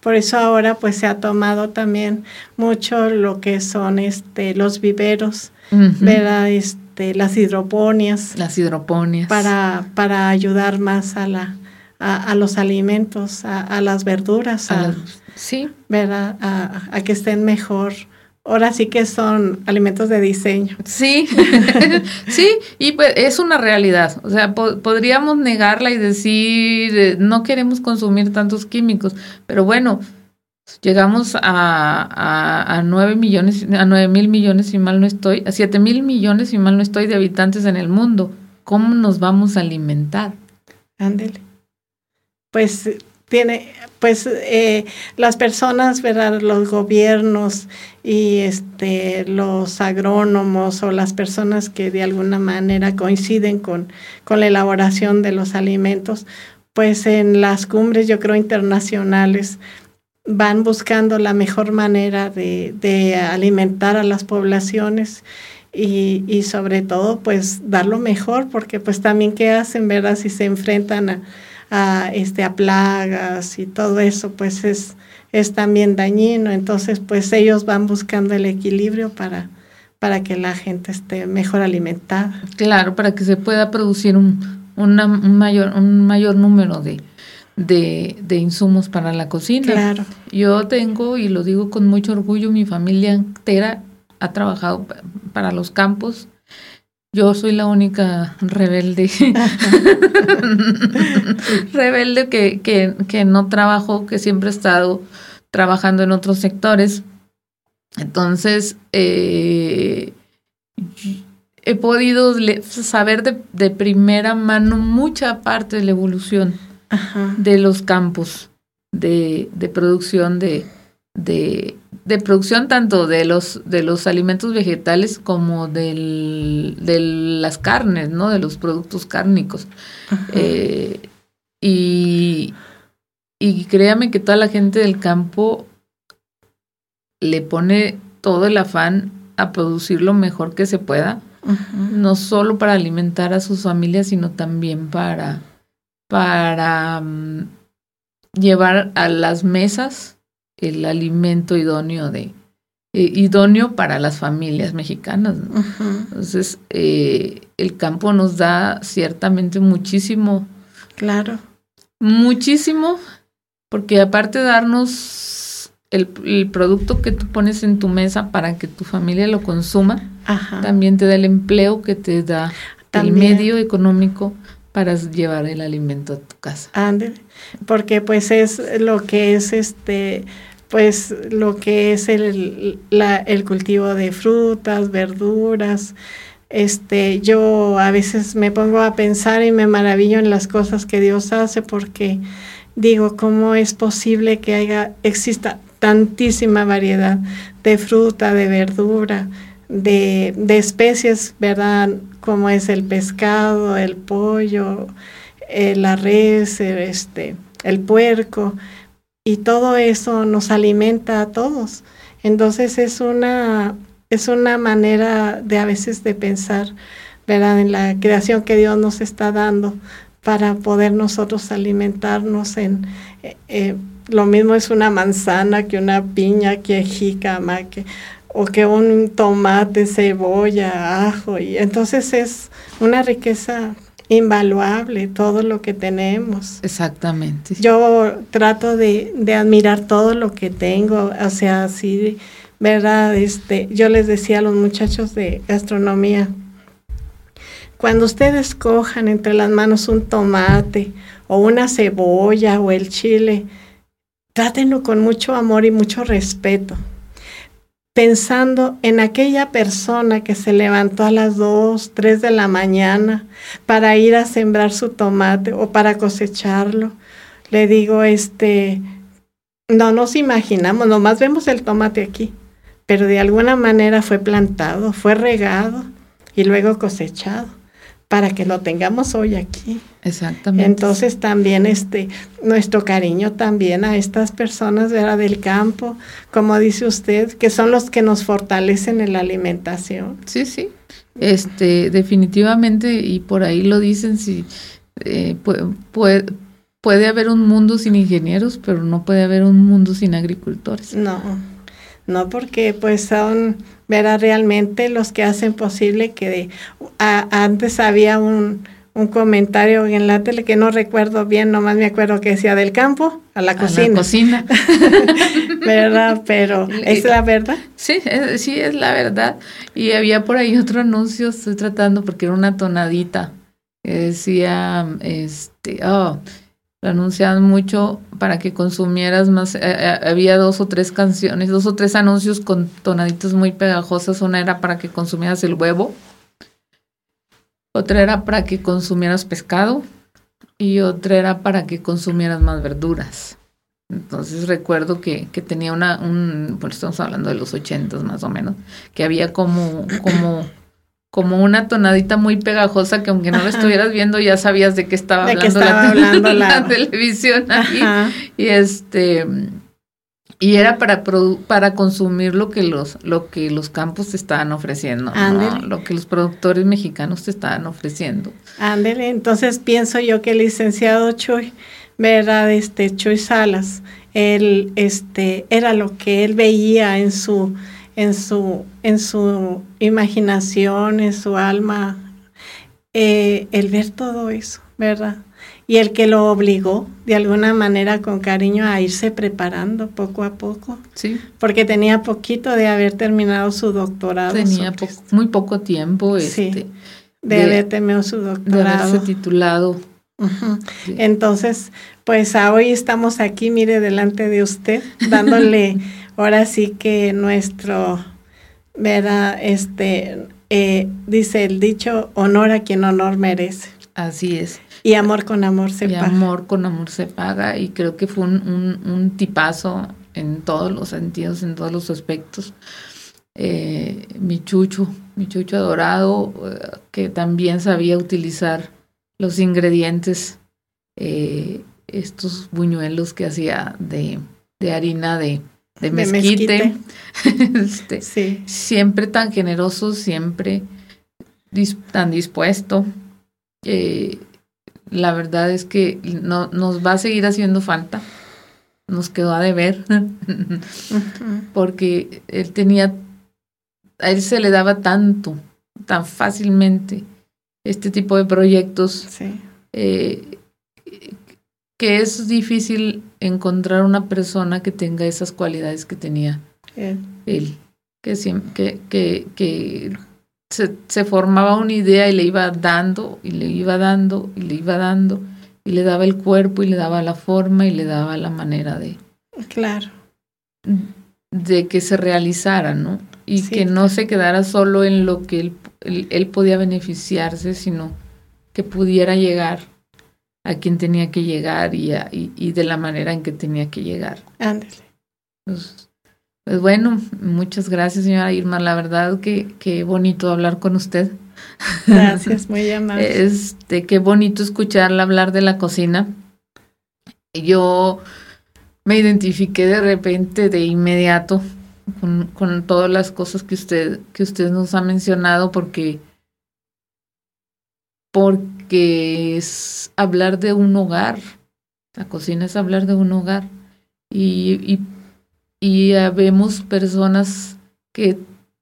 Por eso ahora pues se ha tomado también mucho lo que son este los viveros. ¿verdad? Este, las hidroponias Las hidroponias. para, para ayudar más a la, a, los alimentos, a, las verduras, a, sí. ¿verdad? A, que estén mejor. Ahora sí que son alimentos de diseño. Sí, sí, y pues es una realidad. O sea, podríamos negarla y decir, eh, no queremos consumir tantos químicos, pero bueno, llegamos a, a, a 9 millones, a 9 mil millones, si mal no estoy, a 7 mil millones, si mal no estoy, de habitantes en el mundo. ¿Cómo nos vamos a alimentar? Ándele. Pues tiene, pues eh, las personas, ¿verdad? Los gobiernos y este, los agrónomos o las personas que de alguna manera coinciden con, con la elaboración de los alimentos, pues en las cumbres, yo creo, internacionales, van buscando la mejor manera de, de alimentar a las poblaciones y, y, sobre todo pues dar lo mejor porque pues también qué hacen, ¿verdad? Si se enfrentan a, a, este, a plagas y todo eso pues es, es también dañino, entonces pues ellos van buscando el equilibrio para, para que la gente esté mejor alimentada. Claro, para que se pueda producir un, una, un, mayor, un mayor número de, de, de, insumos para la cocina. Claro. Yo tengo, y lo digo con mucho orgullo, mi familia entera ha trabajado para los campos. Yo soy la única rebelde, rebelde que, que, que no trabajo, que siempre he estado trabajando en otros sectores. Entonces, eh, he podido saber de, de, primera mano mucha parte de la evolución de los campos de, de producción de, de, de, producción tanto de los, de los alimentos vegetales como del, de las carnes, ¿no? De los productos cárnicos. Eh, y, y créame que toda la gente del campo le pone todo el afán a producir lo mejor que se pueda, no solo para alimentar a sus familias, sino también para para mm, llevar a las mesas el alimento idóneo de eh, idóneo para las familias mexicanas. Entonces, eh, el campo nos da ciertamente muchísimo. Claro. Muchísimo, porque aparte de darnos el, producto que tú pones en tu mesa para que tu familia lo consuma, también te da el empleo que te da el medio económico para llevar el alimento a tu casa. Ande, porque pues es lo que es este, pues lo que es el, el cultivo de frutas, verduras. Este, yo a veces me pongo a pensar y me maravillo en las cosas que Dios hace porque digo, ¿cómo es posible que haya, exista tantísima variedad de fruta, de verdura, de, especies, ¿verdad? como es el pescado, el pollo, eh, la res, este, el puerco, y todo eso nos alimenta a todos. Entonces es una, es una manera de a veces de pensar, ¿verdad? En la creación que Dios nos está dando para poder nosotros alimentarnos en... Eh, eh, lo mismo es una manzana que una piña, que jícama, que o que un tomate, cebolla, ajo, y entonces es una riqueza invaluable todo lo que tenemos. Exactamente. Yo trato de, de, admirar todo lo que tengo, o sea, así, ¿verdad? Este, yo les decía a los muchachos de gastronomía, cuando ustedes cojan entre las manos un tomate o una cebolla o el chile, trátenlo con mucho amor y mucho respeto pensando en aquella persona que se levantó a las 2, 3 de la mañana para ir a sembrar su tomate o para cosecharlo. Le digo, este, no nos imaginamos, nomás vemos el tomate aquí, pero de alguna manera fue plantado, fue regado y luego cosechado para que lo tengamos hoy aquí. Exactamente. Entonces también este nuestro cariño también a estas personas del campo, como dice usted, que son los que nos fortalecen en la alimentación. Sí, sí. Este, definitivamente y por ahí lo dicen si eh, puede, puede haber un mundo sin ingenieros, pero no puede haber un mundo sin agricultores. No. No porque pues son verá realmente los que hacen posible que antes había un, un comentario en la tele que no recuerdo bien, nomás me acuerdo que decía del campo a la cocina. A la cocina. ¿Verdad? Pero es la verdad. Sí, sí, es la verdad. Y había por ahí otro anuncio, estoy tratando porque era una tonadita. Que decía, este, oh, lo anunciaban mucho para que consumieras más. Eh, eh, había dos o tres canciones, dos o tres anuncios con tonaditas muy pegajosas. Una era para que consumieras el huevo otra era para que consumieras pescado y otra era para que consumieras más verduras. Entonces recuerdo que, que tenía una, un, pues estamos hablando de los ochentas más o menos, que había como, como, como una tonadita muy pegajosa que aunque no lo estuvieras viendo ya sabías de qué estaba hablando, la, hablando la, televisión Y este, y era para para consumir lo que los lo que los campos te estaban ofreciendo, lo que los productores mexicanos te estaban ofreciendo. Ándele, entonces pienso yo que el licenciado Chuy, verdad, este Chuy Salas, él este era lo que él veía en su en su en su imaginación, en su alma, eh, el ver todo eso, ¿verdad? y el que lo obligó de alguna manera con cariño a irse preparando poco a poco. Sí. Porque tenía poquito de haber terminado su doctorado. Tenía muy poco tiempo este, de, haber terminado su doctorado. De haberse titulado. Entonces, pues hoy estamos aquí, mire, delante de usted, dándole ahora sí que nuestro, ¿verdad? Este, eh, dice el dicho, honor a quien honor merece. Así es. Y amor con amor se paga. amor con amor se paga y creo que fue un, un, tipazo en todos los sentidos, en todos los aspectos. Eh, mi chucho, mi chucho adorado, eh, que también sabía utilizar los ingredientes, eh, estos buñuelos que hacía de, de harina de, de mezquite. este, sí. Siempre tan generoso, siempre tan dispuesto. Eh, la verdad es que no, nos va a seguir haciendo falta. Nos quedó a deber. Porque él tenía, a él se le daba tanto, tan fácilmente este tipo de proyectos. Eh, que es difícil encontrar una persona que tenga esas cualidades que tenía él. Que, que, que, que se, formaba una idea y le iba dando y le iba dando y le iba dando y le daba el cuerpo y le daba la forma y le daba la manera de claro. de que se realizara no y que no se quedara solo en lo que él, él, podía beneficiarse sino que pudiera llegar a quien tenía que llegar y, y, de la manera en que tenía que llegar ándale pues, pues bueno, muchas gracias, señora Irma. La verdad que qué bonito hablar con usted. Gracias, muy amable. Este, qué bonito escucharla hablar de la cocina. Yo me identifiqué de repente, de inmediato, con, con todas las cosas que usted, que usted nos ha mencionado, porque, porque es hablar de un hogar. La cocina es hablar de un hogar. Y, y y vemos personas que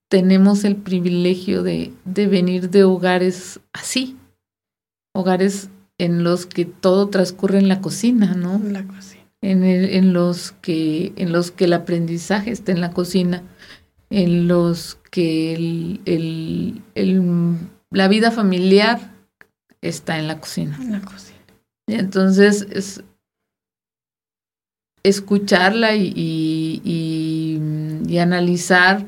tenemos el privilegio de, de venir de hogares así, hogares en los que todo transcurre en la cocina, ¿no? En la cocina. En, en, los que, en los que el aprendizaje está en la cocina, en los que el, el, la vida familiar está en la cocina. En la cocina. entonces es, escucharla y, y, analizar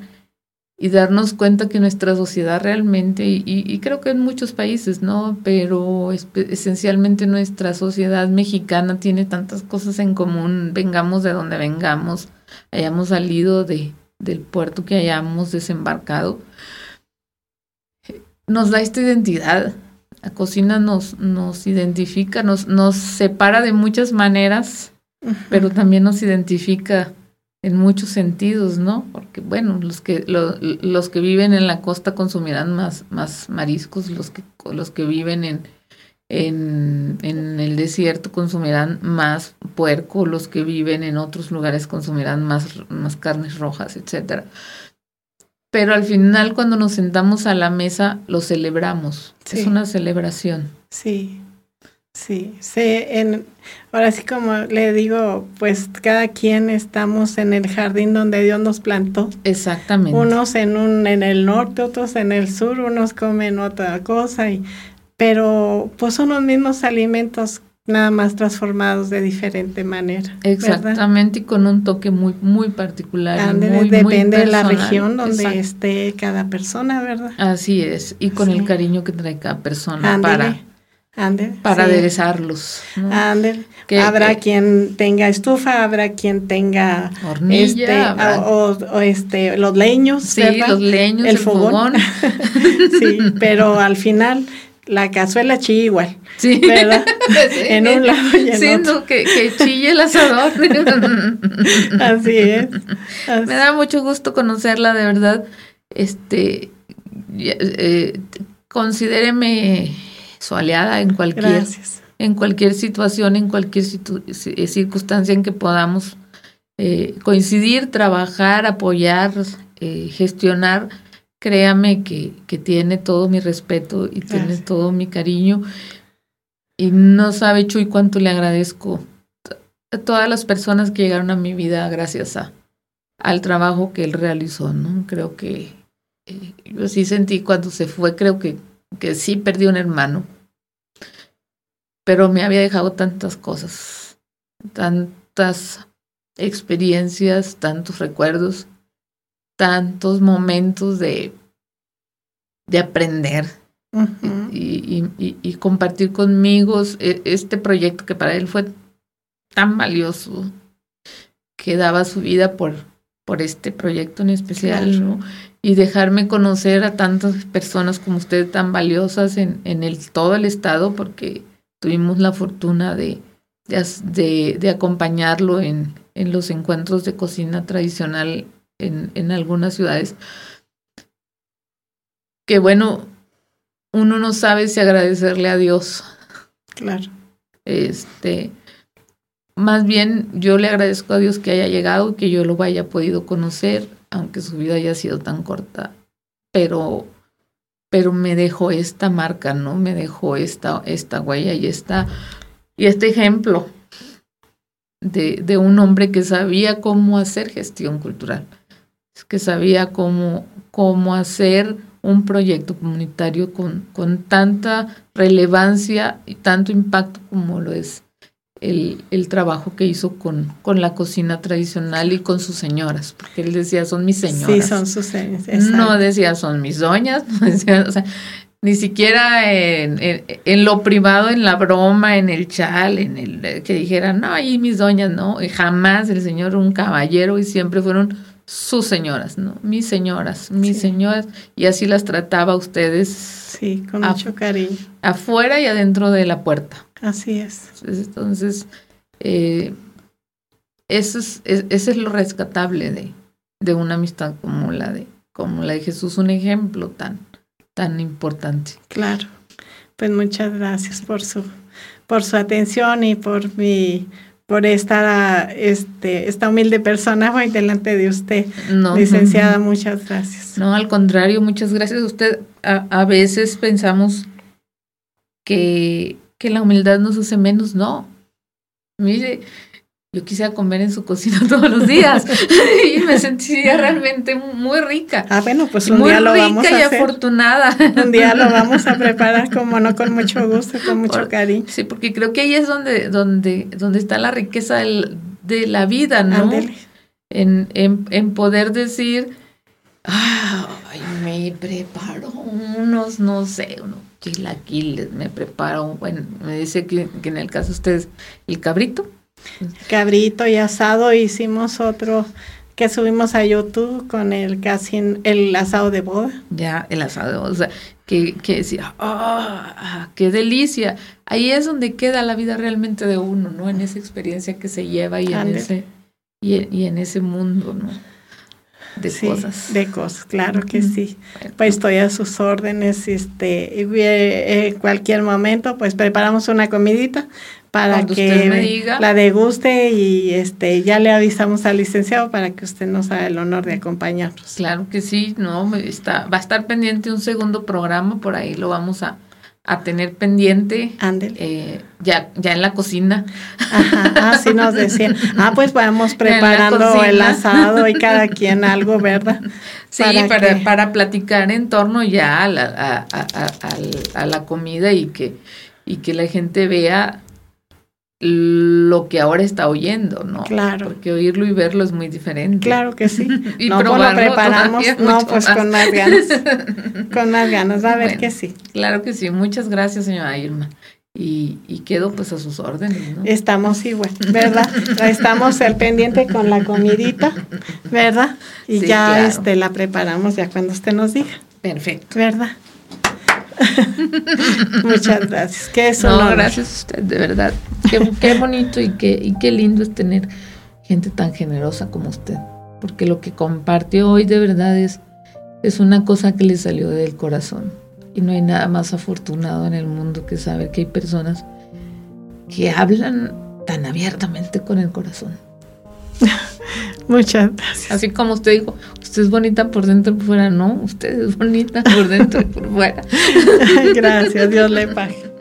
y darnos cuenta que nuestra sociedad realmente, y, creo que en muchos países, ¿no? Pero esencialmente nuestra sociedad mexicana tiene tantas cosas en común, vengamos de donde vengamos, hayamos salido de, del puerto que hayamos desembarcado, nos da esta identidad. La cocina nos, nos identifica, nos, nos separa de muchas maneras pero también nos identifica en muchos sentidos, ¿no? Porque, bueno, los que, los que viven en la costa consumirán más, más mariscos, los que, los que viven en, en, en, el desierto consumirán más puerco, los que viven en otros lugares consumirán más, más carnes rojas, etcétera. Pero al final cuando nos sentamos a la mesa lo celebramos. Sí. Es una celebración. Sí, sí, sí. En, ahora sí como le digo, pues cada quien estamos en el jardín donde Dios nos plantó. Exactamente. Unos en un en el norte, otros en el sur, unos comen otra cosa y pero pues son los mismos alimentos nada más transformados de diferente manera. ¿verdad? Exactamente, y con un toque muy, muy particular. muy depende de la región donde Exacto. esté cada persona, ¿verdad? Así es, y con Sí. el cariño que trae cada persona para, para sí. aderezarlos. ¿no? Que- habrá que- quien tenga estufa, habrá quien tenga Hornilla, este, habrá- o, o- o, este los leños, sí, ¿verdad? los leños, el, el fogón. fogón. sí, pero al final la cazuela chilla igual, Sí. ¿verdad? Sí. En un lado y en Sí, otro. no, que, que chille el asador. Así es. Así- Me da mucho gusto conocerla, de verdad. Este, eh, considéreme su aliada en cualquier, Gracias. en cualquier situación, en cualquier situ- ci- circunstancia en que podamos eh, coincidir, trabajar, apoyar, eh, gestionar. Créame que, que tiene todo mi respeto y tiene todo mi cariño. Y no sabe, Chuy, cuánto le agradezco a todas las personas que llegaron a mi vida gracias a, al trabajo que él realizó, ¿no? Creo que eh, yo sí sentí cuando se fue, creo que, que sí perdí un hermano, pero me había dejado tantas cosas, tantas experiencias, tantos recuerdos, tantos momentos de, de aprender y, y- y- y compartir conmigo e- este proyecto que para él fue tan valioso que daba su vida por, por este proyecto en especial, Claro. ¿no? Y dejarme conocer a tantas personas como usted tan valiosas en, en el, todo el estado, porque tuvimos la fortuna de, de, de- de acompañarlo en, en los encuentros de cocina tradicional en, en algunas ciudades. Que bueno, uno no sabe si agradecerle a Dios. Claro. Este, más bien yo le agradezco a Dios que haya llegado y que yo lo haya podido conocer, aunque su vida haya sido tan corta. Pero, pero me dejó esta marca, ¿no? Me dejó esta, esta huella y esta, y este ejemplo de, de un hombre que sabía cómo hacer gestión cultural, que sabía cómo, cómo hacer un proyecto comunitario con, con tanta relevancia y tanto impacto como lo es el, el trabajo que hizo con, con la cocina tradicional y con sus señoras, porque él decía, son mis señoras. Sí, son sus señas. No decía, son mis doñas, no decía, o sea, ni siquiera en, en- en lo privado, en la broma, en el chal, en el eh, que dijeran, no, ahí mis doñas, no, y jamás el señor un caballero y siempre fueron sus señoras, ¿no? Mis señoras, mis Sí. señoras, y así las trataba a ustedes Sí, con mucho cariño. afuera y adentro de la puerta. Así es. Entonces, eh, eso es, es- eso es lo rescatable de, de una amistad como la de, como la de Jesús, un ejemplo tan, tan importante. Claro. Pues muchas gracias por su por su atención y por mi por estar a, este esta humilde persona hoy delante de usted, No, licenciada. Muchas gracias. No, al contrario, muchas gracias a usted. A, a veces pensamos que, que la humildad nos hace menos. No. Mire, yo quisiera comer en su cocina todos los días y me sentiría realmente muy rica. Ah, bueno, pues un muy día lo rica vamos y a hacer. afortunada. Un día lo vamos a preparar como no con mucho gusto, con mucho Por- cariño. Sí, porque creo que ahí es donde, donde, donde está la riqueza del- de la vida, ¿no? En, en, en poder decir, ay, me preparo unos, no sé, unos chilaquiles, me preparo, bueno, me dice que, que en el caso de ustedes, el cabrito. Cabrito y asado hicimos otro que subimos a YouTube con el casi el asado de boda. Ya, el asado, o sea, que, que decía, ¡ah! ¡Qué delicia! Ahí es donde queda la vida realmente de uno, ¿no? En esa experiencia que se lleva y en ese, y, en- y en ese mundo, ¿no? de sí, cosas. De cosas, claro que sí. Bueno, Pues estoy a sus órdenes, este, y, eh, en cualquier momento, pues preparamos una comidita para Cuando que me diga. la deguste y este, ya le avisamos al licenciado para que usted nos haga el honor de acompañarnos. Claro que sí, no, está, va a estar pendiente un segundo programa, por ahí lo vamos a, a tener pendiente. Eh, ya, ya en la cocina. Ajá, así nos decían. Ah, pues vamos preparando el asado y cada quien algo, ¿verdad? Sí, Para para, que- para, platicar en torno ya a la, a, a- a la comida y que, y que la gente vea lo que ahora está oyendo, ¿no? Claro. Porque oírlo y verlo es muy diferente. Claro que sí. Y no, pues lo probarlo preparamos, no, pues más. con más ganas. Con más ganas, a ver Bueno. que sí. Claro que sí. Muchas gracias, señora Irma. Y, y quedo pues a sus órdenes, ¿no? Estamos igual, ¿verdad? Estamos al pendiente con la comidita, ¿verdad? Y Sí, ya claro. este la preparamos ya cuando usted nos diga, Perfecto. ¿verdad? Muchas gracias. Que es No, gracias a usted, de verdad. Qué, qué bonito y qué, y qué lindo es tener gente tan generosa como usted. Porque lo que compartió hoy de verdad es, es una cosa que le salió del corazón. Y no hay nada más afortunado en el mundo que saber que hay personas que hablan tan abiertamente con el corazón. Muchas gracias. Así como usted dijo, usted es bonita por dentro y por fuera. No, usted es bonita por dentro y por fuera. Gracias, Dios le pague.